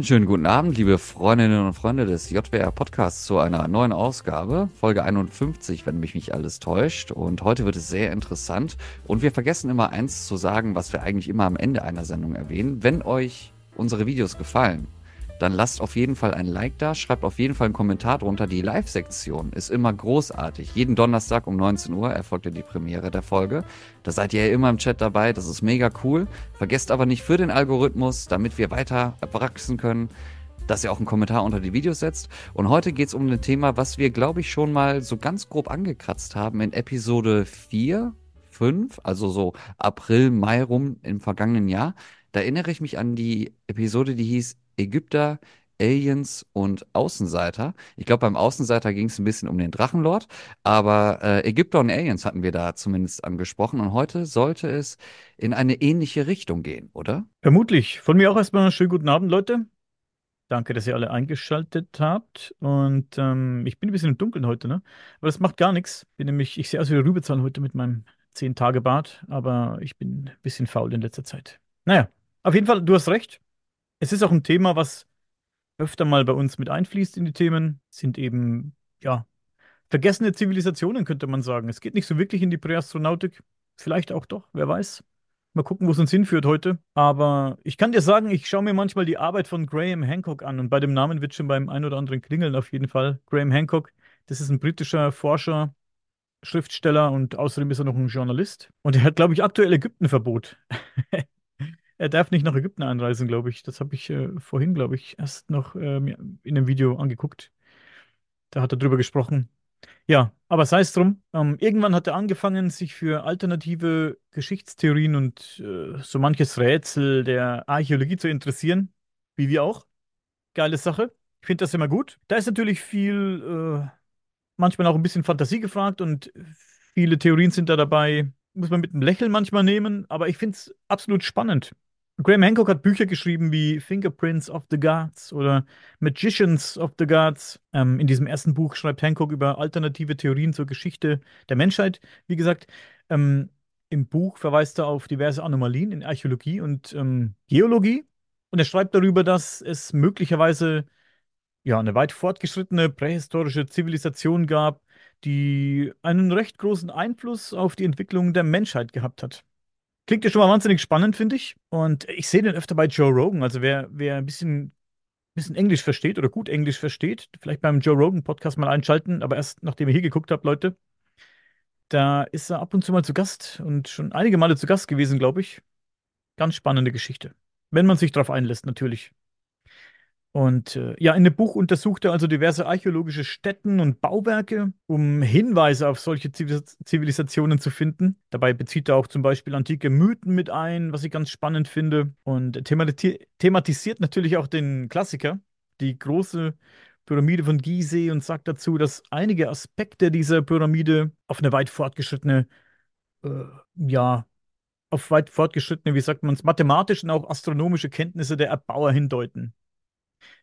Einen schönen guten Abend, liebe Freundinnen und Freunde des JWR Podcasts zu einer neuen Ausgabe, Folge 51, wenn mich nicht alles täuscht. Und heute wird es sehr interessant. Und wir vergessen immer eins zu sagen, was wir eigentlich immer am Ende einer Sendung erwähnen. Wenn euch unsere Videos gefallen, dann lasst auf jeden Fall ein Like da, schreibt auf jeden Fall einen Kommentar drunter. Die Live-Sektion ist immer großartig. Jeden Donnerstag um 19 Uhr erfolgt ja die Premiere der Folge. Da seid ihr ja immer im Chat dabei, das ist mega cool. Vergesst aber nicht für den Algorithmus, damit wir weiter wachsen können, dass ihr auch einen Kommentar unter die Videos setzt. Und heute geht es um ein Thema, was wir, glaube ich, schon mal so ganz grob angekratzt haben in Episode 4, 5, also so April, Mai rum im vergangenen Jahr. Da erinnere ich mich an die Episode, die hieß Ägypter, Aliens und Außenseiter. Ich glaube, beim Außenseiter ging es ein bisschen um den Drachenlord, aber äh, Ägypter und Aliens hatten wir da zumindest angesprochen. Und heute sollte es in eine ähnliche Richtung gehen, oder? Vermutlich. Von mir auch erstmal einen schönen guten Abend, Leute. Danke, dass ihr alle eingeschaltet habt. Und ähm, ich bin ein bisschen im Dunkeln heute, ne? Aber das macht gar nichts. Bin nämlich, ich sehe aus wie der Rübezahn heute mit meinem 10-Tage-Bart, aber ich bin ein bisschen faul in letzter Zeit. Naja, auf jeden Fall, du hast recht. Es ist auch ein Thema, was öfter mal bei uns mit einfließt in die Themen, sind eben, ja, vergessene Zivilisationen, könnte man sagen. Es geht nicht so wirklich in die Präastronautik. Vielleicht auch doch, wer weiß. Mal gucken, wo es uns hinführt heute. Aber ich kann dir sagen, ich schaue mir manchmal die Arbeit von Graham Hancock an. Und bei dem Namen wird schon beim ein oder anderen klingeln auf jeden Fall. Graham Hancock, das ist ein britischer Forscher, Schriftsteller und außerdem ist er noch ein Journalist. Und er hat, glaube ich, aktuell Ägyptenverbot. Er darf nicht nach Ägypten einreisen, glaube ich. Das habe ich äh, vorhin, glaube ich, erst noch äh, mir in einem Video angeguckt. Da hat er drüber gesprochen. Ja, aber sei es drum. Ähm, irgendwann hat er angefangen, sich für alternative Geschichtstheorien und äh, so manches Rätsel der Archäologie zu interessieren. Wie wir auch. Geile Sache. Ich finde das immer gut. Da ist natürlich viel, äh, manchmal auch ein bisschen Fantasie gefragt und viele Theorien sind da dabei. Muss man mit einem Lächeln manchmal nehmen, aber ich finde es absolut spannend. Graham Hancock hat Bücher geschrieben wie Fingerprints of the Gods oder Magicians of the Gods. Ähm, in diesem ersten Buch schreibt Hancock über alternative Theorien zur Geschichte der Menschheit. Wie gesagt, ähm, im Buch verweist er auf diverse Anomalien in Archäologie und ähm, Geologie. Und er schreibt darüber, dass es möglicherweise ja, eine weit fortgeschrittene prähistorische Zivilisation gab, die einen recht großen Einfluss auf die Entwicklung der Menschheit gehabt hat. Klingt ja schon mal wahnsinnig spannend, finde ich. Und ich sehe den öfter bei Joe Rogan. Also wer, wer ein bisschen, bisschen Englisch versteht oder gut Englisch versteht, vielleicht beim Joe Rogan Podcast mal einschalten, aber erst nachdem ihr hier geguckt habt, Leute. Da ist er ab und zu mal zu Gast und schon einige Male zu Gast gewesen, glaube ich. Ganz spannende Geschichte. Wenn man sich darauf einlässt, natürlich. Und äh, ja, in dem Buch untersucht er also diverse archäologische Stätten und Bauwerke, um Hinweise auf solche Zivilisationen zu finden. Dabei bezieht er auch zum Beispiel antike Mythen mit ein, was ich ganz spannend finde. Und thematisiert natürlich auch den Klassiker, die große Pyramide von Gizeh und sagt dazu, dass einige Aspekte dieser Pyramide auf eine weit fortgeschrittene, äh, ja, auf weit fortgeschrittene, wie sagt man es, mathematische und auch astronomische Kenntnisse der Erbauer hindeuten.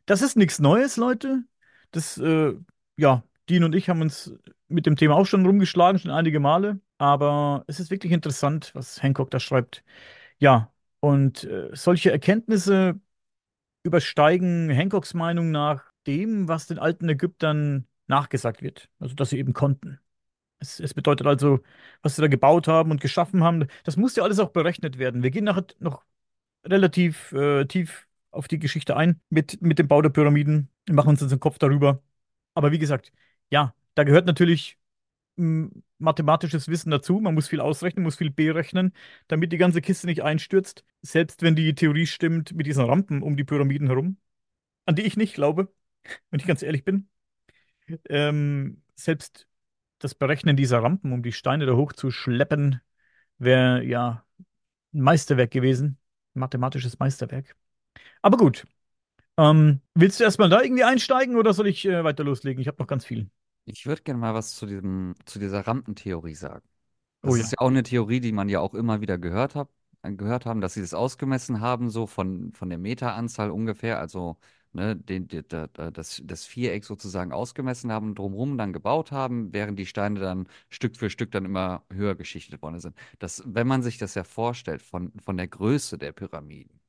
Das ist nichts Neues, Leute. Das, äh, ja, Dean und ich haben uns mit dem Thema auch schon rumgeschlagen, schon einige Male. Aber es ist wirklich interessant, was Hancock da schreibt. Ja, und äh, solche Erkenntnisse übersteigen Hancocks Meinung nach dem, was den alten Ägyptern nachgesagt wird. Also, dass sie eben konnten. Es, es, bedeutet also, was sie da gebaut haben und geschaffen haben, das muss ja alles auch berechnet werden. Wir gehen nachher noch relativ äh, tief auf die Geschichte ein mit, mit dem Bau der Pyramiden. Wir machen uns unseren Kopf darüber. Aber wie gesagt, ja, da gehört natürlich hm, mathematisches Wissen dazu. Man muss viel ausrechnen, muss viel berechnen, damit die ganze Kiste nicht einstürzt. Selbst wenn die Theorie stimmt mit diesen Rampen um die Pyramiden herum, an die ich nicht glaube, wenn ich ganz ehrlich bin. Ähm, selbst das Berechnen dieser Rampen, um die Steine da hoch zu schleppen, wäre ja ein Meisterwerk gewesen. Ein mathematisches Meisterwerk. Aber gut. Ähm, willst du erstmal da irgendwie einsteigen oder soll ich äh, weiter loslegen? Ich habe noch ganz viel. Ich würde gerne mal was zu diesem, zu dieser Rampentheorie sagen. Das Oh ist ja. ja auch eine Theorie, die man ja auch immer wieder gehört hat, äh, gehört haben, dass sie das ausgemessen haben, so von, von der Meteranzahl ungefähr, also ne, den, da- da- das, das Viereck sozusagen ausgemessen haben, drumherum dann gebaut haben, während die Steine dann Stück für Stück dann immer höher geschichtet worden sind. Das, wenn man sich das ja vorstellt, von, von der Größe der Pyramiden.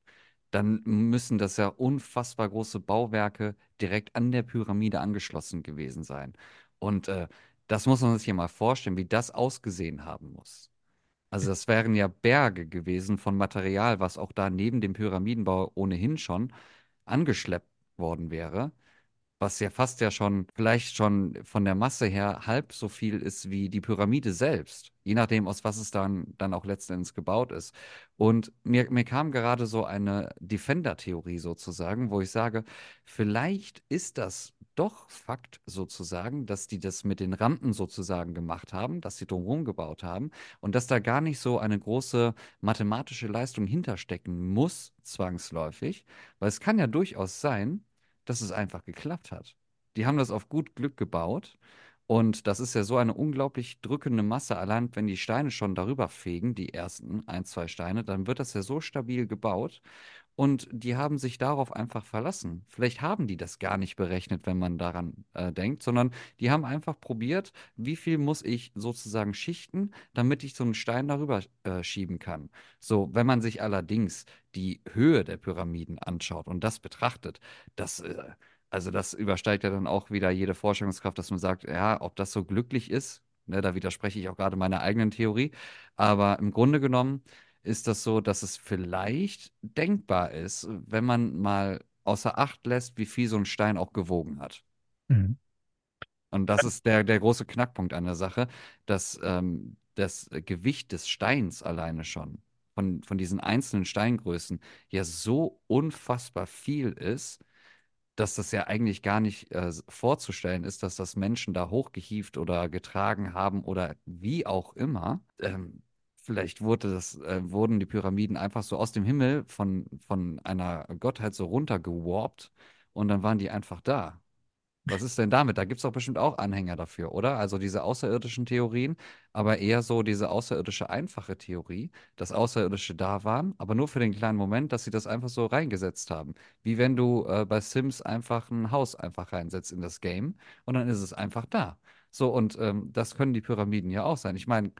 Dann müssen das ja unfassbar große Bauwerke direkt an der Pyramide angeschlossen gewesen sein. Und äh, das muss man sich hier mal vorstellen, wie das ausgesehen haben muss. Also das wären ja Berge gewesen von Material, was auch da neben dem Pyramidenbau ohnehin schon angeschleppt worden wäre was ja fast ja schon, vielleicht schon von der Masse her halb so viel ist wie die Pyramide selbst, je nachdem, aus was es dann, dann auch letzten Endes gebaut ist. Und mir, mir kam gerade so eine Defender-Theorie sozusagen, wo ich sage, vielleicht ist das doch Fakt sozusagen, dass die das mit den Rampen sozusagen gemacht haben, dass sie drumherum gebaut haben und dass da gar nicht so eine große mathematische Leistung hinterstecken muss, zwangsläufig, weil es kann ja durchaus sein, dass es einfach geklappt hat. Die haben das auf gut Glück gebaut. Und das ist ja so eine unglaublich drückende Masse. Allein wenn die Steine schon darüber fegen, die ersten ein, zwei Steine, dann wird das ja so stabil gebaut. Und die haben sich darauf einfach verlassen. Vielleicht haben die das gar nicht berechnet, wenn man daran äh, denkt, sondern die haben einfach probiert, wie viel muss ich sozusagen schichten, damit ich so einen Stein darüber äh, schieben kann. So, wenn man sich allerdings die Höhe der Pyramiden anschaut und das betrachtet, das, äh, also das übersteigt ja dann auch wieder jede Vorstellungskraft, dass man sagt, ja, ob das so glücklich ist, ne, da widerspreche ich auch gerade meiner eigenen Theorie. Aber im Grunde genommen ist das so, dass es vielleicht denkbar ist, wenn man mal außer Acht lässt, wie viel so ein Stein auch gewogen hat. Mhm. Und das ist der, der große Knackpunkt an der Sache, dass ähm, das Gewicht des Steins alleine schon von, von diesen einzelnen Steingrößen ja so unfassbar viel ist, dass das ja eigentlich gar nicht äh, vorzustellen ist, dass das Menschen da hochgehievt oder getragen haben oder wie auch immer. Ähm, Vielleicht wurde das, äh, wurden die Pyramiden einfach so aus dem Himmel von, von einer Gottheit so runtergewarpt und dann waren die einfach da. Was ist denn damit? Da gibt es doch bestimmt auch Anhänger dafür, oder? Also diese außerirdischen Theorien, aber eher so diese außerirdische einfache Theorie, dass Außerirdische da waren, aber nur für den kleinen Moment, dass sie das einfach so reingesetzt haben. Wie wenn du äh, bei Sims einfach ein Haus einfach reinsetzt in das Game und dann ist es einfach da. So, und ähm, das können die Pyramiden ja auch sein. Ich meine,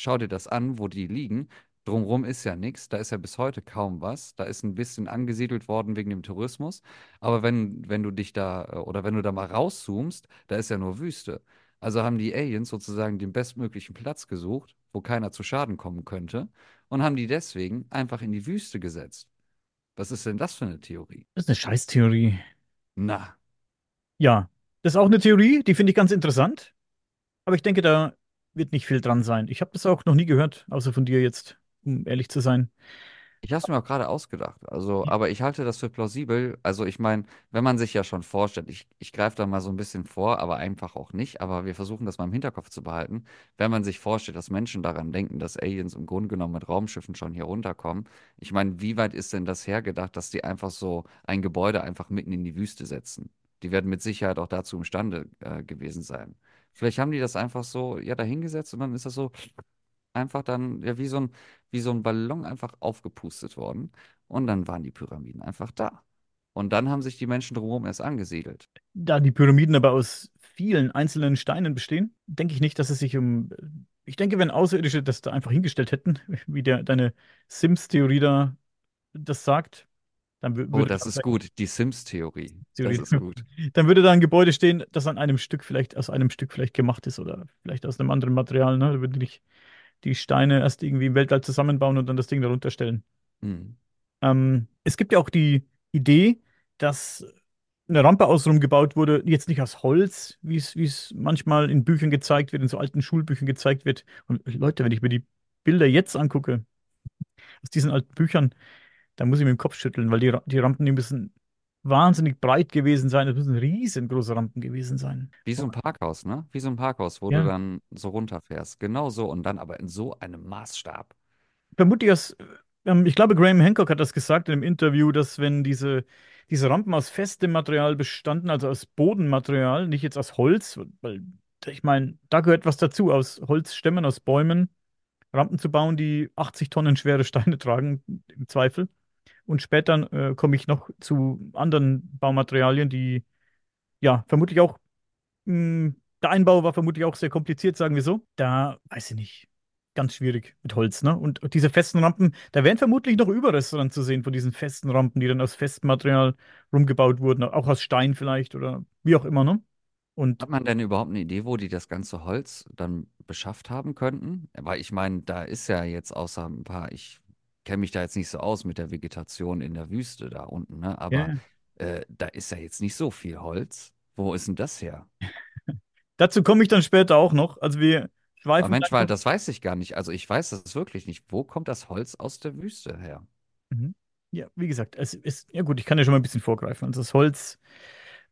schau dir das an, wo die liegen. Drumherum ist ja nichts, da ist ja bis heute kaum was. Da ist ein bisschen angesiedelt worden wegen dem Tourismus. Aber wenn, wenn du dich da äh, oder wenn du da mal rauszoomst, da ist ja nur Wüste. Also haben die Aliens sozusagen den bestmöglichen Platz gesucht, wo keiner zu Schaden kommen könnte, und haben die deswegen einfach in die Wüste gesetzt. Was ist denn das für eine Theorie? Das ist eine Scheißtheorie. Na, Ja, das ist auch eine Theorie, die finde ich ganz interessant. Aber ich denke, da wird nicht viel dran sein. Ich habe das auch noch nie gehört, außer von dir jetzt, um ehrlich zu sein. Ich habe es mir auch gerade ausgedacht. Also, aber ich halte das für plausibel. Also, ich meine, wenn man sich ja schon vorstellt, ich, ich greife da mal so ein bisschen vor, aber einfach auch nicht. Aber wir versuchen das mal im Hinterkopf zu behalten. Wenn man sich vorstellt, dass Menschen daran denken, dass Aliens im Grunde genommen mit Raumschiffen schon hier runterkommen. Ich meine, wie weit ist denn das hergedacht, dass die einfach so ein Gebäude einfach mitten in die Wüste setzen? Die werden mit Sicherheit auch dazu imstande äh, gewesen sein. Vielleicht haben die das einfach so, ja, dahingesetzt und dann ist das so einfach dann, ja, wie so ein, wie so ein Ballon einfach aufgepustet worden. Und dann waren die Pyramiden einfach da. Und dann haben sich die Menschen drumherum erst angesiedelt. Da die Pyramiden aber aus vielen einzelnen Steinen bestehen, denke ich nicht, dass es sich um. Ich denke, wenn Außerirdische das da einfach hingestellt hätten, wie der, deine Sims-Theorie da das sagt, dann Oh, würde das ist gut. Die Sims-Theorie. Das ist gut. Dann würde da ein Gebäude stehen, das an einem Stück vielleicht, aus einem Stück vielleicht gemacht ist oder vielleicht aus einem anderen Material, ne? Da würden die, die Steine erst irgendwie im Weltall zusammenbauen und dann das Ding darunter stellen. Hm. Ähm, es gibt ja auch die Idee, dass eine Rampe außenrum gebaut wurde, jetzt nicht aus Holz, wie es manchmal in Büchern gezeigt wird, in so alten Schulbüchern gezeigt wird. Und Leute, wenn ich mir die Bilder jetzt angucke, aus diesen alten Büchern, da muss ich mir den Kopf schütteln, weil die, die Rampen, die müssen wahnsinnig breit gewesen sein. Das müssen riesengroße Rampen gewesen sein. Wie so ein Parkhaus, ne? Wie so ein Parkhaus, wo du Ja, dann so runterfährst. Genau so. Und dann aber in so einem Maßstab. vermutlich aus, ähm, ich glaube, Graham Hancock hat das gesagt in einem Interview, dass wenn diese, diese Rampen aus festem Material bestanden, also aus Bodenmaterial, nicht jetzt aus Holz, weil ich meine, da gehört was dazu, aus Holzstämmen, aus Bäumen, Rampen zu bauen, die 80 Tonnen schwere Steine tragen, im Zweifel. Und später äh, komme ich noch zu anderen Baumaterialien, die ja vermutlich auch, mh, der Einbau war vermutlich auch sehr kompliziert, sagen wir so. Da weiß ich nicht. ganz schwierig mit Holz, ne? Und diese festen Rampen, da wären vermutlich noch Überreste dran zu sehen von diesen festen Rampen, die dann aus festem Material rumgebaut wurden, auch aus Stein vielleicht oder wie auch immer, ne? Und Hat man denn überhaupt eine Idee, wo die das ganze Holz dann beschafft haben könnten? Weil ich meine, da ist ja jetzt außer ein paar, ich kenne mich da jetzt nicht so aus mit der Vegetation in der Wüste da unten, ne? Aber ja, äh, da ist ja jetzt nicht so viel Holz. Wo ist denn das her? dazu komme ich dann später auch noch. Also wir Aber schweifen Mensch, gleich weil das weiß ich gar nicht. Also ich weiß das wirklich nicht. Wo kommt das Holz aus der Wüste her? Mhm. Ja, wie gesagt, es ist, ja gut, ich kann ja schon mal ein bisschen vorgreifen. Also das Holz,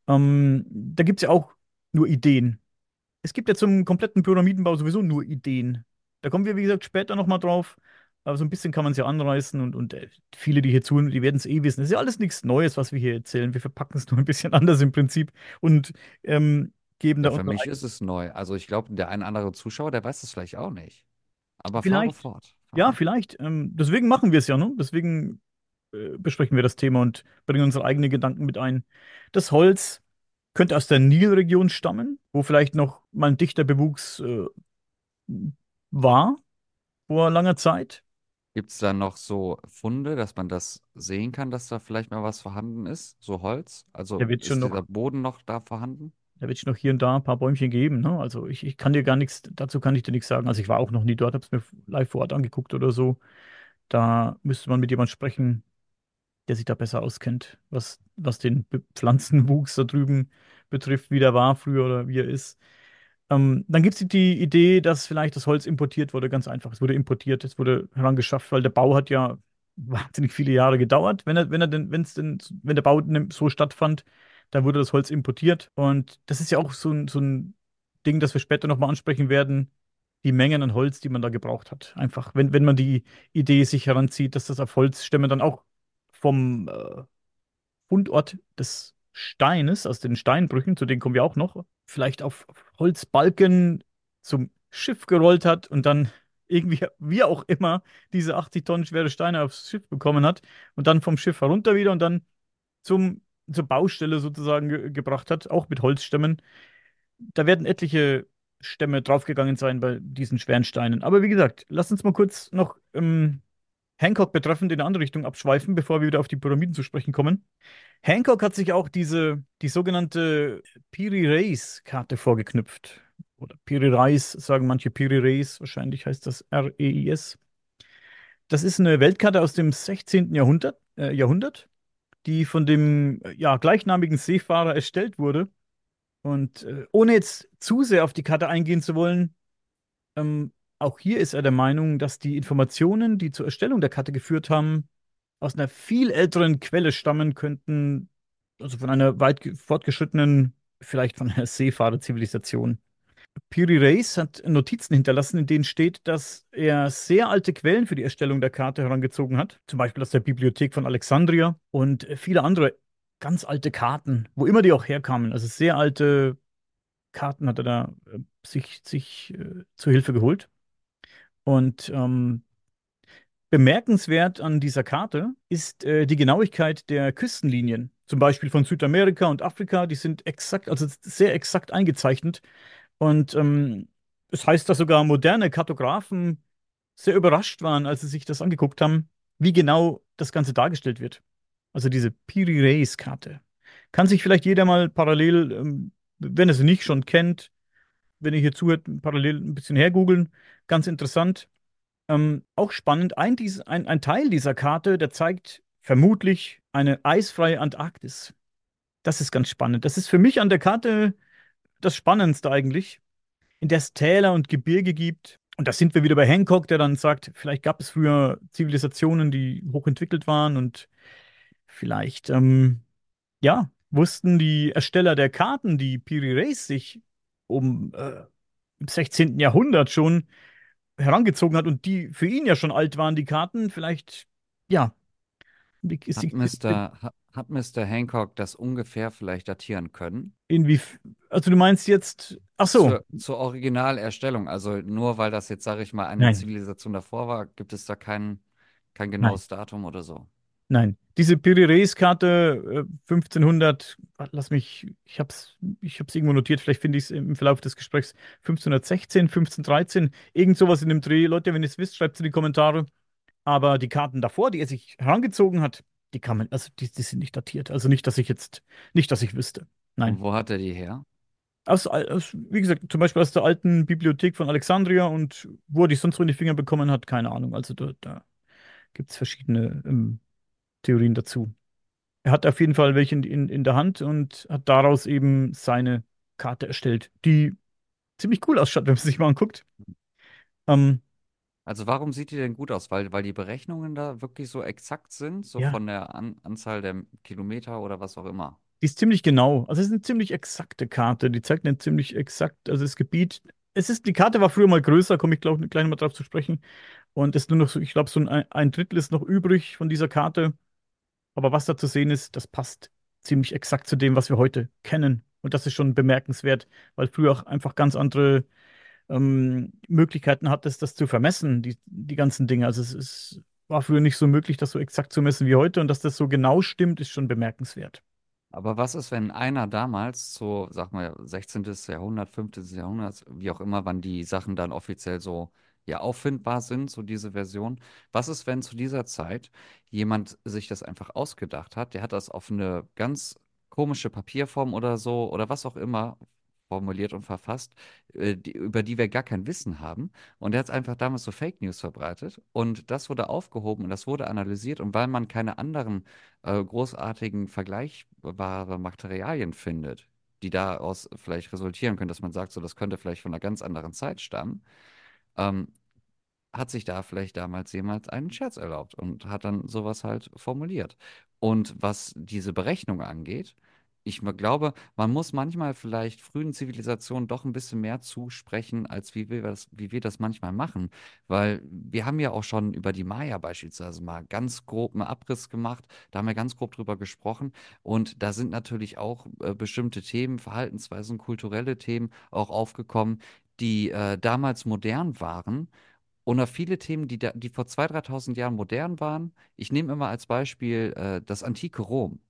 ähm, da gibt es ja auch nur Ideen. Es gibt ja zum kompletten Pyramidenbau sowieso nur Ideen. Da kommen wir, wie gesagt, später nochmal drauf. Aber so ein bisschen kann man es ja anreißen und, und äh, viele, die hier zuhören, die werden es eh wissen. Es ist ja alles nichts Neues, was wir hier erzählen. Wir verpacken es nur ein bisschen anders im Prinzip und ähm, geben da Ja, für mich eigenen. ist es neu. Also ich glaube, der ein oder andere Zuschauer, der weiß das vielleicht auch nicht. Aber fahre Vielleicht, fort. ja, Fahre. vielleicht. Ähm, deswegen machen wir es ja, ne? Deswegen äh, besprechen wir das Thema und bringen unsere eigenen Gedanken mit ein. Das Holz könnte aus der Nilregion stammen, wo vielleicht noch mal ein dichter Bewuchs äh, war vor langer Zeit. Gibt es da noch so Funde, dass man das sehen kann, dass da vielleicht mal was vorhanden ist? So Holz? Da Also wird schon ist noch, dieser Boden noch da vorhanden? da wird schon noch hier und da ein paar Bäumchen geben, ne? Also ich, ich kann dir gar nichts, dazu kann ich dir nichts sagen. Also ich war auch noch nie dort, habe es mir live vor Ort angeguckt oder so. Da müsste man mit jemandem sprechen, der sich da besser auskennt, was, was den Be- Pflanzenwuchs da drüben betrifft, wie der war früher oder wie er ist. Ähm, dann gibt es die Idee, dass vielleicht das Holz importiert wurde, ganz einfach. Es wurde importiert, es wurde herangeschafft, weil der Bau hat ja wahnsinnig viele Jahre gedauert. Wenn er, wenn er denn, wenn es denn, wenn der Bau ne- so stattfand, dann wurde das Holz importiert. Und das ist ja auch so ein, so ein Ding, das wir später nochmal ansprechen werden. Die Mengen an Holz, die man da gebraucht hat. Einfach, wenn, wenn man die Idee sich heranzieht, dass das auf Holzstämme dann auch vom äh, Fundort des Steines, aus den Steinbrüchen, zu denen kommen wir auch noch, vielleicht auf Holzbalken zum Schiff gerollt hat und dann irgendwie, wie auch immer, diese 80 Tonnen schwere Steine aufs Schiff bekommen hat und dann vom Schiff herunter wieder und dann zum, zur Baustelle sozusagen ge gebracht hat, auch mit Holzstämmen. Da werden etliche Stämme draufgegangen sein bei diesen schweren Steinen. Aber wie gesagt, lass uns mal kurz noch ähm, Hancock betreffend in eine andere Richtung abschweifen, bevor wir wieder auf die Pyramiden zu sprechen kommen. Hancock hat sich auch diese, die sogenannte Piri Reis-Karte vorgeknüpft. Oder Piri Reis, sagen manche Piri Reis, wahrscheinlich heißt das R-E-I-S. Das ist eine Weltkarte aus dem 16. Jahrhundert, äh, Jahrhundert, die von dem äh, ja, gleichnamigen Seefahrer erstellt wurde. Und äh, ohne jetzt zu sehr auf die Karte eingehen zu wollen, ähm, auch hier ist er der Meinung, dass die Informationen, die zur Erstellung der Karte geführt haben, aus einer viel älteren Quelle stammen könnten, also von einer weit ge- fortgeschrittenen, vielleicht von einer Seefahrerzivilisation. Piri Reis hat Notizen hinterlassen, in denen steht, dass er sehr alte Quellen für die Erstellung der Karte herangezogen hat, zum Beispiel aus der Bibliothek von Alexandria und viele andere ganz alte Karten, wo immer die auch herkamen. Also sehr alte Karten hat er da äh, sich, sich äh, zur Hilfe geholt. Und ähm, Bemerkenswert an dieser Karte ist äh, die Genauigkeit der Küstenlinien. Zum Beispiel von Südamerika und Afrika, die sind exakt, also sehr exakt eingezeichnet. Und ähm, es heißt, dass sogar moderne Kartografen sehr überrascht waren, als sie sich das angeguckt haben, wie genau das Ganze dargestellt wird. Also diese Piri Reis-Karte. Kann sich vielleicht jeder mal parallel, ähm, wenn er sie nicht schon kennt, wenn ihr hier zuhört, parallel ein bisschen hergoogeln. Ganz interessant. Ähm, auch spannend, ein, ein, ein Teil dieser Karte, der zeigt vermutlich eine eisfreie Antarktis. Das ist ganz spannend. Das ist für mich an der Karte das Spannendste eigentlich, in der es Täler und Gebirge gibt. Und da sind wir wieder bei Hancock, der dann sagt, vielleicht gab es früher Zivilisationen, die hochentwickelt waren und vielleicht, ähm, ja, wussten die Ersteller der Karten, die Piri Reis sich um äh, im 16. Jahrhundert schon herangezogen hat und die für ihn ja schon alt waren, die Karten, vielleicht, ja, die- Hat die, Mr., ha- hat Mr. Hancock das ungefähr vielleicht datieren können? irgendwie, also du meinst jetzt, ach so, Zur, zur Originalerstellung. Also nur weil das jetzt, sage ich mal, eine nein, Zivilisation davor war, gibt es da kein, kein nein. genaues Datum oder so. Nein, diese Piri-Reis-Karte äh, 1500, warte, lass mich, ich hab's, ich hab's irgendwo notiert, vielleicht finde ich es im Verlauf des Gesprächs, 1516, 1513, irgend sowas in dem Dreh. Leute, wenn ihr es wisst, schreibt es in die Kommentare. Aber die Karten davor, die er sich herangezogen hat, die kann man, also die, die sind nicht datiert. Also nicht, dass ich jetzt, nicht, dass ich wüsste. Und Nein. wo hat er die her? Aus, aus, wie gesagt, zum Beispiel aus der alten Bibliothek von Alexandria und wo er die sonst so in die Finger bekommen hat, keine Ahnung. Also da, da gibt es verschiedene ähm, Theorien dazu. Er hat auf jeden Fall welche in, in, in der Hand und hat daraus eben seine Karte erstellt, die ziemlich cool ausschaut, wenn man sich mal anguckt. Ähm, Also warum sieht die denn gut aus? Weil, weil die Berechnungen da wirklich so exakt sind, so ja, von der An Anzahl der Kilometer oder was auch immer. die ist ziemlich genau. Also es ist eine ziemlich exakte Karte. Die zeigt eine ziemlich exakt, also das Gebiet. Es ist, die Karte war früher mal größer, komme ich gleich, gleich mal drauf zu sprechen. Und es ist nur noch so, ich glaube, so ein, ein Drittel ist noch übrig von dieser Karte. Aber was da zu sehen ist, das passt ziemlich exakt zu dem, was wir heute kennen. Und das ist schon bemerkenswert, weil früher auch einfach ganz andere ähm, Möglichkeiten hattest, das zu vermessen, die, die ganzen Dinge. Also es, es war früher nicht so möglich, das so exakt zu messen wie heute. Und dass das so genau stimmt, ist schon bemerkenswert. Aber was ist, wenn einer damals, so, sag mal, 16. Jahrhundert, 15. Jahrhundert, wie auch immer, wann die Sachen dann offiziell so ja auffindbar sind, so diese Version. Was ist, wenn zu dieser Zeit jemand sich das einfach ausgedacht hat? Der hat das auf eine ganz komische Papierform oder so oder was auch immer formuliert und verfasst, äh, über die wir gar kein Wissen haben. Und der hat einfach damals so Fake News verbreitet. Und das wurde aufgehoben und das wurde analysiert. Und weil man keine anderen äh, großartigen vergleichbare Materialien findet, die daraus vielleicht resultieren können, dass man sagt, so das könnte vielleicht von einer ganz anderen Zeit stammen, ähm, hat sich da vielleicht damals jemand einen Scherz erlaubt und hat dann sowas halt formuliert. Und was diese Berechnung angeht, ich glaube, man muss manchmal vielleicht frühen Zivilisationen doch ein bisschen mehr zusprechen, als wie wir das, wie wir das manchmal machen. Weil wir haben ja auch schon über die Maya beispielsweise mal ganz grob einen Abriss gemacht. Da haben wir ganz grob drüber gesprochen. Und da sind natürlich auch äh, bestimmte Themen, Verhaltensweisen, kulturelle Themen auch aufgekommen, die äh, damals modern waren und auch viele Themen, die, da, die vor 2.000, 3.000 Jahren modern waren. Ich nehme immer als Beispiel äh, das antike Rom.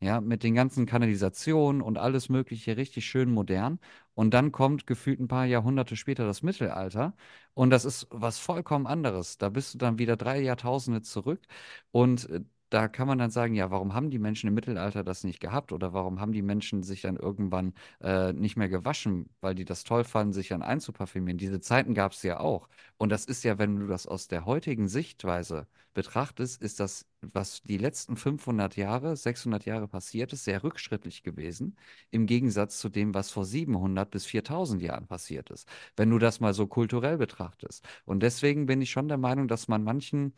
Ja, mit den ganzen Kanalisationen und alles Mögliche richtig schön modern. Und dann kommt gefühlt ein paar Jahrhunderte später das Mittelalter. Und das ist was vollkommen anderes. Da bist du dann wieder drei Jahrtausende zurück. Und äh, da kann man dann sagen, ja, warum haben die Menschen im Mittelalter das nicht gehabt? Oder warum haben die Menschen sich dann irgendwann äh, nicht mehr gewaschen, weil die das toll fanden, sich dann einzuparfümieren? Diese Zeiten gab es ja auch. Und das ist ja, wenn du das aus der heutigen Sichtweise betrachtest, ist das, was die letzten 500 Jahre, 600 Jahre passiert ist, sehr rückschrittlich gewesen, im Gegensatz zu dem, was vor 700 bis 4000 Jahren passiert ist, wenn du das mal so kulturell betrachtest. Und deswegen bin ich schon der Meinung, dass man manchen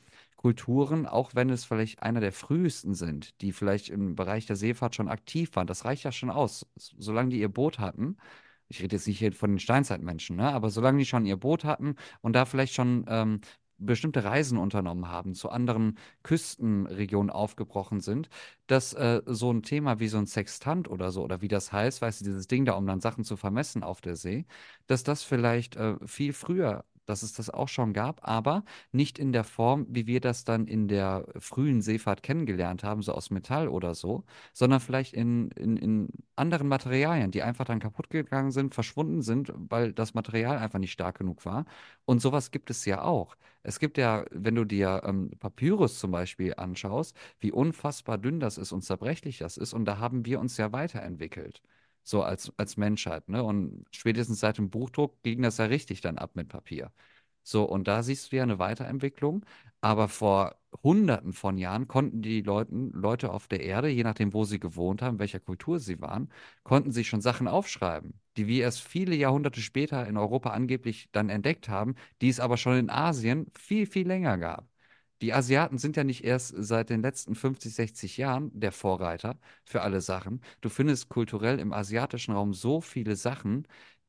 Kulturen, auch wenn es vielleicht einer der frühesten sind, die vielleicht im Bereich der Seefahrt schon aktiv waren, das reicht ja schon aus, solange die ihr Boot hatten. Ich rede jetzt nicht hier von den Steinzeitmenschen, ne? Aber solange die schon ihr Boot hatten und da vielleicht schon ähm, bestimmte Reisen unternommen haben, zu anderen Küstenregionen aufgebrochen sind, dass äh, so ein Thema wie so ein Sextant oder so, oder wie das heißt, weißt du, dieses Ding da, um dann Sachen zu vermessen auf der See, dass das vielleicht äh, viel früher, dass es das auch schon gab, aber nicht in der Form, wie wir das dann in der frühen Seefahrt kennengelernt haben, so aus Metall oder so, sondern vielleicht in, in, in anderen Materialien, die einfach dann kaputt gegangen sind, verschwunden sind, weil das Material einfach nicht stark genug war. Und sowas gibt es ja auch. Es gibt ja, wenn du dir ähm, Papyrus zum Beispiel anschaust, wie unfassbar dünn das ist und zerbrechlich das ist. Und da haben wir uns ja weiterentwickelt. So als, als Menschheit, ne? Und spätestens seit dem Buchdruck ging das ja richtig dann ab mit Papier. So, und da siehst du ja eine Weiterentwicklung. Aber vor Hunderten von Jahren konnten die Leuten, Leute auf der Erde, je nachdem, wo sie gewohnt haben, welcher Kultur sie waren, konnten sich schon Sachen aufschreiben, die wir erst viele Jahrhunderte später in Europa angeblich dann entdeckt haben, die es aber schon in Asien viel, viel länger gab. Die Asiaten sind ja nicht erst seit den letzten 50, 60 Jahren der Vorreiter für alle Sachen. Du findest kulturell im asiatischen Raum so viele Sachen,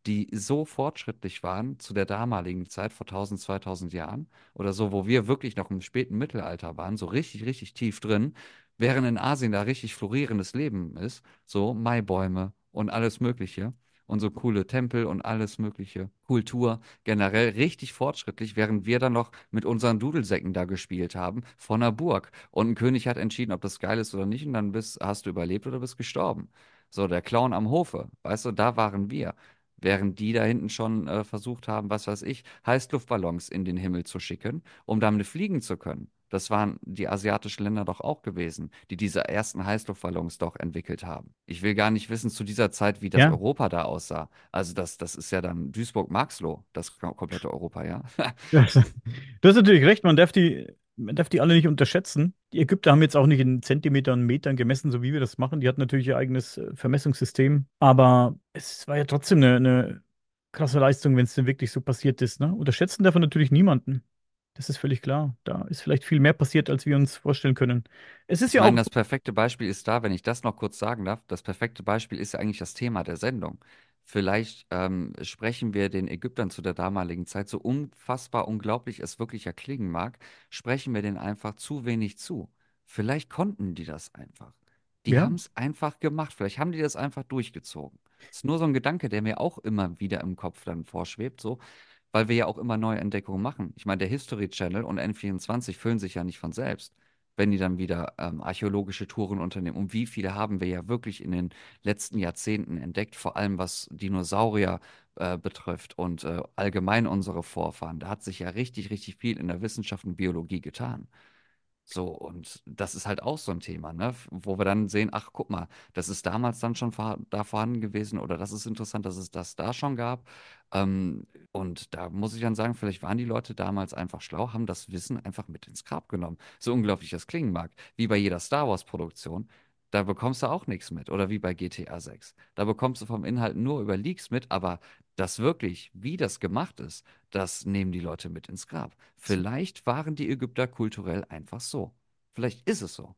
die so fortschrittlich waren zu der damaligen Zeit vor 1000, 2000 Jahren oder so, wo wir wirklich noch im späten Mittelalter waren, so richtig, richtig tief drin, während in Asien da richtig florierendes Leben ist, so Maibäume und alles Mögliche. Und so coole Tempel und alles mögliche. Kultur generell richtig fortschrittlich, während wir dann noch mit unseren Dudelsäcken da gespielt haben vor einer Burg. Und ein König hat entschieden, ob das geil ist oder nicht, und dann bist, hast du überlebt oder bist gestorben. So, der Clown am Hofe, weißt du, da waren wir. Während die da hinten schon äh, versucht haben, was weiß ich, Heißluftballons in den Himmel zu schicken, um damit fliegen zu können. Das waren die asiatischen Länder doch auch gewesen, die diese ersten Heißluftballons doch entwickelt haben. Ich will gar nicht wissen zu dieser Zeit, wie das Ja, Europa da aussah. Also das, das ist ja dann Duisburg-Marxloh, das komplette Europa, ja. das, du hast natürlich recht, man darf die, man darf die alle nicht unterschätzen. Die Ägypter haben jetzt auch nicht in Zentimetern, Metern gemessen, so wie wir das machen. Die hatten natürlich ihr eigenes äh, Vermessungssystem, aber es war ja trotzdem eine, eine krasse Leistung, wenn es denn wirklich so passiert ist, ne? Unterschätzen darf man natürlich niemanden. Das ist völlig klar. Da ist vielleicht viel mehr passiert, als wir uns vorstellen können. Es ist Ich ja meine, auch, das perfekte Beispiel ist da, wenn ich das noch kurz sagen darf, das perfekte Beispiel ist ja eigentlich das Thema der Sendung. Vielleicht ähm, sprechen wir den Ägyptern zu der damaligen Zeit, so unfassbar unglaublich es wirklich erklingen mag, sprechen wir denen einfach zu wenig zu. Vielleicht konnten die das einfach. Die ja, haben es einfach gemacht. Vielleicht haben die das einfach durchgezogen. Das ist nur so ein Gedanke, der mir auch immer wieder im Kopf dann vorschwebt, so, weil wir ja auch immer neue Entdeckungen machen. Ich meine, der History Channel und N24 füllen sich ja nicht von selbst wenn die dann wieder ähm, archäologische Touren unternehmen. Und wie viele haben wir ja wirklich in den letzten Jahrzehnten entdeckt, vor allem was Dinosaurier äh, betrifft und äh, allgemein unsere Vorfahren. Da hat sich ja richtig, richtig viel in der Wissenschaft und Biologie getan. So, und das ist halt auch so ein Thema, ne? Wo wir dann sehen, ach, guck mal, das ist damals dann schon vor, da vorhanden gewesen oder das ist interessant, dass es das da schon gab. Ähm, und da muss ich dann sagen, vielleicht waren die Leute damals einfach schlau, haben das Wissen einfach mit ins Grab genommen. So unglaublich das klingen mag. Wie bei jeder Star Wars-Produktion, da bekommst du auch nichts mit. Oder wie bei GTA 6. Da bekommst du vom Inhalt nur über Leaks mit, aber das wirklich, wie das gemacht ist, das nehmen die Leute mit ins Grab. Vielleicht waren die Ägypter kulturell einfach so. Vielleicht ist es so.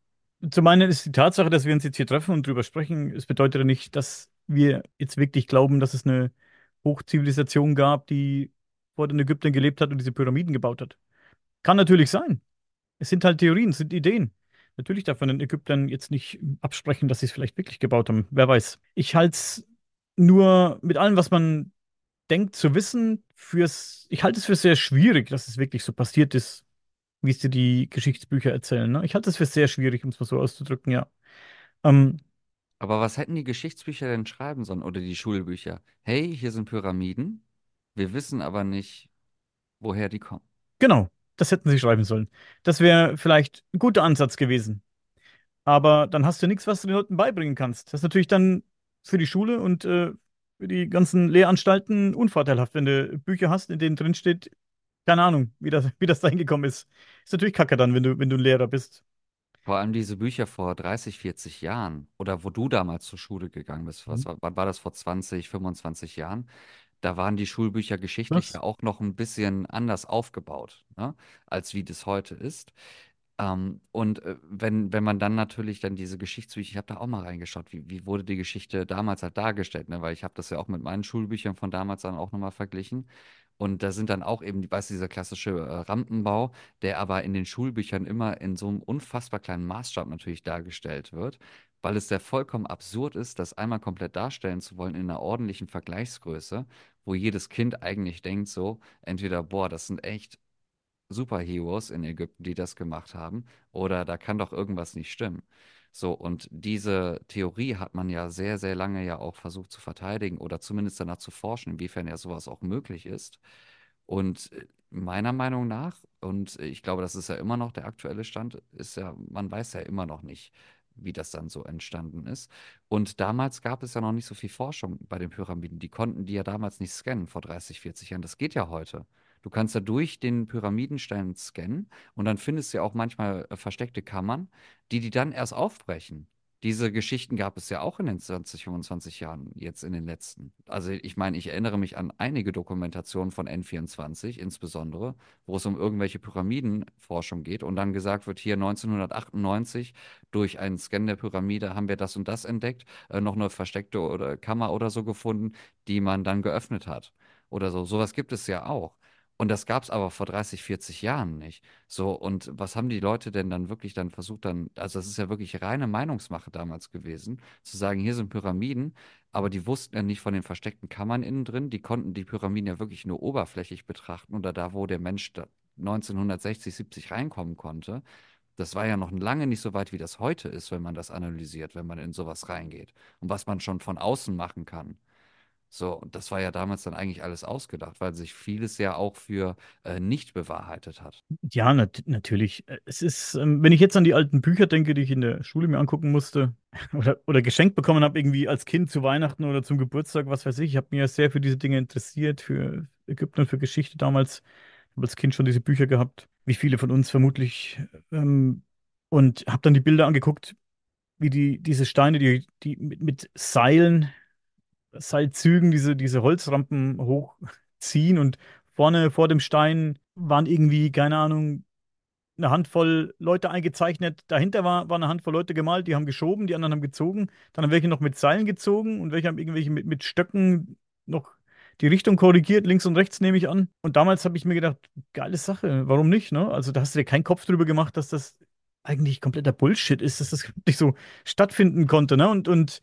zum einen ist die Tatsache, dass wir uns jetzt hier treffen und drüber sprechen, es bedeutet ja nicht, dass wir jetzt wirklich glauben, dass es eine Hochzivilisation gab, die vor den Ägyptern gelebt hat und diese Pyramiden gebaut hat. Kann natürlich sein. Es sind halt Theorien, es sind Ideen. Natürlich darf man den Ägyptern jetzt nicht absprechen, dass sie es vielleicht wirklich gebaut haben. Wer weiß. Ich halte es nur mit allem, was man denkt zu wissen, fürs, ich halte es für sehr schwierig, dass es wirklich so passiert ist, wie es dir die Geschichtsbücher erzählen. Ne? Ich halte es für sehr schwierig, um es mal so auszudrücken, ja. Ähm, Aber was hätten die Geschichtsbücher denn schreiben sollen oder die Schulbücher? Hey, hier sind Pyramiden. Wir wissen aber nicht, woher die kommen. genau, das hätten sie schreiben sollen. Das wäre vielleicht ein guter Ansatz gewesen. Aber dann hast du nichts, was du den Leuten beibringen kannst. Das ist natürlich dann für die Schule und äh, für die ganzen Lehranstalten unvorteilhaft, wenn du Bücher hast, in denen drin steht, keine Ahnung, wie das, wie das da hingekommen ist. Ist natürlich kacke dann, wenn du, wenn du ein Lehrer bist. Vor allem diese Bücher vor 30, 40 Jahren oder wo du damals zur Schule gegangen bist. Was, Mhm. war- wann war das vor 20, 25 Jahren? Da waren die Schulbücher geschichtlich Was? ja auch noch ein bisschen anders aufgebaut, ne, als wie das heute ist. Ähm, und äh, wenn, wenn man dann natürlich dann diese Geschichtsbücher, ich habe da auch mal reingeschaut, wie, wie wurde die Geschichte damals halt dargestellt, ne? Weil ich habe das ja auch mit meinen Schulbüchern von damals dann auch nochmal verglichen. Und da sind dann auch eben, weißt du, dieser klassische äh, Rampenbau, der aber in den Schulbüchern immer in so einem unfassbar kleinen Maßstab natürlich dargestellt wird, weil es ja vollkommen absurd ist, das einmal komplett darstellen zu wollen in einer ordentlichen Vergleichsgröße, wo jedes Kind eigentlich denkt so, entweder, boah, das sind echt Superheroes in Ägypten, die das gemacht haben, oder da kann doch irgendwas nicht stimmen. So, und diese Theorie hat man ja sehr, sehr lange ja auch versucht zu verteidigen oder zumindest danach zu forschen, inwiefern ja sowas auch möglich ist. Und äh, meiner Meinung nach, und ich glaube, das ist ja immer noch der aktuelle Stand, ist ja, man weiß ja immer noch nicht, wie das dann so entstanden ist. Und damals gab es ja noch nicht so viel Forschung bei den Pyramiden. Die konnten die ja damals nicht scannen vor 30, 40 Jahren. Das geht ja heute. Du kannst ja durch den Pyramidenstein scannen und dann findest du ja auch manchmal äh, versteckte Kammern, die die dann erst aufbrechen. Diese Geschichten gab es ja auch in den 20, 25 Jahren, jetzt in den letzten. Also ich meine, ich erinnere mich an einige Dokumentationen von N24 insbesondere, wo es um irgendwelche Pyramidenforschung geht und dann gesagt wird, hier 1998 durch einen Scan der Pyramide haben wir das und das entdeckt, äh, noch eine versteckte oder Kammer oder so gefunden, die man dann geöffnet hat oder so. Sowas gibt es ja auch. Und das gab es aber vor 30, 40 Jahren nicht. So, und was haben die Leute denn dann wirklich dann versucht, dann, also das ist ja wirklich reine Meinungsmache damals gewesen, zu sagen, hier sind Pyramiden, aber die wussten ja nicht von den versteckten Kammern innen drin, die konnten die Pyramiden ja wirklich nur oberflächlich betrachten oder da, wo der Mensch da 1960, 70 reinkommen konnte. Das war ja noch lange nicht so weit, wie das heute ist, wenn man das analysiert, wenn man in sowas reingeht und was man schon von außen machen kann. So, und das war ja damals dann eigentlich alles ausgedacht, weil sich vieles ja auch für äh, nicht bewahrheitet hat. Ja, nat natürlich. Äh, Es ist, ähm, wenn ich jetzt an die alten Bücher denke, die ich in der Schule mir angucken musste oder, oder geschenkt bekommen habe, irgendwie als Kind zu Weihnachten oder zum Geburtstag, was weiß ich, ich habe mich ja sehr für diese Dinge interessiert, für Ägypten und für Geschichte damals. Ich habe als Kind schon diese Bücher gehabt, wie viele von uns vermutlich. Ähm, und habe dann die Bilder angeguckt, wie die, diese Steine, die, die mit, mit Seilen Seilzügen diese, diese Holzrampen hochziehen und vorne vor dem Stein waren irgendwie, keine Ahnung, eine Handvoll Leute eingezeichnet. Dahinter war, war eine Handvoll Leute gemalt, die haben geschoben, die anderen haben gezogen. Dann haben welche noch mit Seilen gezogen und welche haben irgendwelche mit, mit Stöcken noch die Richtung korrigiert, links und rechts nehme ich an. Und damals habe ich mir gedacht, geile Sache, warum nicht, ne? Also da hast du dir keinen Kopf drüber gemacht, dass das eigentlich kompletter Bullshit ist, dass das nicht so stattfinden konnte, ne? Und, und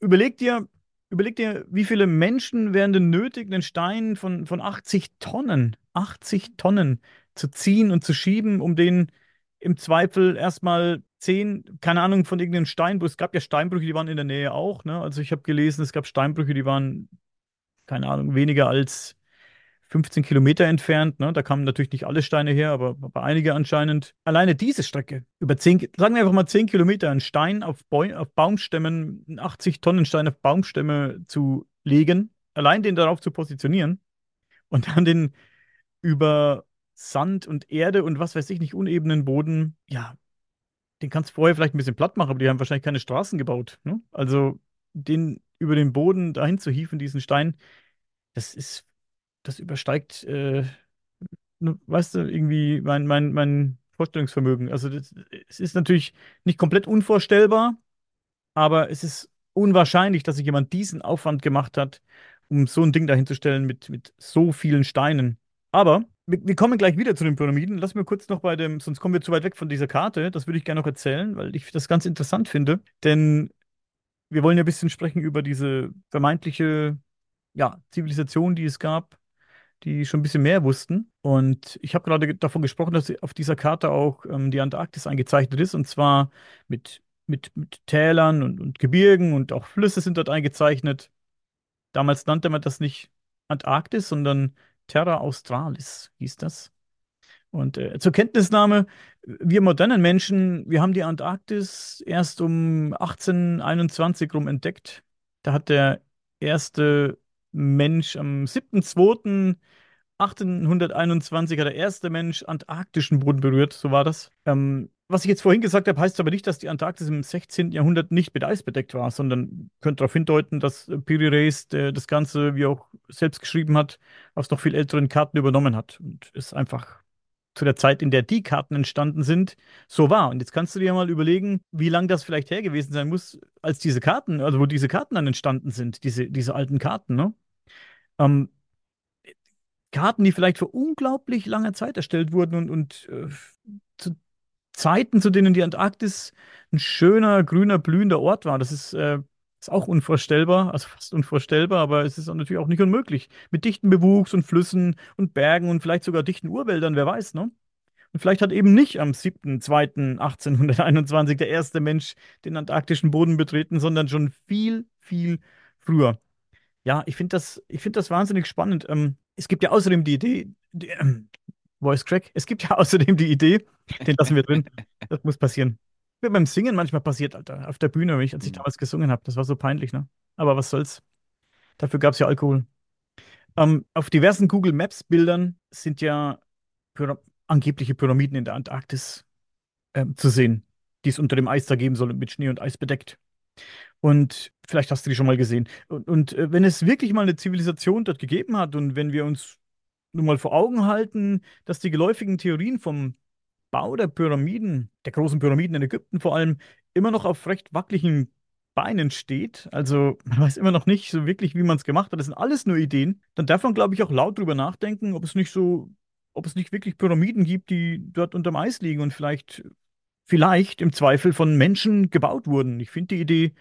überleg dir, überleg dir, wie viele Menschen wären denn nötig, einen Stein von, von 80 Tonnen, 80 Tonnen zu ziehen und zu schieben, um den im Zweifel erstmal 10, keine Ahnung, von irgendeinem Steinbruch. Es gab ja Steinbrüche, die waren in der Nähe auch, ne? Also ich habe gelesen, es gab Steinbrüche, die waren, keine Ahnung, weniger als 15 Kilometer entfernt. Ne? Da kamen natürlich nicht alle Steine her, aber, aber einige anscheinend. Alleine diese Strecke, über 10, sagen wir einfach mal 10 Kilometer, einen Stein auf, Bäu auf Baumstämmen, einen 80 Tonnen Stein auf Baumstämme zu legen, allein den darauf zu positionieren und dann den über Sand und Erde und was weiß ich nicht, unebenen Boden, ja, den kannst du vorher vielleicht ein bisschen platt machen, aber die haben wahrscheinlich keine Straßen gebaut. Ne? Also den über den Boden dahin zu hieven, diesen Stein, das ist das übersteigt, äh, weißt du, irgendwie mein, mein, mein Vorstellungsvermögen. Also das, es ist natürlich nicht komplett unvorstellbar, aber es ist unwahrscheinlich, dass sich jemand diesen Aufwand gemacht hat, um so ein Ding dahinzustellen mit, mit so vielen Steinen. Aber wir, wir kommen gleich wieder zu den Pyramiden. Lass mir kurz noch bei dem, sonst kommen wir zu weit weg von dieser Karte. Das würde ich gerne noch erzählen, weil ich das ganz interessant finde. Denn wir wollen ja ein bisschen sprechen über diese vermeintliche, ja, Zivilisation, die es gab die schon ein bisschen mehr wussten. Und ich habe gerade davon gesprochen, dass auf dieser Karte auch ähm, die Antarktis eingezeichnet ist, und zwar mit, mit, mit Tälern und, und Gebirgen und auch Flüsse sind dort eingezeichnet. Damals nannte man das nicht Antarktis, sondern Terra Australis hieß das. Und äh, zur Kenntnisnahme, wir modernen Menschen, wir haben die Antarktis erst um 1821 rum entdeckt. Da hat der erste Mensch am 7.2.1821 hat der erste Mensch antarktischen Boden berührt, so war das. Ähm, was ich jetzt vorhin gesagt habe, heißt aber nicht, dass die Antarktis im 16. Jahrhundert nicht mit Eis bedeckt war, sondern könnte darauf hindeuten, dass Piri Reis das Ganze, wie auch selbst geschrieben hat, aus noch viel älteren Karten übernommen hat und es einfach zu der Zeit, in der die Karten entstanden sind, so war. Und jetzt kannst du dir mal überlegen, wie lange das vielleicht her gewesen sein muss, als diese Karten, also wo diese Karten dann entstanden sind, diese, diese alten Karten, ne? Ähm, Karten, die vielleicht vor unglaublich langer Zeit erstellt wurden und, und äh, zu Zeiten, zu denen die Antarktis ein schöner, grüner, blühender Ort war. Das ist, äh, ist auch unvorstellbar, also fast unvorstellbar, aber es ist natürlich auch nicht unmöglich. Mit dichten Bewuchs und Flüssen und Bergen und vielleicht sogar dichten Urwäldern, wer weiß, ne? Und vielleicht hat eben nicht am 7.2.1821 der erste Mensch den antarktischen Boden betreten, sondern schon viel, viel früher. Ja, ich finde das, ich finde das wahnsinnig spannend. Ähm, es gibt ja außerdem die Idee, die, ähm, Voice Crack, es gibt ja außerdem die Idee, den lassen wir drin, das muss passieren. Mir beim Singen manchmal passiert, Alter, auf der Bühne, als ich Mhm. damals gesungen habe, das war so peinlich, ne? Aber was soll's? Dafür gab es ja Alkohol. Ähm, auf diversen Google Maps Bildern sind ja Pyra angebliche Pyramiden in der Antarktis ähm, zu sehen, die es unter dem Eis da geben soll und mit Schnee und Eis bedeckt. Und vielleicht hast du die schon mal gesehen. Und, und äh, wenn es wirklich mal eine Zivilisation dort gegeben hat und wenn wir uns nun mal vor Augen halten, dass die geläufigen Theorien vom Bau der Pyramiden, der großen Pyramiden in Ägypten vor allem, immer noch auf recht wackeligen Beinen steht, also man weiß immer noch nicht so wirklich, wie man es gemacht hat, das sind alles nur Ideen, dann darf man, glaube ich, auch laut drüber nachdenken, ob es nicht so, ob es nicht wirklich Pyramiden gibt, die dort unterm Eis liegen und vielleicht, vielleicht im Zweifel von Menschen gebaut wurden. Ich finde die Idee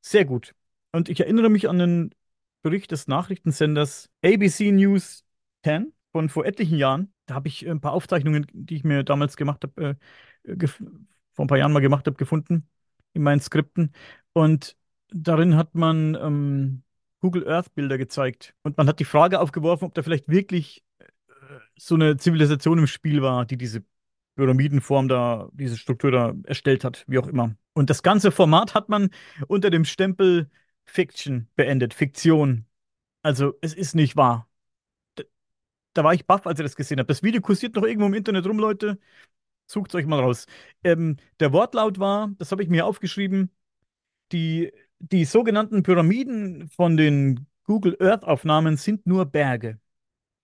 sehr gut. Und ich erinnere mich an einen Bericht des Nachrichtensenders ABC News 10 von vor etlichen Jahren. Da habe ich ein paar Aufzeichnungen, die ich mir damals gemacht habe, äh, gef vor ein paar Jahren mal gemacht habe, gefunden in meinen Skripten. Und darin hat man ähm, Google Earth Bilder gezeigt. Und man hat die Frage aufgeworfen, ob da vielleicht wirklich äh, so eine Zivilisation im Spiel war, die diese Pyramidenform da, diese Struktur da erstellt hat, wie auch immer. Und das ganze Format hat man unter dem Stempel Fiction beendet, Fiktion. Also es ist nicht wahr. Da, war ich baff, als ich das gesehen habe. Das Video kursiert noch irgendwo im Internet rum, Leute. Sucht euch mal raus. Ähm, der Wortlaut war, das habe ich mir aufgeschrieben, die, die sogenannten Pyramiden von den Google Earth-Aufnahmen sind nur Berge.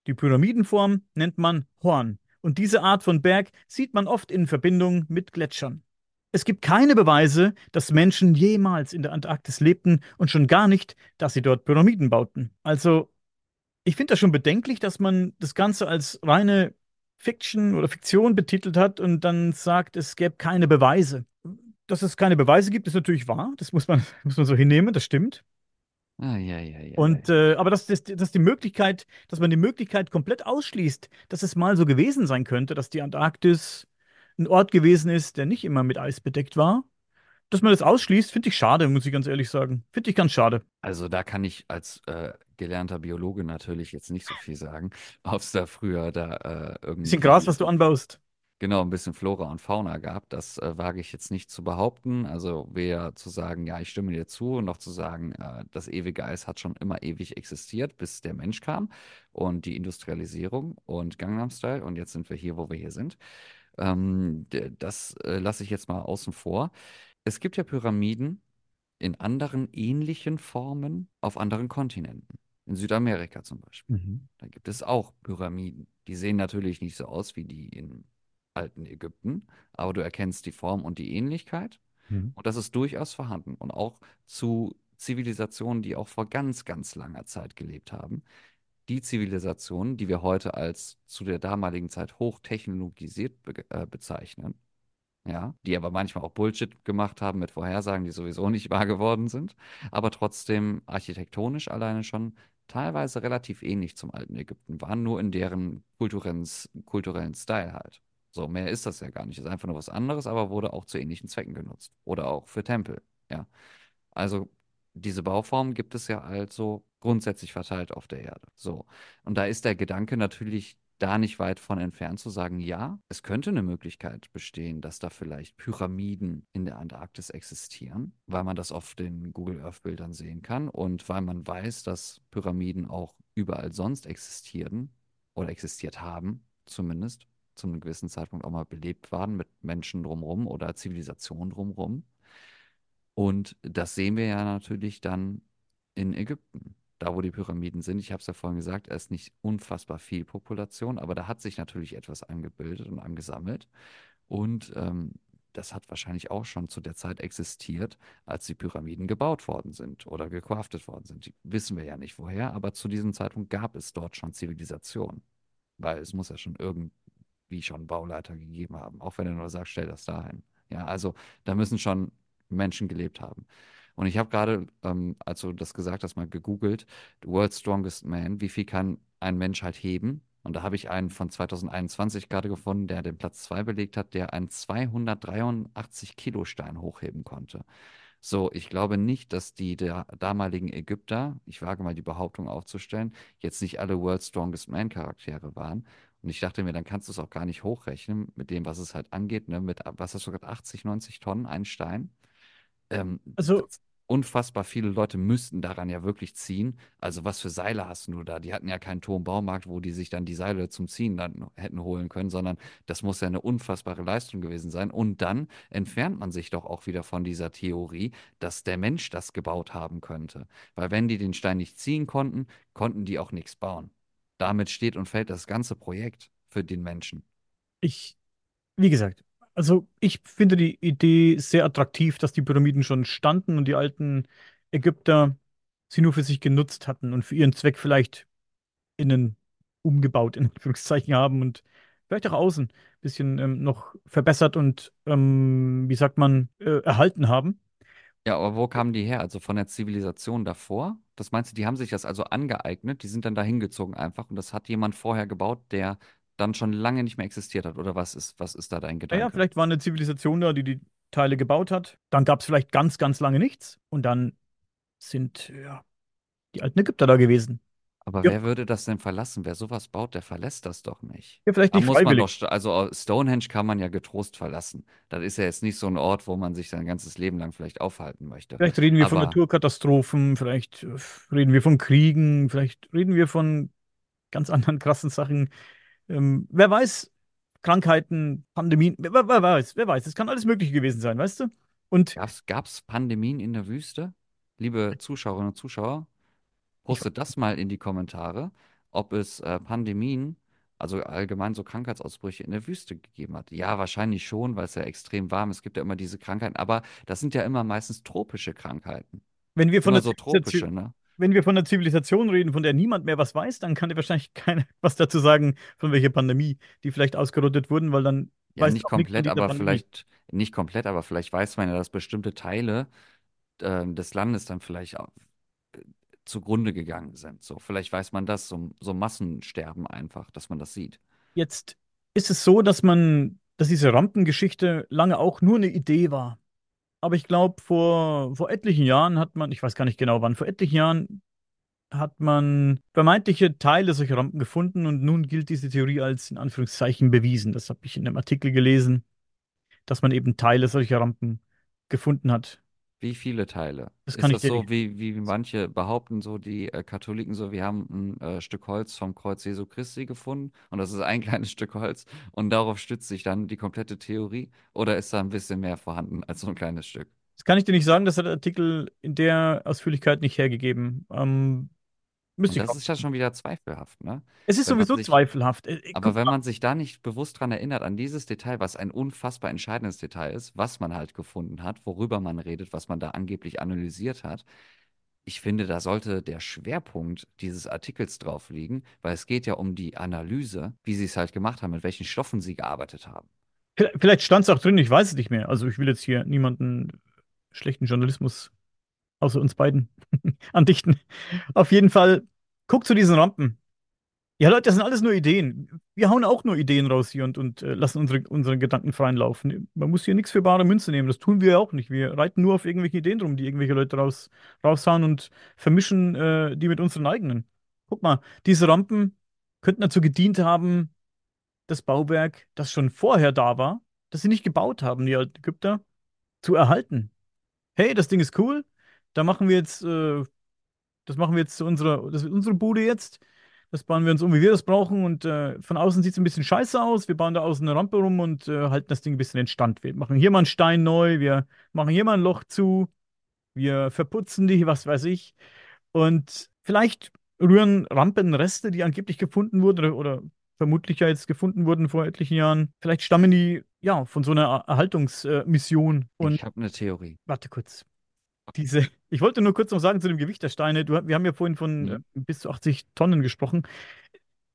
Die Pyramidenform nennt man Horn. Und diese Art von Berg sieht man oft in Verbindung mit Gletschern. Es gibt keine Beweise, dass Menschen jemals in der Antarktis lebten und schon gar nicht, dass sie dort Pyramiden bauten. Also, ich finde das schon bedenklich, dass man das Ganze als reine Fiction oder Fiktion betitelt hat und dann sagt, es gäbe keine Beweise. Dass es keine Beweise gibt, ist natürlich wahr. Das muss man, muss man so hinnehmen, das stimmt. Ah, ja, ja, ja. Und äh, aber dass, dass, dass die Möglichkeit, dass man die Möglichkeit komplett ausschließt, dass es mal so gewesen sein könnte, dass die Antarktis ein Ort gewesen ist, der nicht immer mit Eis bedeckt war, dass man das ausschließt, finde ich schade, muss ich ganz ehrlich sagen. Finde ich ganz schade. Also da kann ich als äh, gelernter Biologe natürlich jetzt nicht so viel sagen, ob es da früher da äh, irgendwie. Bisschen Gras, was du anbaust. Genau, ein bisschen Flora und Fauna gab. Das äh, wage ich jetzt nicht zu behaupten. Also weder zu sagen, ja, ich stimme dir zu, noch zu sagen, äh, das ewige Eis hat schon immer ewig existiert, bis der Mensch kam und die Industrialisierung und Gangnam Style. Und jetzt sind wir hier, wo wir hier sind. Ähm, das äh, lasse ich jetzt mal außen vor. Es gibt ja Pyramiden in anderen ähnlichen Formen auf anderen Kontinenten. In Südamerika zum Beispiel. Mhm. Da gibt es auch Pyramiden. Die sehen natürlich nicht so aus wie die in alten Ägypten, aber du erkennst die Form und die Ähnlichkeit. Mhm. Und das ist durchaus vorhanden. Und auch zu Zivilisationen, die auch vor ganz, ganz langer Zeit gelebt haben. Die Zivilisationen, die wir heute als zu der damaligen Zeit hochtechnologisiert be äh, bezeichnen, ja, die aber manchmal auch Bullshit gemacht haben mit Vorhersagen, die sowieso nicht wahr geworden sind, aber trotzdem architektonisch alleine schon teilweise relativ ähnlich zum alten Ägypten waren, nur in deren kulturellen, kulturellen Style halt. So, mehr ist das ja gar nicht. Ist einfach nur was anderes, aber wurde auch zu ähnlichen Zwecken genutzt. Oder auch für Tempel, ja. Also diese Bauform gibt es ja also grundsätzlich verteilt auf der Erde. So. Und da ist der Gedanke natürlich da nicht weit von entfernt zu sagen, ja, es könnte eine Möglichkeit bestehen, dass da vielleicht Pyramiden in der Antarktis existieren, weil man das auf den Google Earth Bildern sehen kann und weil man weiß, dass Pyramiden auch überall sonst existieren oder existiert haben, zumindest zu einem gewissen Zeitpunkt auch mal belebt waren mit Menschen drumherum oder Zivilisationen drumherum. Und das sehen wir ja natürlich dann in Ägypten, da wo die Pyramiden sind. Ich habe es ja vorhin gesagt, es ist nicht unfassbar viel Population, aber da hat sich natürlich etwas angebildet und angesammelt. Und ähm, das hat wahrscheinlich auch schon zu der Zeit existiert, als die Pyramiden gebaut worden sind oder gecraftet worden sind. Die wissen wir ja nicht woher, aber zu diesem Zeitpunkt gab es dort schon Zivilisation, weil es muss ja schon irgendwie schon Bauleiter gegeben haben, auch wenn du nur sagst, stell das dahin. Ja, also da müssen schon Menschen gelebt haben. Und ich habe gerade, ähm, als du das gesagt hast, mal gegoogelt, World's Strongest Man, wie viel kann ein Mensch halt heben? Und da habe ich einen von 2021 gerade gefunden, der den Platz 2 belegt hat, der einen 283 Kilo Stein hochheben konnte. So, ich glaube nicht, dass die der damaligen Ägypter, ich wage mal die Behauptung aufzustellen, jetzt nicht alle World's Strongest Man Charaktere waren. Und ich dachte mir, dann kannst du es auch gar nicht hochrechnen mit dem, was es halt angeht, ne? Mit, was hast du gesagt, 80, 90 Tonnen, ein Stein. Ähm, Also das, unfassbar viele Leute müssten daran ja wirklich ziehen. Also was für Seile hast du da? Die hatten ja keinen Turmbaumarkt, wo die sich dann die Seile zum Ziehen dann hätten holen können, sondern das muss ja eine unfassbare Leistung gewesen sein. Und dann entfernt man sich doch auch wieder von dieser Theorie, dass der Mensch das gebaut haben könnte. Weil wenn die den Stein nicht ziehen konnten, konnten die auch nichts bauen. Damit steht und fällt das ganze Projekt für den Menschen. ich, wie gesagt, Also ich finde die Idee sehr attraktiv, dass die Pyramiden schon standen und die alten Ägypter sie nur für sich genutzt hatten und für ihren Zweck vielleicht innen umgebaut, in Anführungszeichen haben und vielleicht auch außen ein bisschen ähm, noch verbessert und, ähm, wie sagt man, äh, erhalten haben. Ja, aber wo kamen die her? Also von der Zivilisation davor? Das meinst du, die haben sich das also angeeignet, die sind dann da hingezogen einfach und das hat jemand vorher gebaut, der dann schon lange nicht mehr existiert hat? Oder was ist, was ist da dein Naja, Gedanke? vielleicht war eine Zivilisation da, die die Teile gebaut hat. Dann gab es vielleicht ganz, ganz lange nichts und dann sind ja, die alten Ägypter da gewesen. Aber Ja, wer würde das denn verlassen? Wer sowas baut, der verlässt das doch nicht. ja vielleicht Da nicht muss man freiwillig. doch, st- also Stonehenge kann man ja getrost verlassen. Das ist ja jetzt nicht so ein Ort, wo man sich sein ganzes Leben lang vielleicht aufhalten möchte. Vielleicht reden wir von Aber Naturkatastrophen, vielleicht äh, reden wir von Kriegen, vielleicht reden wir von ganz anderen krassen Sachen. Ähm, wer weiß, Krankheiten, Pandemien, wer, wer weiß, wer weiß, es kann alles Mögliche gewesen sein, weißt du? Und gab's, gab's Pandemien in der Wüste? Liebe Zuschauerinnen und Zuschauer, postet das mal in die Kommentare, ob es äh, Pandemien, also allgemein so Krankheitsausbrüche in der Wüste gegeben hat. Ja, wahrscheinlich schon, weil es ja extrem warm ist. Es gibt ja immer diese Krankheiten, aber das sind ja immer meistens tropische Krankheiten. wenn wir von Immer der so tropische, ne? Wenn wir von der Zivilisation reden, von der niemand mehr was weiß, dann kann dir wahrscheinlich keiner was dazu sagen, von welcher Pandemie die vielleicht ausgerottet wurden, weil dann Ja, weißt du nicht komplett, aber Pandemie. vielleicht, nicht komplett, aber vielleicht weiß man ja, dass bestimmte Teile ähm, des Landes dann vielleicht auch äh, zugrunde gegangen sind. So, vielleicht weiß man das, so, so Massensterben einfach, dass man das sieht. Jetzt ist es so, dass man, dass diese Rampengeschichte lange auch nur eine Idee war. Aber ich glaube, vor, vor etlichen Jahren hat man, ich weiß gar nicht genau wann, vor etlichen Jahren hat man vermeintliche Teile solcher Rampen gefunden und nun gilt diese Theorie als in Anführungszeichen bewiesen. Das habe ich in einem Artikel gelesen, dass man eben Teile solcher Rampen gefunden hat. Wie viele Teile? Das kann Ist ich das dir nicht. so, wie, wie manche behaupten, so die äh, Katholiken, so wir haben ein äh, Stück Holz vom Kreuz Jesu Christi gefunden und das ist ein kleines Stück Holz und darauf stützt sich dann die komplette Theorie? Oder ist da ein bisschen mehr vorhanden als so ein kleines Stück? Das kann ich dir nicht sagen, das hat der Artikel in der Ausführlichkeit nicht hergegeben. Ähm, müsste Und ich das ist ja schon wieder zweifelhaft, ne? Es ist Wenn sowieso sich, zweifelhaft. Äh, äh, aber wenn man sich da nicht bewusst dran erinnert, an dieses Detail, was ein unfassbar entscheidendes Detail ist, was man halt gefunden hat, worüber man redet, was man da angeblich analysiert hat, ich finde, da sollte der Schwerpunkt dieses Artikels drauf liegen, weil es geht ja um die Analyse, wie sie es halt gemacht haben, mit welchen Stoffen sie gearbeitet haben. vielleicht stand es auch drin, ich weiß es nicht mehr. Also ich will jetzt hier niemanden schlechten Journalismus außer uns beiden andichten. Auf jeden Fall, guck zu diesen Rampen. Ja, Leute, das sind alles nur Ideen. Wir hauen auch nur Ideen raus hier und, und äh, lassen unsere, unsere Gedanken freien Laufen. Man muss hier nichts für bare Münze nehmen. Das tun wir ja auch nicht. Wir reiten nur auf irgendwelche Ideen drum, die irgendwelche Leute raus, raushauen und vermischen äh, die mit unseren eigenen. Guck mal, diese Rampen könnten dazu gedient haben, das Bauwerk, das schon vorher da war, das sie nicht gebaut haben, die alten Ägypter, zu erhalten. Hey, das Ding ist cool. Da machen wir jetzt äh, das machen wir jetzt zu unserer, das ist unsere Bude jetzt. Das bauen wir uns um, wie wir das brauchen. Und äh, von außen sieht es ein bisschen scheiße aus. Wir bauen da außen eine Rampe rum und äh, halten das Ding ein bisschen in Stand. Wir machen hier mal einen Stein neu, wir machen hier mal ein Loch zu, wir verputzen die, was weiß ich. Und vielleicht rühren Rampenreste, die angeblich gefunden wurden oder, oder vermutlich ja jetzt gefunden wurden vor etlichen Jahren, vielleicht stammen die ja von so einer Erhaltungsmission. Und Ich habe eine Theorie. warte kurz. Diese, ich wollte nur kurz noch sagen zu dem Gewicht der Steine. Du, wir haben ja vorhin von Hm? bis zu 80 Tonnen gesprochen.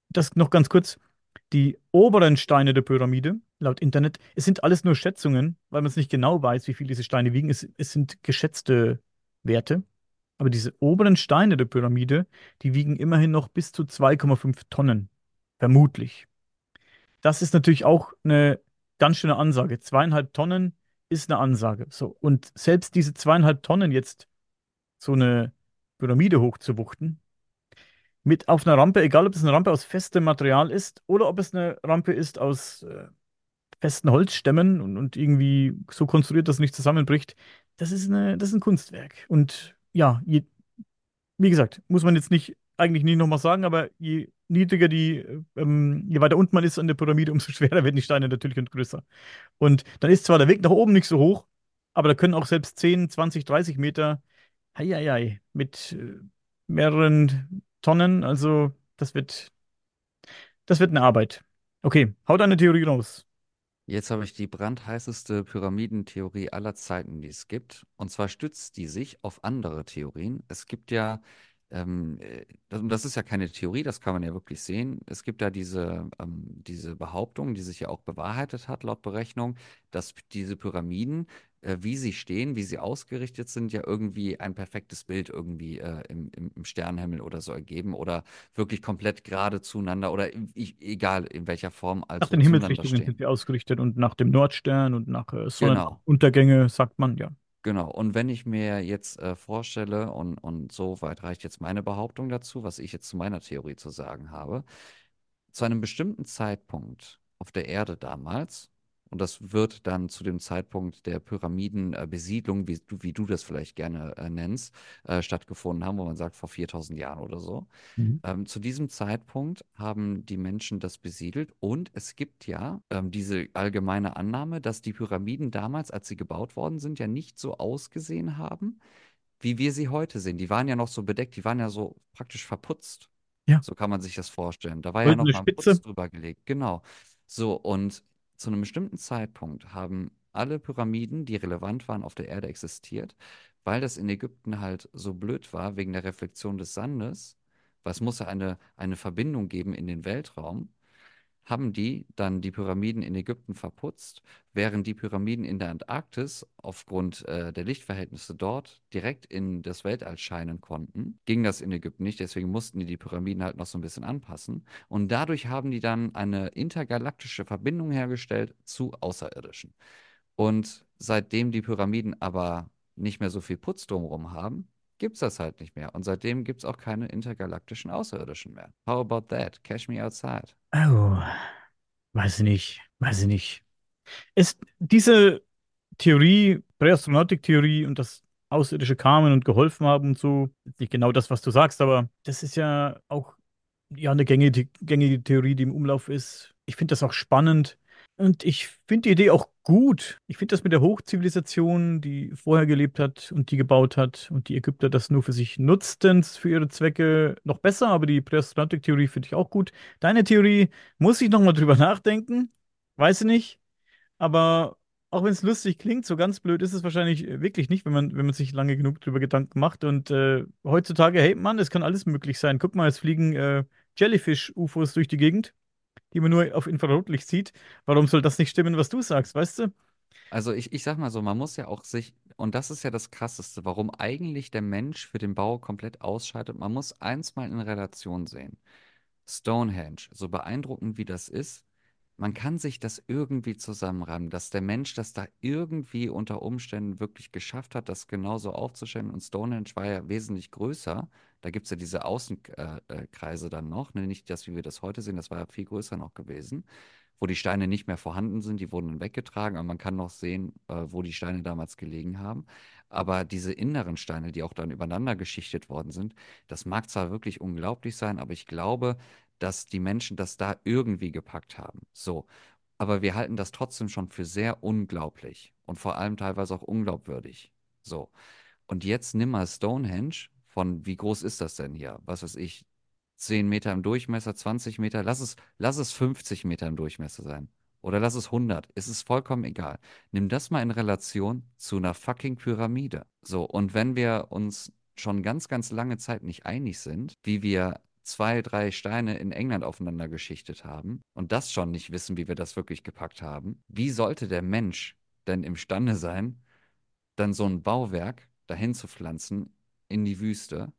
Das noch ganz kurz. Die oberen Steine der Pyramide, laut Internet, es sind alles nur Schätzungen, weil man es nicht genau weiß, wie viel diese Steine wiegen. Es, es sind geschätzte Werte. Aber diese oberen Steine der Pyramide, die wiegen immerhin noch bis zu 2,5 Tonnen. Vermutlich. Das ist natürlich auch eine ganz schöne Ansage. Zweieinhalb Tonnen ist eine Ansage. So. Und selbst diese zweieinhalb Tonnen jetzt so eine Pyramide hochzuwuchten, mit auf einer Rampe, egal ob es eine Rampe aus festem Material ist oder ob es eine Rampe ist aus äh, festen Holzstämmen und, und irgendwie so konstruiert, dass es nicht zusammenbricht, das ist eine, das ist ein Kunstwerk. Und ja, je, wie gesagt, muss man jetzt nicht, eigentlich nie nochmal sagen, aber je niedriger die, äh, ähm, je weiter unten man ist an der Pyramide, umso schwerer werden die Steine natürlich und größer. Und dann ist zwar der Weg nach oben nicht so hoch, aber da können auch selbst 10, 20, 30 Meter, heieiei, mit äh, mehreren Tonnen, also das wird, das wird eine Arbeit. Okay, hau deine Theorie raus. Jetzt habe ich die brandheißeste Pyramidentheorie aller Zeiten, die es gibt. Und zwar stützt die sich auf andere Theorien. Es gibt ja, ähm, äh, das, das ist ja keine Theorie, das kann man ja wirklich sehen. Es gibt ja diese, ähm, diese Behauptung, die sich ja auch bewahrheitet hat, laut Berechnung, dass diese Pyramiden, äh, wie sie stehen, wie sie ausgerichtet sind, ja irgendwie ein perfektes Bild irgendwie äh, im, im, im Sternenhimmel oder so ergeben oder wirklich komplett gerade zueinander oder ich, egal in welcher Form, Nach also den zueinander Himmelsrichtungen stehen. sind sie ausgerichtet und nach dem Nordstern und nach äh, Genau, Sonnenuntergänge, sagt man, ja. Genau. Und wenn ich mir jetzt äh, vorstelle, und, und so weit reicht jetzt meine Behauptung dazu, was ich jetzt zu meiner Theorie zu sagen habe, zu einem bestimmten Zeitpunkt auf der Erde damals, und das wird dann zu dem Zeitpunkt der Pyramidenbesiedlung, wie du, wie du das vielleicht gerne äh, nennst, äh, stattgefunden haben, wo man sagt vor 4000 Jahren oder so. Mhm. Ähm, zu diesem Zeitpunkt haben die Menschen das besiedelt und es gibt ja ähm, diese allgemeine Annahme, dass die Pyramiden damals, als sie gebaut worden sind, ja nicht so ausgesehen haben, wie wir sie heute sehen. Die waren ja noch so bedeckt, die waren ja so praktisch verputzt. Ja, So kann man sich das vorstellen. Da war ja noch goldene mal ein Putz Spitze. drüber gelegt. Genau. So, und zu einem bestimmten Zeitpunkt haben alle Pyramiden, die relevant waren, auf der Erde existiert, weil das in Ägypten halt so blöd war, wegen der Reflexion des Sandes, weil es muss ja eine, eine Verbindung geben in den Weltraum haben die dann die Pyramiden in Ägypten verputzt, während die Pyramiden in der Antarktis aufgrund äh, der Lichtverhältnisse dort direkt in das Weltall scheinen konnten. Ging das in Ägypten nicht, deswegen mussten die die Pyramiden halt noch so ein bisschen anpassen. Und dadurch haben die dann eine intergalaktische Verbindung hergestellt zu Außerirdischen. Und seitdem die Pyramiden aber nicht mehr so viel Putz drumherum haben, gibt es das halt nicht mehr. Und seitdem gibt es auch keine intergalaktischen Außerirdischen mehr. How about that? Cash me outside. Oh, weiß ich nicht, weiß ich nicht. Ist diese Theorie, Präastronautik-Theorie und das Außerirdische kamen und geholfen haben und so, nicht genau das, was du sagst, aber das ist ja auch ja eine gängige, gängige Theorie, die im Umlauf ist. Ich finde das auch spannend und ich finde die Idee auch gut. Ich finde das mit der Hochzivilisation, die vorher gelebt hat und die gebaut hat und die Ägypter das nur für sich nutzten, für ihre Zwecke, noch besser, aber die Präastronautik-Theorie finde ich auch gut. Deine Theorie muss ich nochmal drüber nachdenken, weiß ich nicht. Aber auch wenn es lustig klingt, so ganz blöd ist es wahrscheinlich äh, wirklich nicht, wenn man, wenn man sich lange genug drüber Gedanken macht. Und äh, heutzutage, hey Mann, es kann alles möglich sein. Guck mal, es fliegen äh, Jellyfish-UFOs durch die Gegend, die man nur auf Infrarotlicht sieht. Warum soll das nicht stimmen, was du sagst, weißt du? Also ich, ich sag mal so, man muss ja auch sich, und das ist ja das Krasseste, warum eigentlich der Mensch für den Bau komplett ausscheidet. Man muss eins mal in Relation sehen. Stonehenge, so beeindruckend wie das ist, man kann sich das irgendwie zusammenreimen, dass der Mensch das da irgendwie unter Umständen wirklich geschafft hat, das genauso aufzustellen. Und Stonehenge war ja wesentlich größer. Da gibt es ja diese Außenkreise äh, äh, dann noch, ne? Nicht das, wie wir das heute sehen, das war ja viel größer noch gewesen, wo die Steine nicht mehr vorhanden sind, die wurden dann weggetragen, aber man kann noch sehen, äh, wo die Steine damals gelegen haben. Aber diese inneren Steine, die auch dann übereinander geschichtet worden sind, das mag zwar wirklich unglaublich sein, aber ich glaube, dass die Menschen das da irgendwie gepackt haben. So. Aber wir halten das trotzdem schon für sehr unglaublich und vor allem teilweise auch unglaubwürdig. So. Und jetzt nimm mal Stonehenge von, wie groß ist das denn hier? Was weiß ich, 10 Meter im Durchmesser, 20 Meter, lass es, lass es 50 Meter im Durchmesser sein. Oder lass es 100. Es ist vollkommen egal. Nimm das mal in Relation zu einer fucking Pyramide. So, und wenn wir uns schon ganz, ganz lange Zeit nicht einig sind, wie wir zwei, drei Steine in England aufeinander geschichtet haben und das schon nicht wissen, wie wir das wirklich gepackt haben, wie sollte der Mensch denn imstande sein, dann so ein Bauwerk dahin zu pflanzen in die Wüste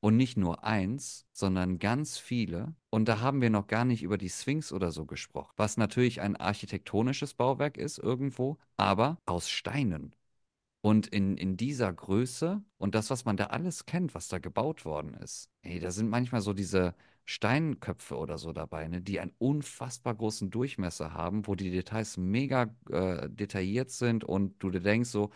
und nicht nur eins, sondern ganz viele. Und da haben wir noch gar nicht über die Sphinx oder so gesprochen, was natürlich ein architektonisches Bauwerk ist irgendwo, aber aus Steinen. Und in, in dieser Größe und das, was man da alles kennt, was da gebaut worden ist, ey, da sind manchmal so diese Steinköpfe oder so dabei, ne, die einen unfassbar großen Durchmesser haben, wo die Details mega äh, detailliert sind und du dir denkst so,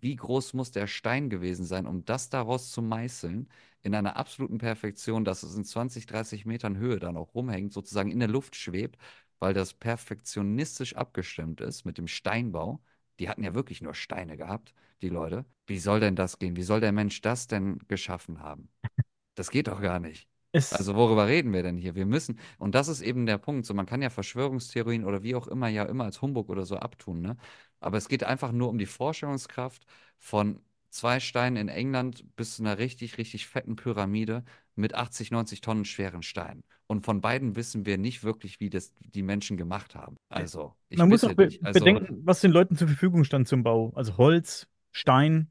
wie groß muss der Stein gewesen sein, um das daraus zu meißeln, in einer absoluten Perfektion, dass es in 20, 30 Metern Höhe dann auch rumhängt, sozusagen in der Luft schwebt, weil das perfektionistisch abgestimmt ist mit dem Steinbau. Die hatten ja wirklich nur Steine gehabt die Leute. Wie soll denn das gehen? Wie soll der Mensch das denn geschaffen haben? Das geht doch gar nicht. Es, Also worüber reden wir denn hier? Wir müssen, und das ist eben der Punkt, so man kann ja Verschwörungstheorien oder wie auch immer ja immer als Humbug oder so abtun, ne? Aber es geht einfach nur um die Vorstellungskraft von zwei Steinen in England bis zu einer richtig, richtig fetten Pyramide mit 80, 90 Tonnen schweren Steinen. Und von beiden wissen wir nicht wirklich, wie das die Menschen gemacht haben. Also, ich man muss auch be. Also, bedenken, was den Leuten zur Verfügung stand zum Bau. Also Holz, Stein,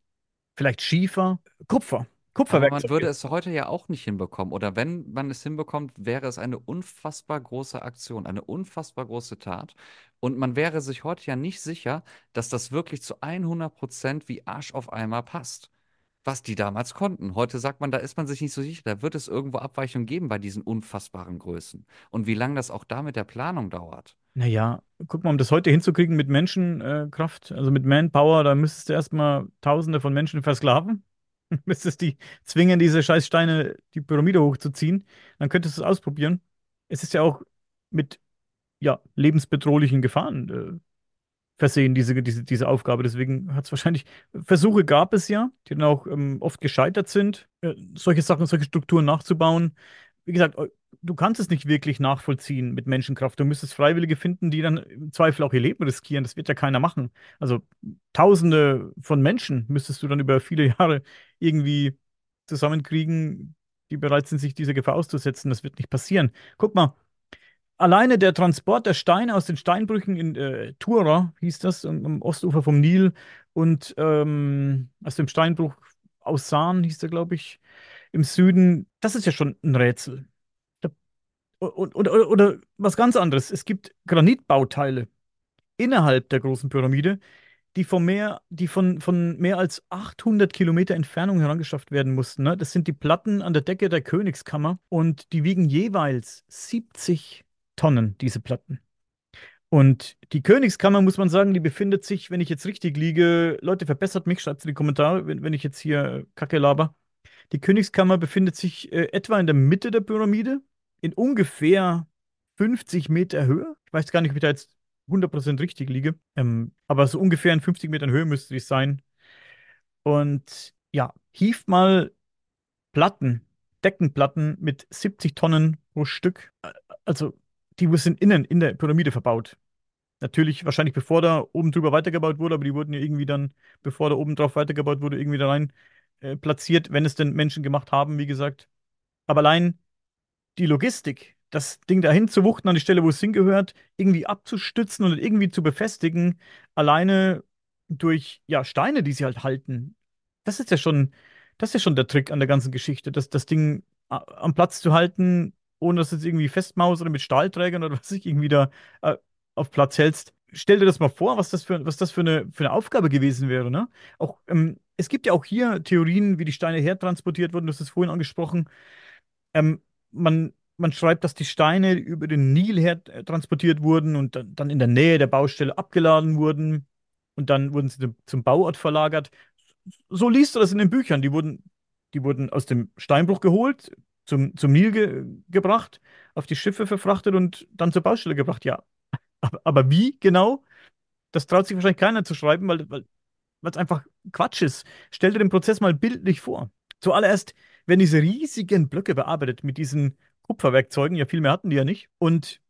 vielleicht Schiefer, Kupfer, Aber man würde es heute ja auch nicht hinbekommen. Oder wenn man es hinbekommt, wäre es eine unfassbar große Aktion, eine unfassbar große Tat. Und man wäre sich heute ja nicht sicher, dass das wirklich zu 100 Prozent wie Arsch auf Eimer passt. Was die damals konnten. Heute sagt man, da ist man sich nicht so sicher. Da wird es irgendwo Abweichungen geben bei diesen unfassbaren Größen. Und wie lange das auch da mit der Planung dauert. Naja, guck mal, um das heute hinzukriegen mit Menschenkraft, also mit Manpower, da müsstest du erstmal Tausende von Menschen versklaven. Müsstest die zwingen, diese scheiß Steine, die Pyramide hochzuziehen. Dann könntest du es ausprobieren. Es ist ja auch mit, ja, lebensbedrohlichen Gefahren äh, versehen, diese, diese, diese Aufgabe. Deswegen hat es wahrscheinlich, Versuche gab es ja, die dann auch ähm, oft gescheitert sind, äh, solche Sachen, solche Strukturen nachzubauen. Wie gesagt, du kannst es nicht wirklich nachvollziehen mit Menschenkraft. Du müsstest Freiwillige finden, die dann im Zweifel auch ihr Leben riskieren. Das wird ja keiner machen. Also Tausende von Menschen müsstest du dann über viele Jahre irgendwie zusammenkriegen, die bereit sind, sich dieser Gefahr auszusetzen. Das wird nicht passieren. Guck mal, Alleine der Transport der Steine aus den Steinbrüchen in äh, Tura, hieß das, am, am Ostufer vom Nil, und ähm, aus dem Steinbruch aus Saan, hieß der, glaube ich, im Süden, das ist ja schon ein Rätsel. Und, oder, oder was ganz anderes. Es gibt Granitbauteile innerhalb der großen Pyramide, die von mehr, die von, von mehr als 800 Kilometer Entfernung herangeschafft werden mussten. Ne? Das sind die Platten an der Decke der Königskammer und die wiegen jeweils 70 Tonnen, diese Platten. Und die Königskammer, muss man sagen, die befindet sich, wenn ich jetzt richtig liege, Leute, verbessert mich, schreibt es in die Kommentare, wenn, wenn ich jetzt hier Kacke laber. Die Königskammer befindet sich äh, etwa in der Mitte der Pyramide, in ungefähr 50 Meter Höhe. Ich weiß gar nicht, ob ich da jetzt 100% richtig liege, ähm, aber so ungefähr in 50 Metern Höhe müsste es sein. Und ja, hieft mal Platten, Deckenplatten mit 70 Tonnen pro Stück. Also, die sind innen in der Pyramide verbaut. Natürlich, wahrscheinlich bevor da oben drüber weitergebaut wurde, aber die wurden ja irgendwie dann, bevor da oben drauf weitergebaut wurde, irgendwie da rein äh, platziert, wenn es denn Menschen gemacht haben, wie gesagt. Aber allein die Logistik, das Ding dahin zu wuchten an die Stelle, wo es hingehört, irgendwie abzustützen und irgendwie zu befestigen, alleine durch ja, Steine, die sie halt halten. Das ist ja schon, das ist ja schon der Trick an der ganzen Geschichte, das, das Ding am Platz zu halten, ohne dass es irgendwie festmaust oder mit Stahlträgern oder was ich irgendwie da äh, auf Platz hältst. Stell dir das mal vor, was das für, was das für eine, für eine Aufgabe gewesen wäre, ne? Auch, ähm, es gibt ja auch hier Theorien, wie die Steine hertransportiert wurden, du hast es vorhin angesprochen. Ähm, man, man schreibt, dass die Steine über den Nil her äh, transportiert wurden und dann, in der Nähe der Baustelle abgeladen wurden und dann wurden sie zum, zum Bauort verlagert. So liest du das in den Büchern. Die wurden, die wurden aus dem Steinbruch geholt, zum, zum Nil ge gebracht, auf die Schiffe verfrachtet und dann zur Baustelle gebracht. Ja, aber, aber wie genau? Das traut sich wahrscheinlich keiner zu schreiben, weil, weil, weil es einfach Quatsch ist. Stell dir den Prozess mal bildlich vor. Zuallererst werden diese riesigen Blöcke bearbeitet mit diesen Kupferwerkzeugen. Ja, viel mehr hatten die ja nicht. Und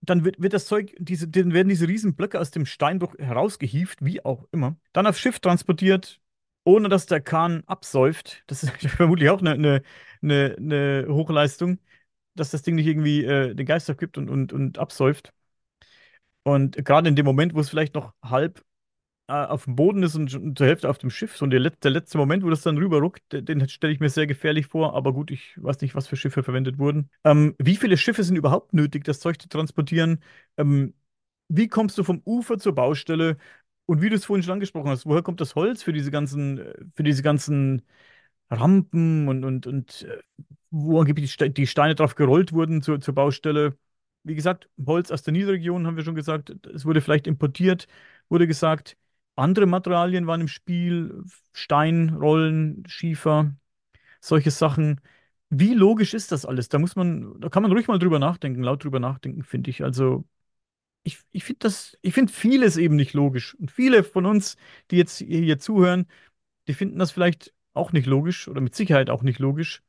dann wird, wird das Zeug, diese, dann werden diese riesen Blöcke aus dem Steinbruch herausgehievt, wie auch immer. Dann aufs Schiff transportiert, ohne dass der Kahn absäuft. Das ist vermutlich auch eine, eine, eine, eine Hochleistung, dass das Ding nicht irgendwie äh, den Geist aufgibt und, und, und absäuft. Und gerade in dem Moment, wo es vielleicht noch halb auf dem Boden ist und zur Hälfte auf dem Schiff. So der, der letzte Moment, wo das dann rüberruckt, den, stelle ich mir sehr gefährlich vor. Aber gut, ich weiß nicht, was für Schiffe verwendet wurden. Ähm, wie viele Schiffe sind überhaupt nötig, das Zeug zu transportieren? Ähm, wie kommst du vom Ufer zur Baustelle? Und wie du es vorhin schon angesprochen hast, woher kommt das Holz für diese ganzen, äh, für diese ganzen Rampen und, und, und äh, wo angeblich die Ste- die Steine drauf gerollt wurden zur, zur Baustelle? Wie gesagt, Holz aus der Nilregion, haben wir schon gesagt. Es wurde vielleicht importiert, wurde gesagt. Andere Materialien waren im Spiel, Stein, Rollen, Schiefer, solche Sachen. Wie logisch ist das alles? Da muss man, da kann man ruhig mal drüber nachdenken, laut drüber nachdenken, finde ich. Also, ich, ich finde das, ich finde vieles eben nicht logisch. Und viele von uns, die jetzt hier, hier zuhören, die finden das vielleicht auch nicht logisch oder mit Sicherheit auch nicht logisch.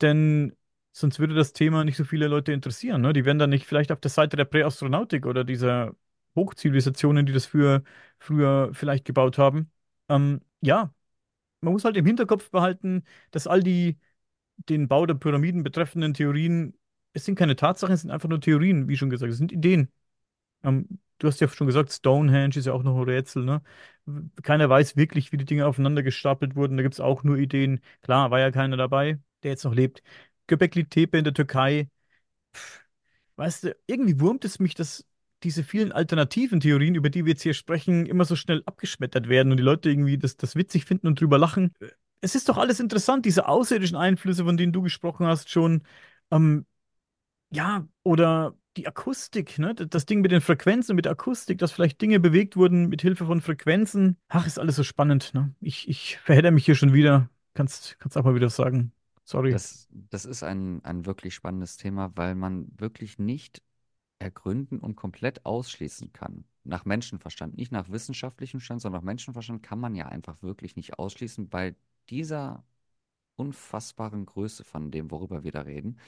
Denn sonst würde das Thema nicht so viele Leute interessieren. Ne? Die wären dann nicht vielleicht auf der Seite der Präastronautik oder dieser Hochzivilisationen, die das für, früher vielleicht gebaut haben. Ähm, ja, man muss halt im Hinterkopf behalten, dass all die den Bau der Pyramiden betreffenden Theorien, es sind keine Tatsachen, es sind einfach nur Theorien, wie schon gesagt, es sind Ideen. Ähm, du hast ja schon gesagt, Stonehenge ist ja auch noch ein Rätsel, ne? Keiner weiß wirklich, wie die Dinge aufeinander gestapelt wurden. Da gibt es auch nur Ideen. Klar, war ja keiner dabei, der jetzt noch lebt. Göbekli Tepe in der Türkei. Pff, weißt du, irgendwie wurmt es mich, dass diese vielen alternativen Theorien, über die wir jetzt hier sprechen, immer so schnell abgeschmettert werden und die Leute irgendwie das, das witzig finden und drüber lachen. Es ist doch alles interessant, diese außerirdischen Einflüsse, von denen du gesprochen hast, schon. Ähm, ja, oder die Akustik, ne? Das Ding mit den Frequenzen, mit der Akustik, dass vielleicht Dinge bewegt wurden mit Hilfe von Frequenzen. Ach, ist alles so spannend, ne? Ich, ich verhedder mich hier schon wieder. Kannst, kannst auch mal wieder sagen. Sorry. Das, das ist ein, ein wirklich spannendes Thema, weil man wirklich nicht ergründen und komplett ausschließen kann. Nach Menschenverstand, nicht nach wissenschaftlichem Stand, sondern nach Menschenverstand kann man ja einfach wirklich nicht ausschließen bei dieser unfassbaren Größe von dem, worüber wir da reden,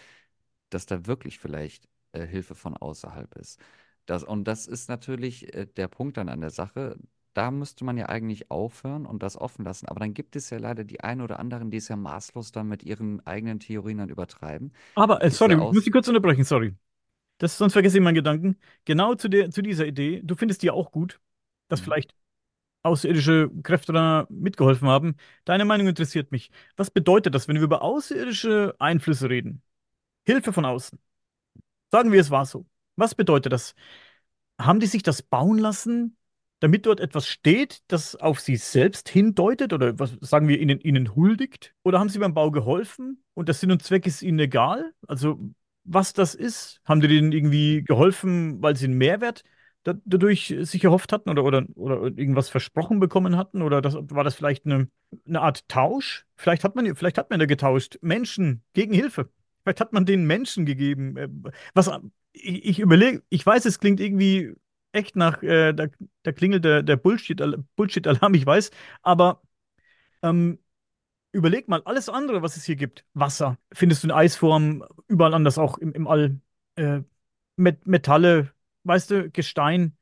dass da wirklich vielleicht äh, Hilfe von außerhalb ist. Das, und das ist natürlich äh, der Punkt dann an der Sache. Da müsste man ja eigentlich aufhören und das offen lassen. Aber dann gibt es ja leider die einen oder anderen, die es ja maßlos dann mit ihren eigenen Theorien dann übertreiben. Aber, äh, sorry, ja ich muss dich kurz unterbrechen, sorry. Das, sonst vergesse ich meinen Gedanken. Genau zu der, zu dieser Idee. Du findest die auch gut, dass Mhm. vielleicht außerirdische Kräfte da mitgeholfen haben. Deine Meinung interessiert mich. Was bedeutet das, wenn wir über außerirdische Einflüsse reden? Hilfe von außen. Sagen wir, es war so. Was bedeutet das? Haben die sich das bauen lassen, damit dort etwas steht, das auf sie selbst hindeutet oder was sagen wir, ihnen, ihnen huldigt? Oder haben sie beim Bau geholfen und der Sinn und Zweck ist ihnen egal? Also, was das ist? Haben die denen irgendwie geholfen, weil sie einen Mehrwert da, dadurch sich erhofft hatten oder, oder, oder irgendwas versprochen bekommen hatten? Oder das, war das vielleicht eine, eine Art Tausch? Vielleicht hat man, vielleicht hat man da getauscht. Menschen gegen Hilfe. Vielleicht hat man den Menschen gegeben. Äh, Was, ich, ich überlege, ich weiß, es klingt irgendwie echt nach, äh, da, da klingelt der, der Bullshit, Bullshit-Alarm, ich weiß, aber ähm, überleg mal, alles andere, was es hier gibt, Wasser, findest du in Eisform, überall anders auch im, im All, äh, Met Metalle, weißt du, Gestein.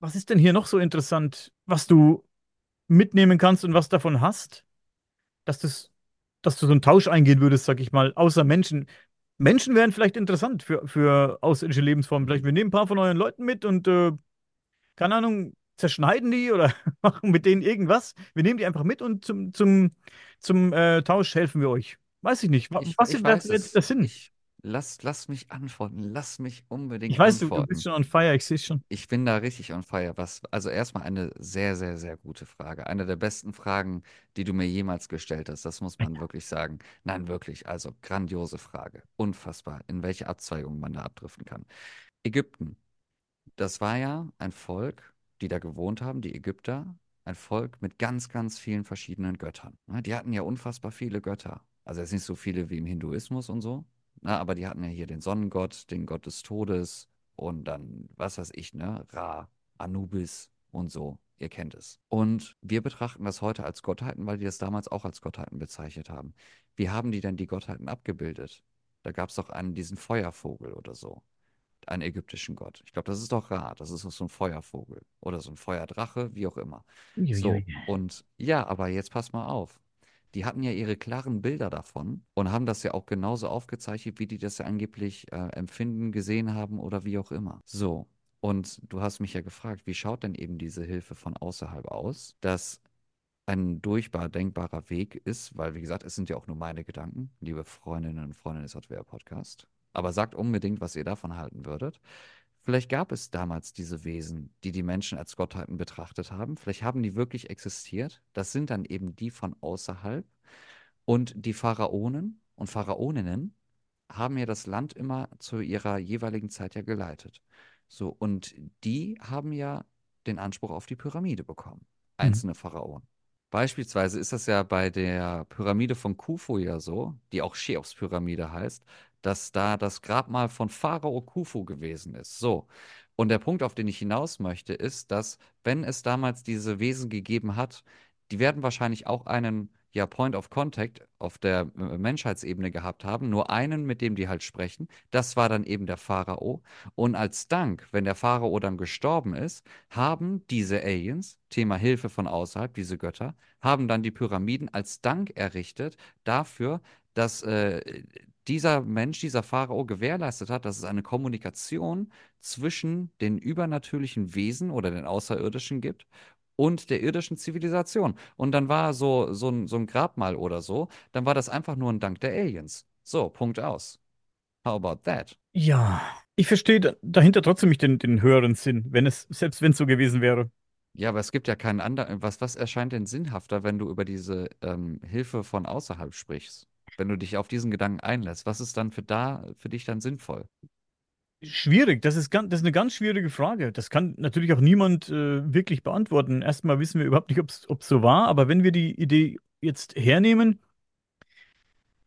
Was ist denn hier noch so interessant, was du mitnehmen kannst und was davon hast? dass das, dass du so einen Tausch eingehen würdest, sag ich mal, außer Menschen. Menschen wären vielleicht interessant für, für außerirdische Lebensformen. Vielleicht wir nehmen ein paar von euren Leuten mit und, äh, keine Ahnung, zerschneiden die oder machen mit denen irgendwas. Wir nehmen die einfach mit und zum, zum, zum äh, Tausch helfen wir euch. Weiß ich nicht. Wa- Ich, Was ich weiß jetzt es. der Sinn? Ich lass, lass mich antworten. Lass mich Ich unbedingt weiß, du, du bist antworten. schon on fire, ich sehe schon. Ich bin da richtig on fire. Was, also erstmal eine sehr, sehr, sehr gute Frage. Eine der besten Fragen, die du mir jemals gestellt hast. Das muss man wirklich sagen. Nein, wirklich. Also grandiose Frage. Unfassbar, in welche Abzweigung man da abdriften kann. Ägypten. Das war ja ein Volk, die da gewohnt haben, die Ägypter. Ein Volk mit ganz, ganz vielen verschiedenen Göttern. Ne, Die hatten ja unfassbar viele Götter. Also jetzt nicht so viele wie im Hinduismus und so. Na, aber die hatten ja hier den Sonnengott, den Gott des Todes und dann, was weiß ich, ne, Ra, Anubis und so. Ihr kennt es. Und wir betrachten das heute als Gottheiten, weil die das damals auch als Gottheiten bezeichnet haben. Wie haben die denn die Gottheiten abgebildet? Da gab es doch einen, diesen Feuervogel oder so einen ägyptischen Gott. Ich glaube, das ist doch Ra, das ist doch so ein Feuervogel oder so ein Feuerdrache, wie auch immer. So, und ja, aber jetzt pass mal auf. Die hatten ja ihre klaren Bilder davon und haben das ja auch genauso aufgezeichnet, wie die das ja angeblich äh, empfinden, gesehen haben oder wie auch immer. So, und du hast mich ja gefragt, wie schaut denn eben diese Hilfe von außerhalb aus? Das ein durchbar denkbarer Weg ist, weil, wie gesagt, es sind ja auch nur meine Gedanken, liebe Freundinnen und Freunde des Hotware Podcast. Aber sagt unbedingt, was ihr davon halten würdet. Vielleicht gab es damals diese Wesen, die die Menschen als Gottheiten betrachtet haben. Vielleicht haben die wirklich existiert. Das sind dann eben die von außerhalb. Und die Pharaonen und Pharaoninnen haben ja das Land immer zu ihrer jeweiligen Zeit ja geleitet. So, und die haben ja den Anspruch auf die Pyramide bekommen. Mhm. Einzelne Pharaonen. Beispielsweise ist das ja bei der Pyramide von Khufu ja so, die auch Cheops-Pyramide heißt, dass da das Grabmal von Pharao Khufu gewesen ist. So. Und der Punkt, auf den ich hinaus möchte, ist, dass, wenn es damals diese Wesen gegeben hat, die werden wahrscheinlich auch einen, ja Point of Contact auf der äh, Menschheitsebene gehabt haben, nur einen, mit dem die halt sprechen. Das war dann eben der Pharao. Und als Dank, wenn der Pharao dann gestorben ist, haben diese Aliens, Thema Hilfe von außerhalb, diese Götter, haben dann die Pyramiden als Dank errichtet dafür, dass äh, dieser Mensch, dieser Pharao gewährleistet hat, dass es eine Kommunikation zwischen den übernatürlichen Wesen oder den Außerirdischen gibt und der irdischen Zivilisation. Und dann war so, so ein, so ein Grabmal oder so, dann war das einfach nur ein Dank der Aliens. So, Punkt aus. How about that? Ja, ich verstehe da- dahinter trotzdem nicht den, den höheren Sinn, wenn es, selbst wenn es so gewesen wäre. Ja, aber es gibt ja keinen anderen. Was, was erscheint denn sinnhafter, wenn du über diese ähm, Hilfe von außerhalb sprichst? Wenn du dich auf diesen Gedanken einlässt, was ist dann für da für dich dann sinnvoll? Schwierig, das ist, ganz, das ist eine ganz schwierige Frage. Das kann natürlich auch niemand äh, wirklich beantworten. Erstmal wissen wir überhaupt nicht, ob es so war, aber wenn wir die Idee jetzt hernehmen,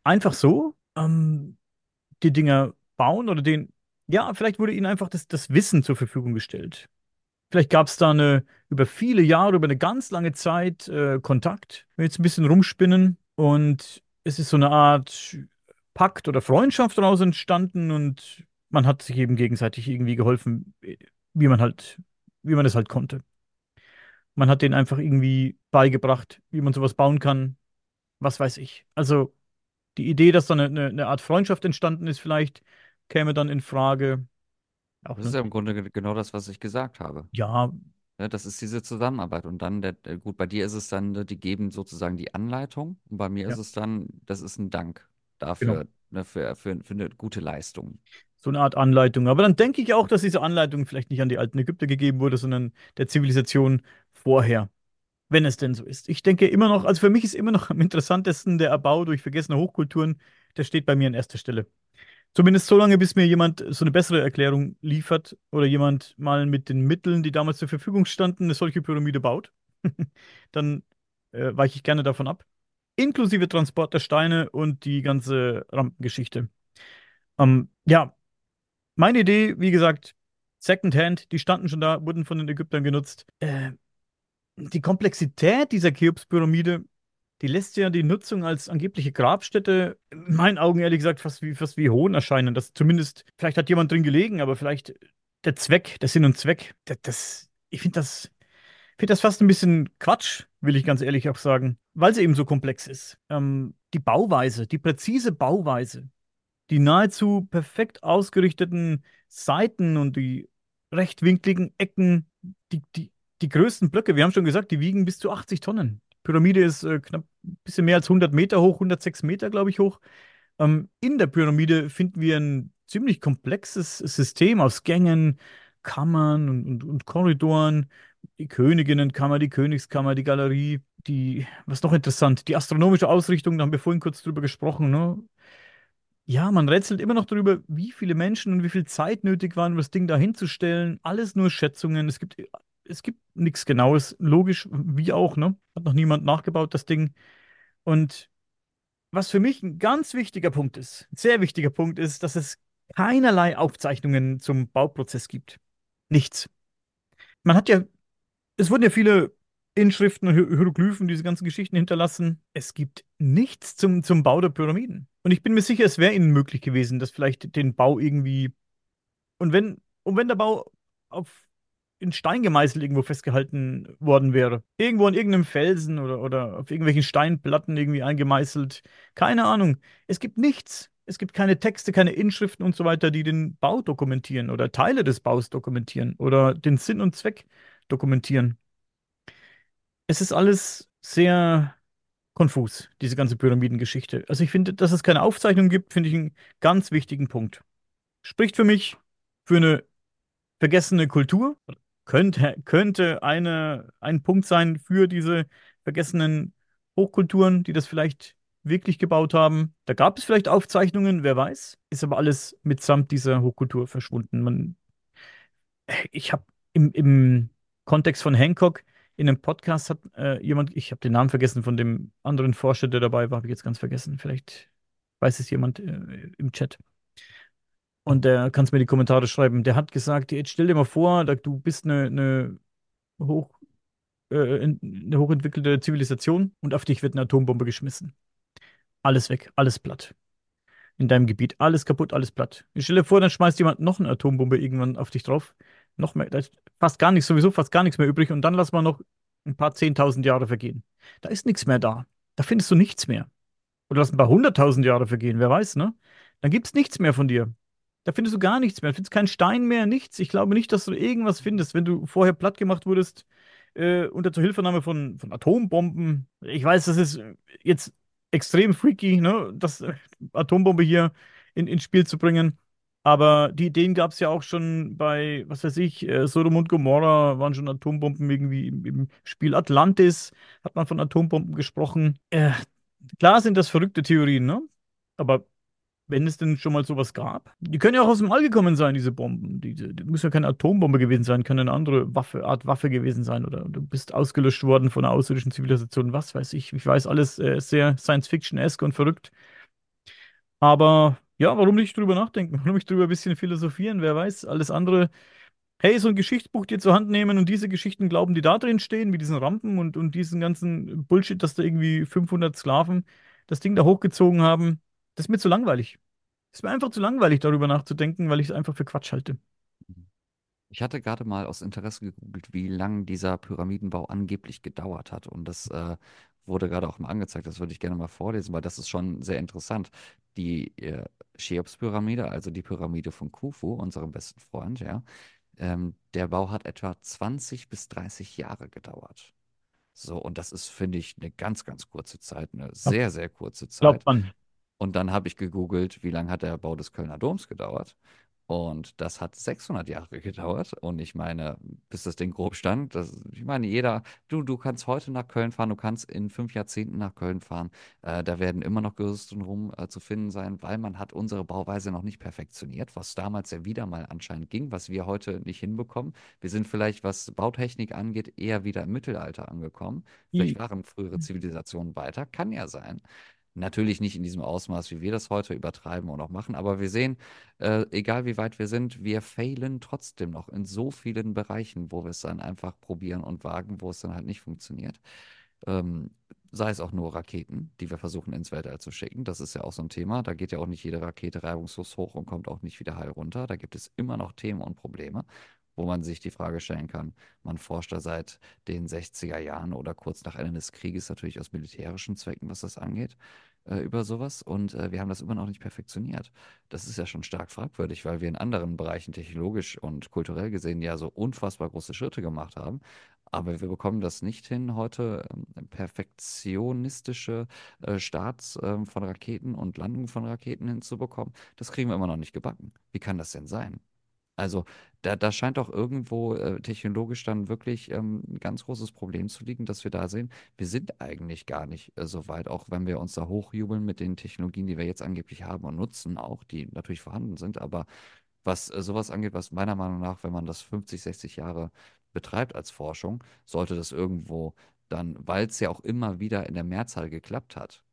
einfach so ähm, die Dinger bauen oder den, ja, vielleicht wurde ihnen einfach das, das Wissen zur Verfügung gestellt. Vielleicht gab es da eine, über viele Jahre, über eine ganz lange Zeit äh, Kontakt. Wenn wir jetzt ein bisschen rumspinnen und es ist so eine Art Pakt oder Freundschaft daraus entstanden und man hat sich eben gegenseitig irgendwie geholfen, äh, wie man halt, wie man es halt konnte. Man hat denen einfach irgendwie beigebracht, wie man sowas bauen kann, was weiß ich. Also die Idee, dass da eine, eine, Art Freundschaft entstanden ist, vielleicht käme dann in Frage. Auch Das ist ja im Grunde ge- genau das, was ich gesagt habe. ja, Ne, das ist diese Zusammenarbeit. Und dann, der, der, gut, bei dir ist es dann, ne, die geben sozusagen die Anleitung. Und bei mir ist ja, es dann, das ist ein Dank genau. dafür, ne, für, für, für eine gute Leistung. So eine Art Anleitung. Aber dann denke ich auch, dass diese Anleitung vielleicht nicht an die alten Ägypter gegeben wurde, sondern der Zivilisation vorher, wenn es denn so ist. Ich denke immer noch, also für mich ist immer noch am interessantesten der Erbau durch vergessene Hochkulturen, der steht bei mir an erster Stelle. Zumindest so lange, bis mir jemand so eine bessere Erklärung liefert oder jemand mal mit den Mitteln, die damals zur Verfügung standen, eine solche Pyramide baut. Dann äh, weiche ich gerne davon ab. Inklusive Transport der Steine und die ganze Rampengeschichte. Ähm, ja, meine Idee, wie gesagt, Secondhand, die standen schon da, wurden von den Ägyptern genutzt. Äh, die Komplexität dieser Cheops-Pyramide, die lässt ja die Nutzung als angebliche Grabstätte in meinen Augen ehrlich gesagt fast wie, fast wie Hohn erscheinen. Das zumindest, vielleicht hat jemand drin gelegen, aber vielleicht der Zweck, der Sinn und Zweck, das, das ich finde das, finde das fast ein bisschen Quatsch, will ich ganz ehrlich auch sagen, weil sie eben so komplex ist. Ähm, die Bauweise, die präzise Bauweise, die nahezu perfekt ausgerichteten Seiten und die rechtwinkligen Ecken, die, die, die größten Blöcke, wir haben schon gesagt, die wiegen bis zu 80 Tonnen. Pyramide ist äh, knapp ein bisschen mehr als 100 Meter hoch, 106 Meter, glaube ich, hoch. Ähm, in der Pyramide finden wir ein ziemlich komplexes System aus Gängen, Kammern und, und, und Korridoren. Die Königinnenkammer, die Königskammer, die Galerie, die, was noch interessant, die astronomische Ausrichtung, da haben wir vorhin kurz drüber gesprochen, ne? Ja, man rätselt immer noch darüber, wie viele Menschen und wie viel Zeit nötig waren, um das Ding da hinzustellen. Alles nur Schätzungen. Es gibt, es gibt nichts Genaues. Logisch, wie auch, ne? Hat noch niemand nachgebaut, das Ding. Und was für mich ein ganz wichtiger Punkt ist, ein sehr wichtiger Punkt ist, dass es keinerlei Aufzeichnungen zum Bauprozess gibt. Nichts. Man hat ja es wurden ja viele Inschriften und Hier- Hieroglyphen, diese ganzen Geschichten hinterlassen. Es gibt nichts zum, zum Bau der Pyramiden. Und ich bin mir sicher, es wäre ihnen möglich gewesen, dass vielleicht den Bau irgendwie. Und wenn, und wenn der Bau auf in Stein gemeißelt irgendwo festgehalten worden wäre. Irgendwo an irgendeinem Felsen oder, oder auf irgendwelchen Steinplatten irgendwie eingemeißelt. Keine Ahnung. Es gibt nichts. Es gibt keine Texte, keine Inschriften und so weiter, die den Bau dokumentieren oder Teile des Baus dokumentieren oder den Sinn und Zweck dokumentieren. Es ist alles sehr konfus, diese ganze Pyramidengeschichte. Also ich finde, dass es keine Aufzeichnung gibt, finde ich einen ganz wichtigen Punkt. Spricht für mich für eine vergessene Kultur. Könnte, könnte eine, ein Punkt sein für diese vergessenen Hochkulturen, die das vielleicht wirklich gebaut haben. Da gab es vielleicht Aufzeichnungen, wer weiß. Ist aber alles mitsamt dieser Hochkultur verschwunden. Man ich habe im, im Kontext von Hancock in einem Podcast hat äh, jemand, ich habe den Namen vergessen von dem anderen Forscher, der dabei war, habe ich jetzt ganz vergessen. Vielleicht weiß es jemand äh, im Chat. Und der kann es mir die Kommentare schreiben. Der hat gesagt, jetzt stell dir mal vor, du bist eine, eine äh, in- eine hochentwickelte Zivilisation und auf dich wird eine Atombombe geschmissen. Alles weg, alles platt. In deinem Gebiet, alles kaputt, alles platt. Ich stelle dir vor, dann schmeißt jemand noch eine Atombombe irgendwann auf dich drauf. Noch mehr, da ist fast gar nichts, sowieso fast gar nichts mehr übrig und dann lass mal noch ein paar zehntausend Jahre vergehen. Da ist nichts mehr da. Da findest du nichts mehr. Oder lass ein paar hunderttausend Jahre vergehen, wer weiß, ne? Dann gibt's nichts mehr von dir. Da findest du gar nichts mehr. Du findest keinen Stein mehr, nichts. Ich glaube nicht, dass du irgendwas findest, wenn du vorher platt gemacht wurdest, äh, unter Zuhilfenahme von, von Atombomben. Ich weiß, das ist jetzt extrem freaky, ne? Das äh, Atombombe hier in, ins Spiel zu bringen. Aber die Ideen gab es ja auch schon bei, was weiß ich, äh, Sodom und Gomorra waren schon Atombomben irgendwie im, im Spiel Atlantis, hat man von Atombomben gesprochen. Äh, klar sind das verrückte Theorien, ne? Aber wenn es denn schon mal sowas gab. Die können ja auch aus dem All gekommen sein, diese Bomben. Die, die muss ja keine Atombombe gewesen sein, kann eine andere Waffe, Art Waffe gewesen sein. Oder du bist ausgelöscht worden von einer außerirdischen Zivilisation, was weiß ich. Ich weiß alles äh, sehr Science-Fiction-esque und verrückt. Aber ja, warum nicht drüber nachdenken? Warum nicht drüber ein bisschen philosophieren? Wer weiß, alles andere. Hey, so ein Geschichtsbuch dir zur Hand nehmen und diese Geschichten glauben, die da drin stehen, wie diesen Rampen und, und diesen ganzen Bullshit, dass da irgendwie 500 Sklaven das Ding da hochgezogen haben. Das ist mir zu langweilig. Ist mir einfach zu langweilig, darüber nachzudenken, weil ich es einfach für Quatsch halte. Ich hatte gerade mal aus Interesse gegoogelt, wie lang dieser Pyramidenbau angeblich gedauert hat. Und das äh, wurde gerade auch mal angezeigt. Das würde ich gerne mal vorlesen, weil das ist schon sehr interessant. Die äh, Cheops-Pyramide, also die Pyramide von Khufu, unserem besten Freund, ja, ähm, der Bau hat etwa 20 bis 30 Jahre gedauert. So, und das ist, finde ich, eine ganz, ganz kurze Zeit, eine sehr, sehr kurze Glaubt Zeit. man. Und dann habe ich gegoogelt, wie lange hat der Bau des Kölner Doms gedauert? Und das hat 600 Jahre gedauert. Und ich meine, bis das Ding grob stand, das, ich meine, jeder, du, du kannst heute nach Köln fahren, du kannst in fünf Jahrzehnten nach Köln fahren. Äh, da werden immer noch Gerüste rum äh, zu finden sein, weil man hat unsere Bauweise noch nicht perfektioniert, was damals ja wieder mal anscheinend ging, was wir heute nicht hinbekommen. Wir sind vielleicht, was Bautechnik angeht, eher wieder im Mittelalter angekommen. Vielleicht I- waren frühere Zivilisationen weiter, kann ja sein. Natürlich nicht in diesem Ausmaß, wie wir das heute übertreiben und auch machen, aber wir sehen, äh, egal wie weit wir sind, wir failen trotzdem noch in so vielen Bereichen, wo wir es dann einfach probieren und wagen, wo es dann halt nicht funktioniert. Ähm, sei es auch nur Raketen, die wir versuchen ins Weltall zu schicken. Das ist ja auch so ein Thema. Da geht ja auch nicht jede Rakete reibungslos hoch und kommt auch nicht wieder heil runter. Da gibt es immer noch Themen und Probleme, wo man sich die Frage stellen kann. Man forscht da seit den 60er Jahren oder kurz nach Ende des Krieges natürlich aus militärischen Zwecken, was das angeht, äh, über sowas. Und äh, wir haben das immer noch nicht perfektioniert. Das ist ja schon stark fragwürdig, weil wir in anderen Bereichen technologisch und kulturell gesehen ja so unfassbar große Schritte gemacht haben. Aber wir bekommen das nicht hin, heute ähm, perfektionistische äh, Starts ähm, von Raketen und Landungen von Raketen hinzubekommen. Das kriegen wir immer noch nicht gebacken. Wie kann das denn sein? Also da, da scheint doch irgendwo äh, technologisch dann wirklich ähm, ein ganz großes Problem zu liegen, dass wir da sehen, wir sind eigentlich gar nicht äh, so weit, auch wenn wir uns da hochjubeln mit den Technologien, die wir jetzt angeblich haben und nutzen, auch die natürlich vorhanden sind. Aber was äh, sowas angeht, was meiner Meinung nach, wenn man das 50, 60 Jahre betreibt als Forschung, sollte das irgendwo dann, weil es ja auch immer wieder in der Mehrzahl geklappt hat,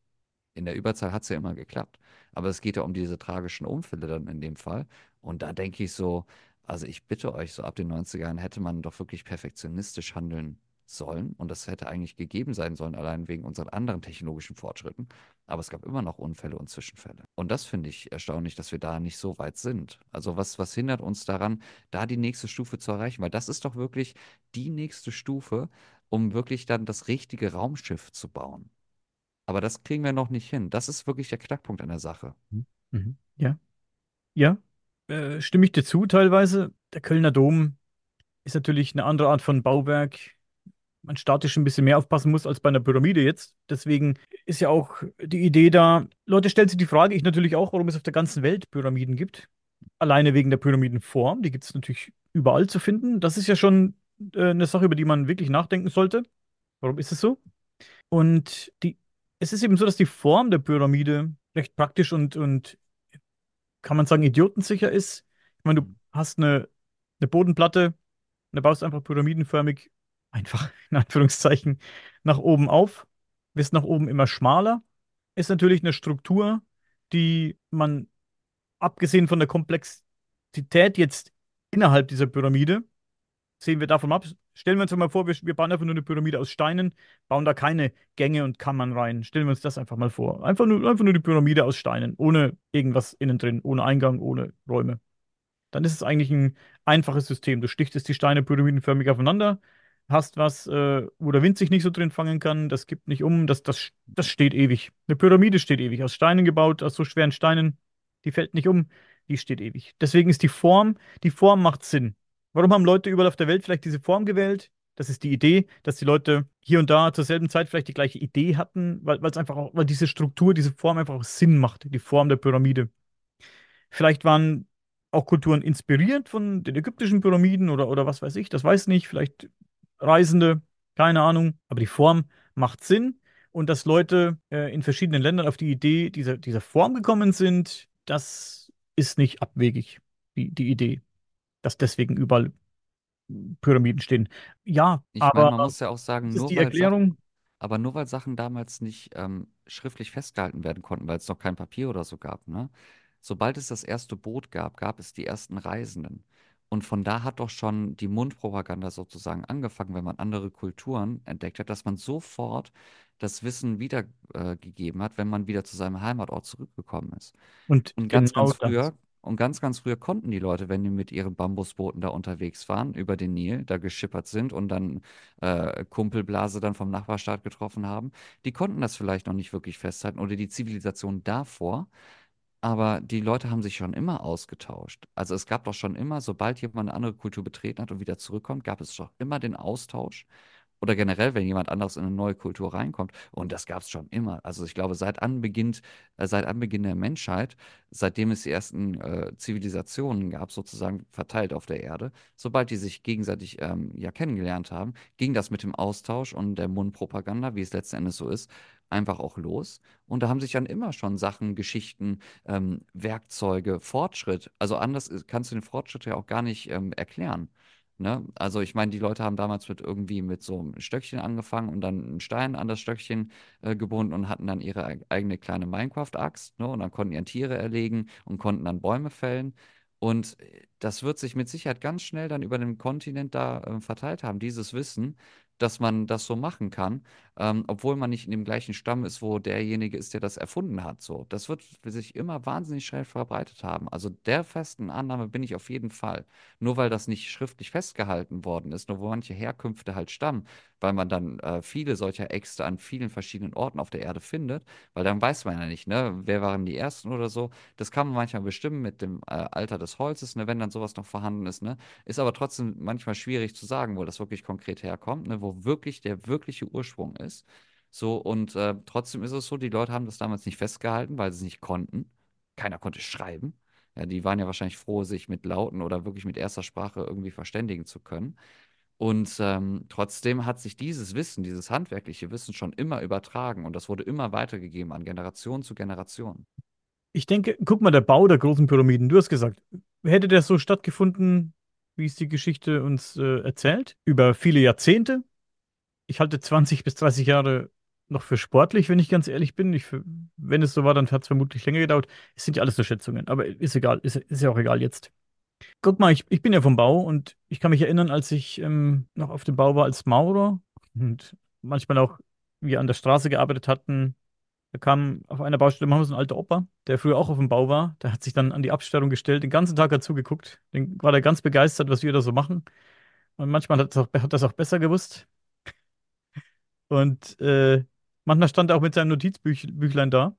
in der Überzahl hat es ja immer geklappt. Aber es geht ja um diese tragischen Unfälle dann in dem Fall. Und da denke ich so, also ich bitte euch, so ab den 90ern hätte man doch wirklich perfektionistisch handeln sollen. Und das hätte eigentlich gegeben sein sollen, allein wegen unseren anderen technologischen Fortschritten. Aber es gab immer noch Unfälle und Zwischenfälle. Und das finde ich erstaunlich, dass wir da nicht so weit sind. Also was, was hindert uns daran, da die nächste Stufe zu erreichen? Weil das ist doch wirklich die nächste Stufe, um wirklich dann das richtige Raumschiff zu bauen. Aber das kriegen wir noch nicht hin. Das ist wirklich der Knackpunkt an der Sache. Mhm. Ja, ja, äh, stimme ich dir zu teilweise. Der Kölner Dom ist natürlich eine andere Art von Bauwerk. Man statisch ein bisschen mehr aufpassen muss als bei einer Pyramide jetzt. Deswegen ist ja auch die Idee da. Leute stellen sich die Frage, ich natürlich auch, warum es auf der ganzen Welt Pyramiden gibt. Alleine wegen der Pyramidenform. Die gibt es natürlich überall zu finden. Das ist ja schon äh, eine Sache, über die man wirklich nachdenken sollte. Warum ist es so? Und die, es ist eben so, dass die Form der Pyramide recht praktisch und, und kann man sagen, idiotensicher ist. Ich meine, du hast eine, eine Bodenplatte und da baust einfach pyramidenförmig, einfach in Anführungszeichen, nach oben auf, wirst nach oben immer schmaler. Ist natürlich eine Struktur, die man, abgesehen von der Komplexität jetzt innerhalb dieser Pyramide, sehen wir davon ab, Stellen wir uns mal vor, wir, wir bauen einfach nur eine Pyramide aus Steinen, bauen da keine Gänge und Kammern rein. Stellen wir uns das einfach mal vor. Einfach nur, einfach nur die Pyramide aus Steinen, ohne irgendwas innen drin, ohne Eingang, ohne Räume. Dann ist es eigentlich ein einfaches System. Du stichtest die Steine pyramidenförmig aufeinander, hast was, äh, wo der Wind sich nicht so drin fangen kann, das gibt nicht um, das, das, das steht ewig. Eine Pyramide steht ewig, aus Steinen gebaut, aus so schweren Steinen, die fällt nicht um, die steht ewig. Deswegen ist die Form, die Form macht Sinn. Warum haben Leute überall auf der Welt vielleicht diese Form gewählt? Das ist die Idee, dass die Leute hier und da zur selben Zeit vielleicht die gleiche Idee hatten, weil es einfach auch, weil diese Struktur, diese Form einfach auch Sinn macht, die Form der Pyramide. Vielleicht waren auch Kulturen inspiriert von den ägyptischen Pyramiden oder, oder was weiß ich, das weiß nicht, vielleicht Reisende, keine Ahnung, aber die Form macht Sinn und dass Leute äh, in verschiedenen Ländern auf die Idee dieser, dieser Form gekommen sind, das ist nicht abwegig, die, die Idee, dass deswegen überall Pyramiden stehen. Ja, Ich meine, man aber muss ja auch sagen, nur die weil Sachen, Erklärung. aber nur weil Sachen damals nicht ähm, schriftlich festgehalten werden konnten, weil es noch kein Papier oder so gab, ne? Sobald es das erste Boot gab, gab es die ersten Reisenden. Und von da hat doch schon die Mundpropaganda sozusagen angefangen, wenn man andere Kulturen entdeckt hat, dass man sofort das Wissen wiedergegeben hat, wenn man wieder zu seinem Heimatort zurückgekommen ist. Und Und ganz, genau ganz das. Und ganz, ganz früher konnten die Leute, wenn die mit ihren Bambusbooten da unterwegs waren, über den Nil, da geschippert sind und dann äh, Kumpelblase dann vom Nachbarstaat getroffen haben, die konnten das vielleicht noch nicht wirklich festhalten oder die Zivilisation davor. Aber die Leute haben sich schon immer ausgetauscht. Also es gab doch schon immer, sobald jemand eine andere Kultur betreten hat und wieder zurückkommt, gab es doch immer den Austausch. Oder generell, wenn jemand anderes in eine neue Kultur reinkommt. Und das gab es schon immer. Also ich glaube, seit Anbeginn, äh, seit Anbeginn der Menschheit, seitdem es die ersten äh, Zivilisationen gab, sozusagen verteilt auf der Erde, sobald die sich gegenseitig ähm, ja kennengelernt haben, ging das mit dem Austausch und der Mundpropaganda, wie es letzten Endes so ist, einfach auch los. Und da haben sich dann immer schon Sachen, Geschichten, ähm, Werkzeuge, Fortschritt. Also anders ist- kannst du den Fortschritt ja auch gar nicht ähm, erklären. Ne? Also ich meine, die Leute haben damals mit irgendwie mit so einem Stöckchen angefangen und dann einen Stein an das Stöckchen äh, gebunden und hatten dann ihre eig- eigene kleine Minecraft-Axt, ne? Und dann konnten ihren Tiere erlegen und konnten dann Bäume fällen. Und äh, das wird sich mit Sicherheit ganz schnell dann über den Kontinent da äh, verteilt haben, dieses Wissen, dass man das so machen kann ähm, obwohl man nicht in dem gleichen Stamm ist, wo derjenige ist, der das erfunden hat. So, das wird sich immer wahnsinnig schnell verbreitet haben. Also der festen Annahme bin ich auf jeden Fall. Nur weil das nicht schriftlich festgehalten worden ist, nur wo manche Herkünfte halt stammen, weil man dann äh, viele solcher Äxte an vielen verschiedenen Orten auf der Erde findet, weil dann weiß man ja nicht, ne, wer waren die ersten oder so. Das kann man manchmal bestimmen mit dem äh, Alter des Holzes, ne, wenn dann sowas noch vorhanden ist, ne. Ist aber trotzdem manchmal schwierig zu sagen, wo das wirklich konkret herkommt, ne, wo wirklich der wirkliche Ursprung ist. So, und äh, trotzdem ist es so, die Leute haben das damals nicht festgehalten, weil sie es nicht konnten. Keiner konnte schreiben. Ja, die waren ja wahrscheinlich froh, sich mit Lauten oder wirklich mit erster Sprache irgendwie verständigen zu können. Und ähm, trotzdem hat sich dieses Wissen, dieses handwerkliche Wissen schon immer übertragen und das wurde immer weitergegeben an Generation zu Generation. Ich denke, guck mal, der Bau der großen Pyramiden, du hast gesagt, hätte der so stattgefunden, wie es die Geschichte uns äh, erzählt, über viele Jahrzehnte? Ich halte 20 bis 30 Jahre noch für sportlich, wenn ich ganz ehrlich bin. Ich, wenn es so war, dann hat es vermutlich länger gedauert. Es sind ja alles nur Schätzungen, aber ist egal, ist, ist ja auch egal jetzt. Guck mal, ich, ich bin ja vom Bau und ich kann mich erinnern, als ich ähm, noch auf dem Bau war als Maurer und manchmal auch wir an der Straße gearbeitet hatten. Da kam auf einer Baustelle mal so ein alter Opa, der früher auch auf dem Bau war. Der hat sich dann an die Absperrung gestellt, den ganzen Tag hat zugeguckt. Den war der ganz begeistert, was wir da so machen. Und manchmal hat das auch, hat das auch besser gewusst. Und äh, manchmal stand er auch mit seinem Notizbüchlein da,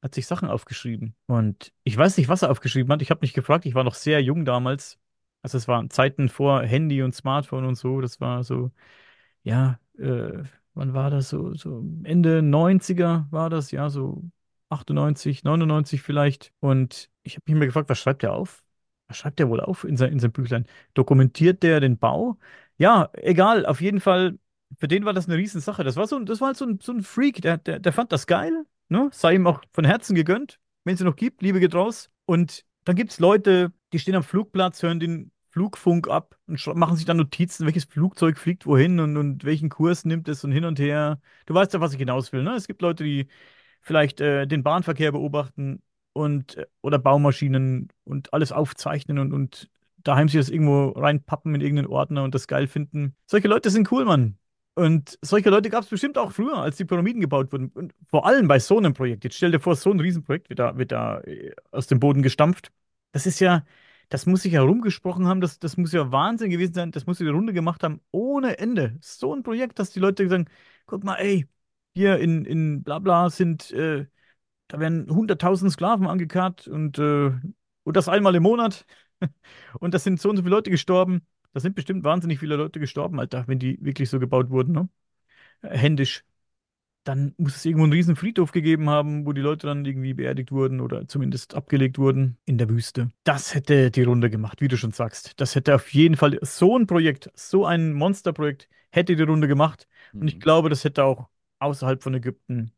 hat sich Sachen aufgeschrieben. Und ich weiß nicht, was er aufgeschrieben hat. Ich habe nicht gefragt. Ich war noch sehr jung damals. Also es waren Zeiten vor Handy und Smartphone und so. Das war so, ja, äh, wann war das? So, so Ende 90er war das, ja, so 98, 99 vielleicht. Und ich habe mich immer gefragt, was schreibt er auf? Was schreibt er wohl auf in sein, in sein Büchlein? Dokumentiert der den Bau? Ja, egal, auf jeden Fall, für den war das eine Riesensache. Das war so, das war halt so ein, so ein Freak, der, der, der fand das geil, ne? Sei ihm auch von Herzen gegönnt, wenn es ihn noch gibt, Liebe geht raus. Und dann gibt es Leute, die stehen am Flugplatz, hören den Flugfunk ab und machen sich dann Notizen, welches Flugzeug fliegt wohin und, und welchen Kurs nimmt es und hin und her. Du weißt ja, was ich hinaus will, ne? Es gibt Leute, die vielleicht äh, den Bahnverkehr beobachten und äh, oder Baumaschinen und alles aufzeichnen und, und daheim sich das irgendwo reinpappen in irgendeinen Ordner und das geil finden. Solche Leute sind cool, Mann. Und solche Leute gab es bestimmt auch früher, als die Pyramiden gebaut wurden. Und vor allem bei so einem Projekt. Jetzt stell dir vor, so ein Riesenprojekt wird da, wird da äh, aus dem Boden gestampft. Das ist ja, das muss sich ja rumgesprochen haben, das, das muss ja Wahnsinn gewesen sein, das muss sie die Runde gemacht haben, ohne Ende. So ein Projekt, dass die Leute sagen, guck mal, ey, hier in, in Blabla sind, äh, da werden 100.000 Sklaven angekarrt und, äh, und das einmal im Monat. Und das sind so und so viele Leute gestorben. Da sind bestimmt wahnsinnig viele Leute gestorben, Alter, wenn die wirklich so gebaut wurden, ne? Händisch. Dann muss es irgendwo einen riesen Friedhof gegeben haben, wo die Leute dann irgendwie beerdigt wurden oder zumindest abgelegt wurden in der Wüste. Das hätte die Runde gemacht, wie du schon sagst. Das hätte auf jeden Fall so ein Projekt, so ein Monsterprojekt hätte die Runde gemacht. Und ich Mhm. glaube, das hätte auch außerhalb von Ägypten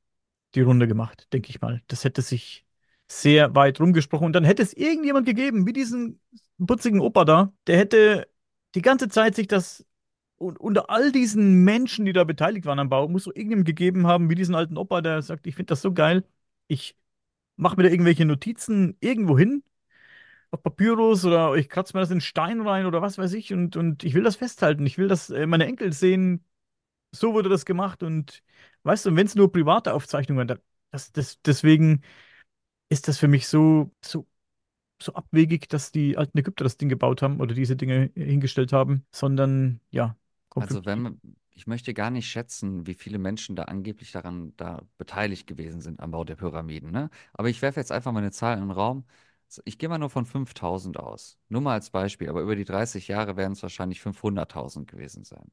die Runde gemacht, denke ich mal. Das hätte sich sehr weit rumgesprochen. Und dann hätte es irgendjemand gegeben, wie diesen putzigen Opa da, der hätte die ganze Zeit sich das und unter all diesen Menschen, die da beteiligt waren am Bau, muss es irgendjemand gegeben haben, wie diesen alten Opa, der sagt, ich finde das so geil, ich mache mir da irgendwelche Notizen irgendwo hin, auf Papyrus oder ich kratze mir das in Stein rein oder was weiß ich und, und ich will das festhalten. Ich will, dass äh, meine Enkel sehen, so wurde das gemacht und weißt du, wenn es nur private Aufzeichnungen, da, das, das, deswegen ist das für mich so, so so abwegig, dass die alten Ägypter das Ding gebaut haben oder diese Dinge hingestellt haben, sondern ja, Also wenn man, ich möchte gar nicht schätzen, wie viele Menschen da angeblich daran da beteiligt gewesen sind am Bau der Pyramiden, ne? Aber ich werfe jetzt einfach mal eine Zahl in den Raum. Ich gehe mal nur von 5000 aus. Nur mal als Beispiel, aber über die 30 Jahre werden es wahrscheinlich 500.000 gewesen sein.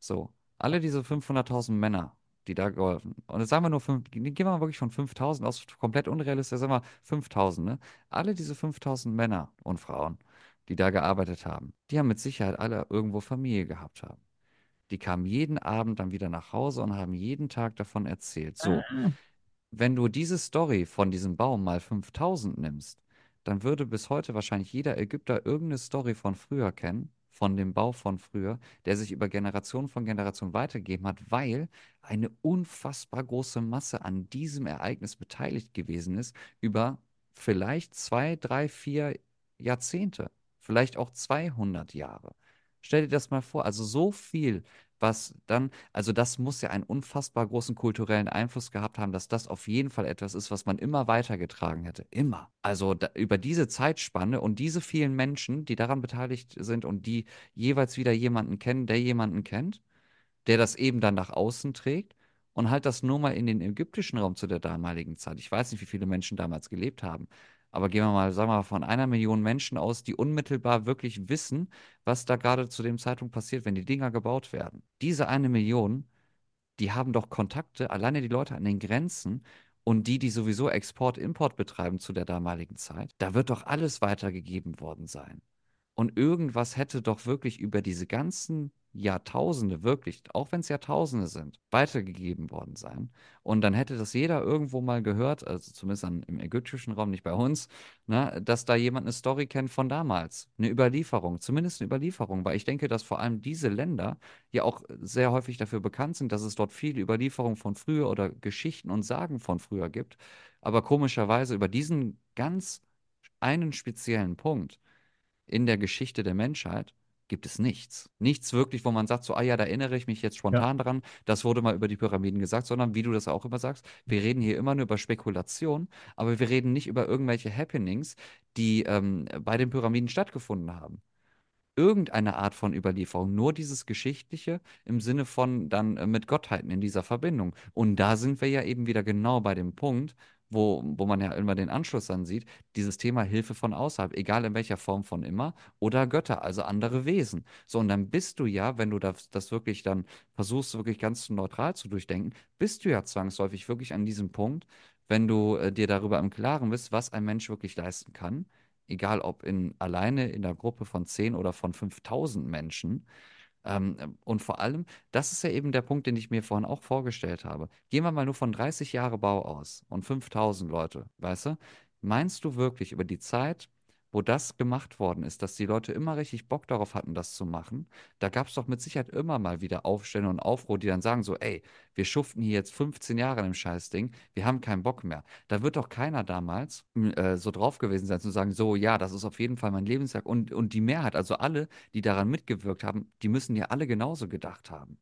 So, alle diese 500.000 Männer, die da geholfen. Und jetzt sagen wir nur, fünf, gehen wir mal wirklich von 5.000 aus, komplett unrealistisch, sagen wir 5.000, ne? Alle diese 5.000 Männer und Frauen, die da gearbeitet haben, die haben mit Sicherheit alle irgendwo Familie gehabt haben. Die kamen jeden Abend dann wieder nach Hause und haben jeden Tag davon erzählt. So, Ah, wenn du diese Story von diesem Baum mal 5000 nimmst, dann würde bis heute wahrscheinlich jeder Ägypter irgendeine Story von früher kennen, von dem Bau von früher, der sich über Generationen von Generationen weitergegeben hat, weil eine unfassbar große Masse an diesem Ereignis beteiligt gewesen ist, über vielleicht zwei, drei, vier Jahrzehnte, vielleicht auch 200 Jahre. Stell dir das mal vor, also so viel, was dann also das muss ja einen unfassbar großen kulturellen Einfluss gehabt haben, dass das auf jeden Fall etwas ist, was man immer weitergetragen hätte. Immer. Also da, über diese Zeitspanne und diese vielen Menschen, die daran beteiligt sind und die jeweils wieder jemanden kennen, der jemanden kennt, der das eben dann nach außen trägt und halt das nur mal in den ägyptischen Raum zu der damaligen Zeit. Ich weiß nicht, wie viele Menschen damals gelebt haben. Aber gehen wir mal, sagen wir mal, von einer Million Menschen aus, die unmittelbar wirklich wissen, was da gerade zu dem Zeitpunkt passiert, wenn die Dinger gebaut werden. Diese eine Million, die haben doch Kontakte, alleine die Leute an den Grenzen und die, die sowieso Export, Import betreiben zu der damaligen Zeit, da wird doch alles weitergegeben worden sein. Und irgendwas hätte doch wirklich über diese ganzen Jahrtausende, wirklich, auch wenn es Jahrtausende sind, weitergegeben worden sein. Und dann hätte das jeder irgendwo mal gehört, also zumindest an, im ägyptischen Raum, nicht bei uns, ne, dass da jemand eine Story kennt von damals. Eine Überlieferung, zumindest eine Überlieferung, weil ich denke, dass vor allem diese Länder ja auch sehr häufig dafür bekannt sind, dass es dort viele Überlieferungen von früher oder Geschichten und Sagen von früher gibt. Aber komischerweise über diesen ganz einen speziellen Punkt in der Geschichte der Menschheit gibt es nichts. Nichts wirklich, wo man sagt, so, ah ja, da erinnere ich mich jetzt ja, spontan dran, das wurde mal über die Pyramiden gesagt, sondern wie du das auch immer sagst, wir reden hier immer nur über Spekulation, aber wir reden nicht über irgendwelche Happenings, die ähm, bei den Pyramiden stattgefunden haben irgendeine Art von Überlieferung, nur dieses Geschichtliche im Sinne von dann äh, mit Gottheiten in dieser Verbindung. Und da sind wir ja eben wieder genau bei dem Punkt, wo, wo man ja immer den Anschluss dann sieht, dieses Thema Hilfe von außerhalb, egal in welcher Form von immer, oder Götter, also andere Wesen. So, und dann bist du ja, wenn du das, das wirklich dann versuchst, wirklich ganz neutral zu durchdenken, bist du ja zwangsläufig wirklich an diesem Punkt, wenn du äh, dir darüber im Klaren bist, was ein Mensch wirklich leisten kann egal ob in, alleine in der Gruppe von 10 oder von 5000 Menschen. Ähm, und vor allem, das ist ja eben der Punkt, den ich mir vorhin auch vorgestellt habe. Gehen wir mal nur von 30 Jahre Bau aus und 5000 Leute, weißt du? Meinst du wirklich über die Zeit, wo das gemacht worden ist, dass die Leute immer richtig Bock darauf hatten, das zu machen, da gab es doch mit Sicherheit immer mal wieder Aufstände und Aufruhr, die dann sagen so, ey, wir schuften hier jetzt 15 Jahre in dem Scheißding, wir haben keinen Bock mehr. Da wird doch keiner damals äh, so drauf gewesen sein zu sagen, so, ja, das ist auf jeden Fall mein Lebenswerk. Und, und die Mehrheit, also alle, die daran mitgewirkt haben, die müssen ja alle genauso gedacht haben.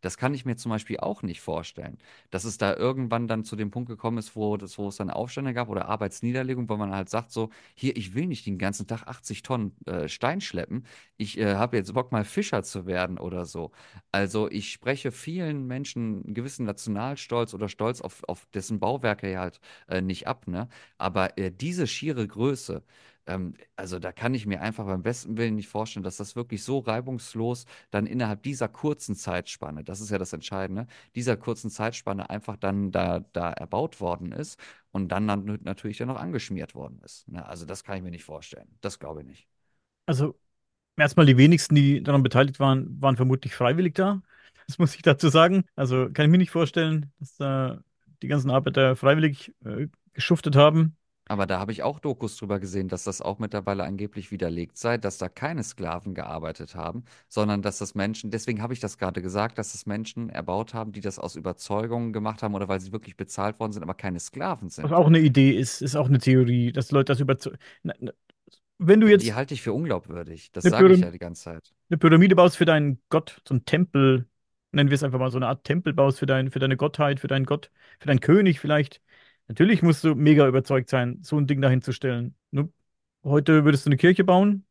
Das kann ich mir zum Beispiel auch nicht vorstellen, dass es da irgendwann dann zu dem Punkt gekommen ist, wo, das, wo es dann Aufstände gab oder Arbeitsniederlegung, wo man halt sagt so, hier, ich will nicht den ganzen Tag 80 Tonnen äh, Stein schleppen, ich äh, habe jetzt Bock mal Fischer zu werden oder so. Also ich spreche vielen Menschen einen gewissen Nationalstolz oder Stolz auf, auf dessen Bauwerke ja halt äh, nicht ab, ne? Aber äh, diese schiere Größe, ähm, also da kann ich mir einfach beim besten Willen nicht vorstellen, dass das wirklich so reibungslos dann innerhalb dieser kurzen Zeitspanne, das ist ja das Entscheidende, dieser kurzen Zeitspanne einfach dann da, da erbaut worden ist und dann, dann natürlich dann noch angeschmiert worden ist. Ne? Also das kann ich mir nicht vorstellen. Das glaube ich nicht. Also erstmal die wenigsten, die daran beteiligt waren, waren vermutlich freiwillig da. Das muss ich dazu sagen. Also kann ich mir nicht vorstellen, dass da die ganzen Arbeiter freiwillig äh, geschuftet haben. Aber da habe ich auch Dokus drüber gesehen, dass das auch mittlerweile angeblich widerlegt sei, dass da keine Sklaven gearbeitet haben, sondern dass das Menschen, deswegen habe ich das gerade gesagt, dass das Menschen erbaut haben, die das aus Überzeugung gemacht haben oder weil sie wirklich bezahlt worden sind, aber keine Sklaven Was sind. auch eine Idee ist, ist auch eine Theorie, dass Leute das überzeugen. Wenn du Die jetzt halte ich für unglaubwürdig. Das sage ich ja die ganze Zeit. eine Pyramide baust für deinen Gott, so einen Tempel, nennen wir es einfach mal so eine Art Tempel baust für dein, für deine Gottheit, für deinen Gott, für deinen König vielleicht. Natürlich musst du mega überzeugt sein, so ein Ding dahin zu stellen. Ne? Heute würdest du eine Kirche bauen,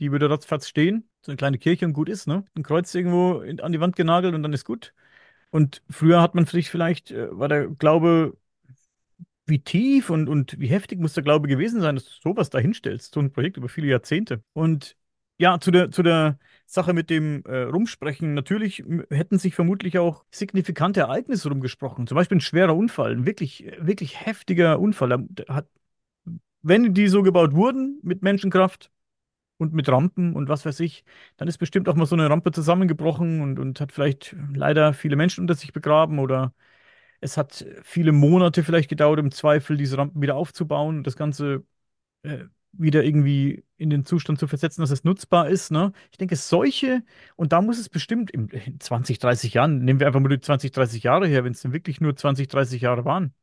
die würde ratzfatz stehen, so eine kleine Kirche und gut ist, ne? Ein Kreuz irgendwo in, an die Wand genagelt und dann ist gut. Und früher hat man sich vielleicht, äh, war der Glaube, wie tief und, und wie heftig muss der Glaube gewesen sein, dass du sowas da hinstellst, so ein Projekt über viele Jahrzehnte. Und ja, zu der, zu der Sache mit dem äh, Rumsprechen, natürlich hätten sich vermutlich auch signifikante Ereignisse rumgesprochen. Zum Beispiel ein schwerer Unfall, ein wirklich, wirklich heftiger Unfall. Hat, wenn die so gebaut wurden mit Menschenkraft und mit Rampen und was weiß ich, dann ist bestimmt auch mal so eine Rampe zusammengebrochen und, und hat vielleicht leider viele Menschen unter sich begraben oder es hat viele Monate vielleicht gedauert, im Zweifel diese Rampen wieder aufzubauen und das Ganze äh, wieder irgendwie in den Zustand zu versetzen, dass es nutzbar ist, ne? Ich denke, solche, und da muss es bestimmt im, in 20, 30 Jahren, nehmen wir einfach mal die 20, 30 Jahre her, wenn es denn wirklich nur 20, 30 Jahre waren.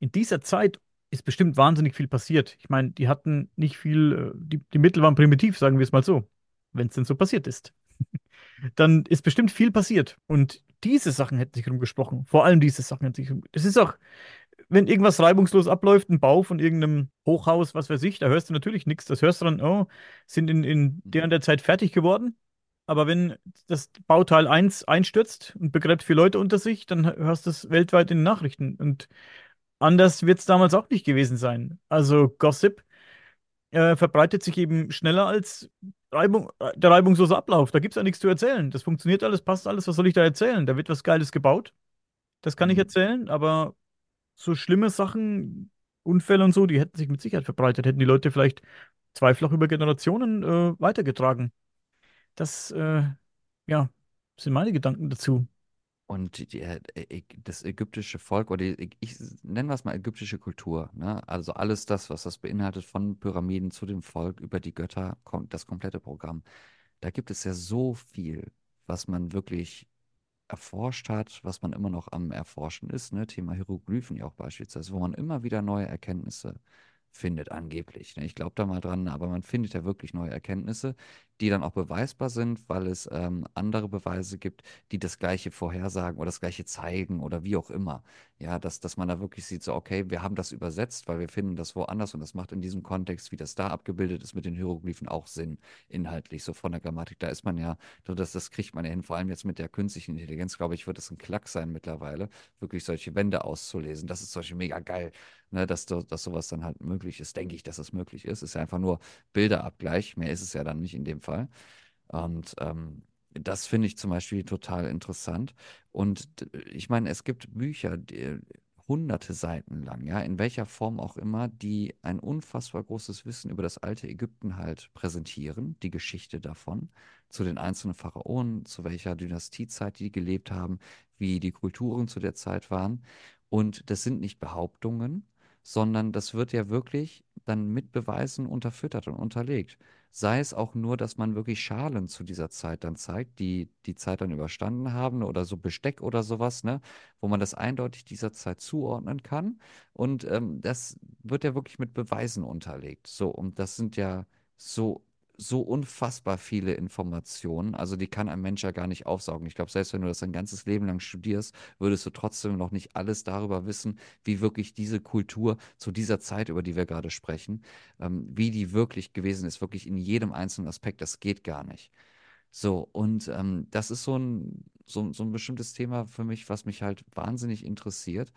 In dieser Zeit ist bestimmt wahnsinnig viel passiert. Ich meine, die hatten nicht viel, äh, die, die Mittel waren primitiv, sagen wir es mal so, wenn es denn so passiert ist. Dann ist bestimmt viel passiert. Und diese Sachen hätten sich rumgesprochen. Vor allem diese Sachen hätten sich rum. Das ist auch, wenn irgendwas reibungslos abläuft, ein Bau von irgendeinem Hochhaus, was weiß ich, da hörst du natürlich nichts. Das hörst du dann, oh, sind in, in der und der Zeit fertig geworden. Aber wenn das Bauteil eins einstürzt und begräbt vier Leute unter sich, dann hörst du es weltweit in den Nachrichten. Und anders wird es damals auch nicht gewesen sein. Also Gossip äh, verbreitet sich eben schneller als Reibung, äh, der reibungslose Ablauf. Da gibt es ja nichts zu erzählen. Das funktioniert alles, passt alles. Was soll ich da erzählen? Da wird was Geiles gebaut. Das kann ich Mhm. erzählen, aber so schlimme Sachen, Unfälle und so, die hätten sich mit Sicherheit verbreitet, hätten die Leute vielleicht zweifach über Generationen äh, weitergetragen. Das, äh, ja, sind meine Gedanken dazu. Und die, äh, Äg- das ägyptische Volk, oder die, ich nenne es mal ägyptische Kultur, ne? Also alles das, was das beinhaltet, von Pyramiden zu dem Volk, über die Götter, kommt das komplette Programm. Da gibt es ja so viel, was man wirklich erforscht hat, was man immer noch am Erforschen ist, ne? Thema Hieroglyphen ja auch beispielsweise, wo man immer wieder neue Erkenntnisse findet, angeblich. Ne? Ich glaube da mal dran, aber man findet ja wirklich neue Erkenntnisse, die dann auch beweisbar sind, weil es ähm, andere Beweise gibt, die das Gleiche vorhersagen oder das Gleiche zeigen oder wie auch immer. Ja, dass, dass man da wirklich sieht, so, okay, wir haben das übersetzt, weil wir finden das woanders und das macht in diesem Kontext, wie das da abgebildet ist mit den Hieroglyphen, auch Sinn, inhaltlich, so von der Grammatik. Da ist man ja, das, das kriegt man ja hin, vor allem jetzt mit der künstlichen Intelligenz, glaube ich, wird es ein Klack sein mittlerweile, wirklich solche Wände auszulesen. Das ist Beispiel mega geil, ne, dass, dass sowas dann halt möglich ist, denke ich, dass es möglich ist. Ist ja einfach nur Bilderabgleich, mehr ist es ja dann nicht in dem Fall. Und ähm, das finde ich zum Beispiel total interessant. Und ich meine, es gibt Bücher, die, hunderte Seiten lang, ja, in welcher Form auch immer, die ein unfassbar großes Wissen über das alte Ägypten halt präsentieren, die Geschichte davon, zu den einzelnen Pharaonen, zu welcher Dynastiezeit die gelebt haben, wie die Kulturen zu der Zeit waren. Und das sind nicht Behauptungen, sondern das wird ja wirklich dann mit Beweisen unterfüttert und unterlegt. Sei es auch nur, dass man wirklich Schalen zu dieser Zeit dann zeigt, die die Zeit dann überstanden haben oder so Besteck oder sowas, ne, wo man das eindeutig dieser Zeit zuordnen kann. Und ähm, das wird ja wirklich mit Beweisen unterlegt. So, und das sind ja so so unfassbar viele Informationen. Also die kann ein Mensch ja gar nicht aufsaugen. Ich glaube, selbst wenn du das dein ganzes Leben lang studierst, würdest du trotzdem noch nicht alles darüber wissen, wie wirklich diese Kultur zu dieser Zeit, über die wir gerade sprechen, ähm, wie die wirklich gewesen ist, wirklich in jedem einzelnen Aspekt. Das geht gar nicht. So, und ähm, das ist so ein, so, so ein bestimmtes Thema für mich, was mich halt wahnsinnig interessiert,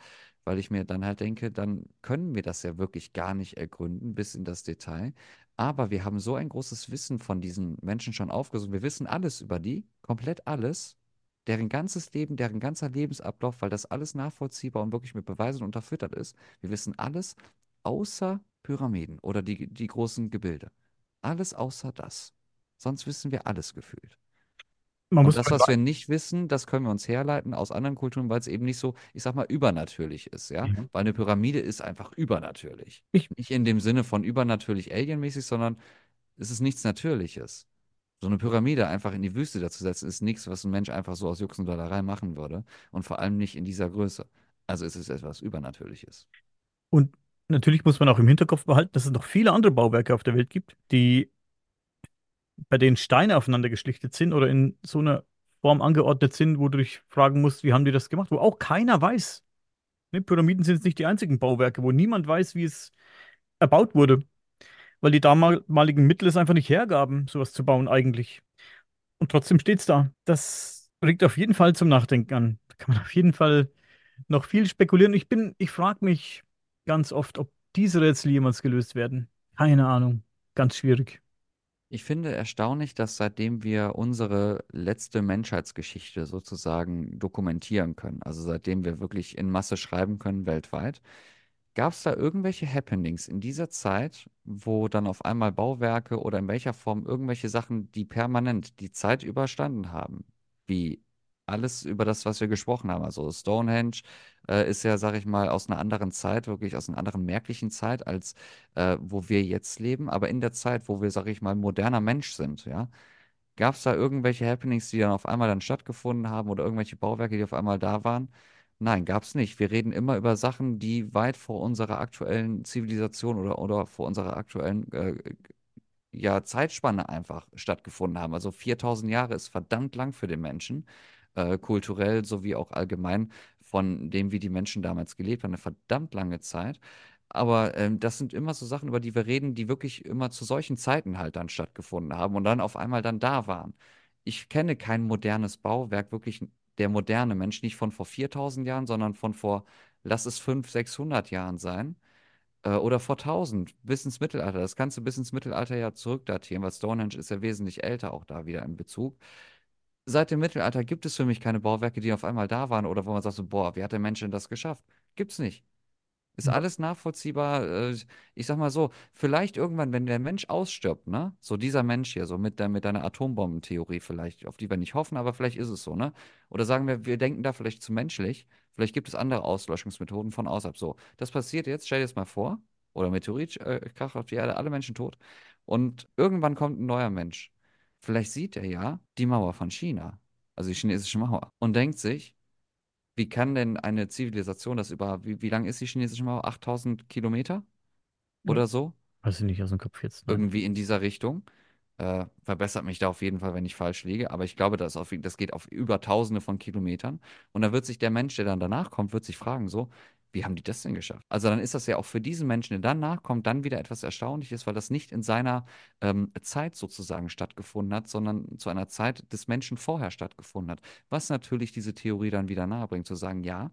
weil ich mir dann halt denke, dann können wir das ja wirklich gar nicht ergründen bis in das Detail. Aber wir haben so ein großes Wissen von diesen Menschen schon aufgesucht. Wir wissen alles über die, komplett alles, deren ganzes Leben, deren ganzer Lebensablauf, weil das alles nachvollziehbar und wirklich mit Beweisen unterfüttert ist. Wir wissen alles außer Pyramiden oder die, die großen Gebilde. Alles außer das. Sonst wissen wir alles gefühlt. Man Und das, mal was wir nicht wissen, das können wir uns herleiten aus anderen Kulturen, weil es eben nicht so, ich sag mal, übernatürlich ist, ja? sagen. Weil eine Pyramide ist einfach übernatürlich. Ich, Nicht in dem Sinne von übernatürlich alienmäßig, sondern es ist nichts Natürliches. So eine Pyramide einfach in die Wüste dazu setzen, ist nichts, was ein Mensch einfach so aus Jux und Dollerei machen würde. Und vor allem nicht in dieser Größe. Also es ist etwas Übernatürliches. und natürlich muss man auch im Hinterkopf behalten, dass es noch viele andere Bauwerke auf der Welt gibt, die bei denen Steine aufeinander geschlichtet sind oder in so einer Form angeordnet sind, wo du dich fragen musst, wie haben die das gemacht, wo auch keiner weiß. Ne? Pyramiden sind jetzt nicht die einzigen Bauwerke, wo niemand weiß, wie es erbaut wurde, weil die damaligen Mittel es einfach nicht hergaben, sowas zu bauen eigentlich. Und trotzdem steht es da. Das regt auf jeden Fall zum Nachdenken an. Da kann man auf jeden Fall noch viel spekulieren. Ich bin, ich frage mich ganz oft, ob diese Rätsel jemals gelöst werden. Keine Ahnung. Ganz schwierig. Ich finde erstaunlich, dass seitdem wir unsere letzte Menschheitsgeschichte sozusagen dokumentieren können, also seitdem wir wirklich in Masse schreiben können weltweit, gab es da irgendwelche Happenings in dieser Zeit, wo dann auf einmal Bauwerke oder in welcher Form irgendwelche Sachen, die permanent die Zeit überstanden haben, wie alles über das, was wir gesprochen haben. Also Stonehenge äh, ist ja, sag ich mal, aus einer anderen Zeit, wirklich aus einer anderen merklichen Zeit, als äh, wo wir jetzt leben. Aber in der Zeit, wo wir, sag ich mal, moderner Mensch sind, ja, gab es da irgendwelche Happenings, die dann auf einmal dann stattgefunden haben oder irgendwelche Bauwerke, die auf einmal da waren? Nein, gab es nicht. Wir reden immer über Sachen, die weit vor unserer aktuellen Zivilisation oder, oder vor unserer aktuellen äh, ja, Zeitspanne einfach stattgefunden haben. Also 4000 Jahre ist verdammt lang für den Menschen, äh, kulturell sowie auch allgemein von dem, wie die Menschen damals gelebt haben, eine verdammt lange Zeit. Aber ähm, das sind immer so Sachen, über die wir reden, die wirklich immer zu solchen Zeiten halt dann stattgefunden haben und dann auf einmal dann da waren. Ich kenne kein modernes Bauwerk, wirklich der moderne Mensch, nicht von vor 4000 Jahren, sondern von vor, lass es 500, 600 Jahren sein äh, oder vor 1000, bis ins Mittelalter. Das kannst du bis ins Mittelalter ja zurückdatieren, weil Stonehenge ist ja wesentlich älter, auch da wieder in Bezug. Seit dem Mittelalter gibt es für mich keine Bauwerke, die auf einmal da waren oder wo man sagt so, boah, wie hat der Mensch denn das geschafft? Gibt's nicht. Ist alles nachvollziehbar. äh, Ich sag mal so, vielleicht irgendwann, wenn der Mensch ausstirbt, ne? So dieser Mensch hier, so mit der, mit deiner Atombombentheorie vielleicht, auf die wir nicht hoffen, aber vielleicht ist es so, ne? Oder sagen wir, wir denken da vielleicht zu menschlich. Vielleicht gibt es andere Auslöschungsmethoden von außerhalb. So, das passiert jetzt, stell dir das mal vor. Oder Meteorit, äh, kracht auf die Erde, alle Menschen tot. Und irgendwann kommt ein neuer Mensch. Vielleicht sieht er ja die Mauer von China, also die chinesische Mauer, und denkt sich, wie kann denn eine Zivilisation das über, wie, wie lang ist die chinesische Mauer? 8000 Kilometer oder so? Weiß ich nicht aus dem Kopf jetzt. Nein. Irgendwie in dieser Richtung. Äh, verbessert mich da auf jeden Fall, wenn ich falsch liege. Aber ich glaube, das, auf, das geht auf über Tausende von Kilometern. Und da wird sich der Mensch, der dann danach kommt, wird sich fragen, so, wie haben die das denn geschafft? Also dann ist das ja auch für diesen Menschen, der danach kommt, dann wieder etwas Erstaunliches, weil das nicht in seiner ähm, Zeit sozusagen stattgefunden hat, sondern zu einer Zeit des Menschen vorher stattgefunden hat. Was natürlich diese Theorie dann wieder nahebringt, zu sagen, ja,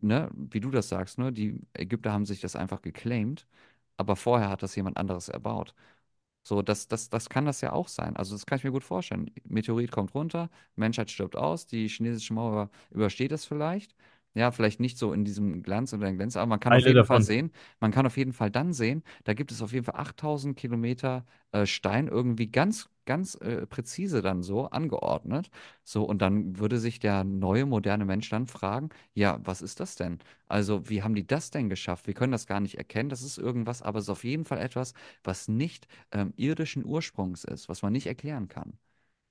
ne, wie du das sagst, ne, die Ägypter haben sich das einfach geclaimed, aber vorher hat das jemand anderes erbaut. So, das, das, das kann das ja auch sein. Also, das kann ich mir gut vorstellen. Meteorit kommt runter, Menschheit stirbt aus, die chinesische Mauer übersteht es vielleicht. Ja, vielleicht nicht so in diesem Glanz oder Glänz, aber man kann auf Teile jeden Fall davon. sehen, man kann auf jeden Fall dann sehen, da gibt es auf jeden Fall 8000 Kilometer äh, Stein irgendwie ganz, ganz äh, präzise dann so angeordnet. So, und dann würde sich der neue, moderne Mensch dann fragen, ja, was ist das denn? Also, wie haben die das denn geschafft? Wir können das gar nicht erkennen, das ist irgendwas, aber es ist auf jeden Fall etwas, was nicht ähm, irdischen Ursprungs ist, was man nicht erklären kann.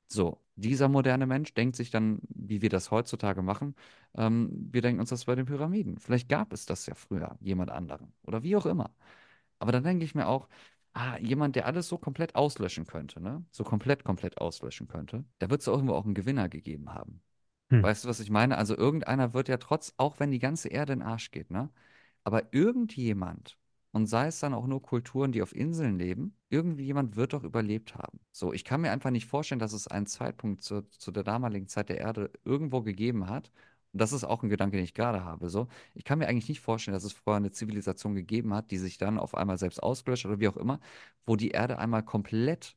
So, dieser moderne Mensch denkt sich dann, wie wir das heutzutage machen, ähm, wir denken uns das bei den Pyramiden. Vielleicht gab es das ja früher, jemand anderen oder wie auch immer. Aber dann denke ich mir auch, ah, jemand, der alles so komplett auslöschen könnte, ne? So komplett, komplett auslöschen könnte, da wird es irgendwo auch einen Gewinner gegeben haben. Hm. Weißt du, was ich meine? Also irgendeiner wird ja trotz, auch wenn die ganze Erde in den Arsch geht, ne? Aber irgendjemand, und sei es dann auch nur Kulturen, die auf Inseln leben, irgendjemand wird doch überlebt haben. So, ich kann mir einfach nicht vorstellen, dass es einen Zeitpunkt zu, zu der damaligen Zeit der Erde irgendwo gegeben hat. Und das ist auch ein Gedanke, den ich gerade habe. So, ich kann mir eigentlich nicht vorstellen, dass es vorher eine Zivilisation gegeben hat, die sich dann auf einmal selbst ausgelöscht hat oder wie auch immer, wo die Erde einmal komplett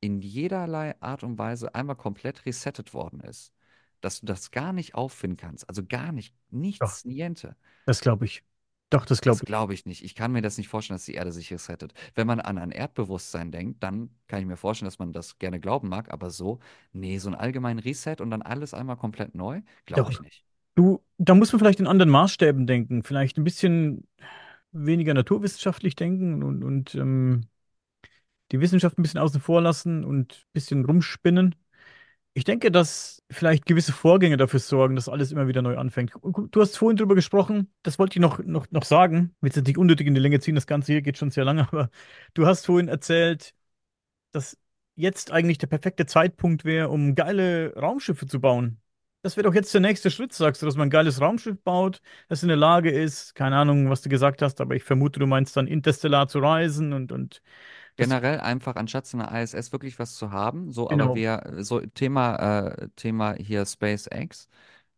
in jederlei Art und Weise einmal komplett resettet worden ist. Dass du das gar nicht auffinden kannst. Also gar nicht, Doch, nichts, niente. das glaube ich. Doch, das glaube ich. glaube ich nicht. Ich kann mir das nicht vorstellen, dass die Erde sich resettet. Wenn man an ein Erdbewusstsein denkt, dann kann ich mir vorstellen, dass man das gerne glauben mag, aber so, nee, so ein allgemeinen Reset und dann alles einmal komplett neu, glaube ich nicht. Du, da muss man vielleicht in anderen Maßstäben denken, vielleicht ein bisschen weniger naturwissenschaftlich denken und, und ähm, die Wissenschaft ein bisschen außen vor lassen und ein bisschen rumspinnen. Ich denke, dass vielleicht gewisse Vorgänge dafür sorgen, dass alles immer wieder neu anfängt. Du hast vorhin drüber gesprochen, das wollte ich noch, noch, noch sagen. Ich will es jetzt nicht unnötig in die Länge ziehen, das Ganze hier geht schon sehr lange, aber du hast vorhin erzählt, dass jetzt eigentlich der perfekte Zeitpunkt wäre, um geile Raumschiffe zu bauen. Das wäre doch jetzt der nächste Schritt, sagst du, dass man ein geiles Raumschiff baut, das in der Lage ist, keine Ahnung, was du gesagt hast, aber ich vermute, du meinst dann interstellar zu reisen und, und Generell einfach, anstatt so einer ISS wirklich was zu haben, so, aber genau. wir, so Thema, äh, Thema hier SpaceX,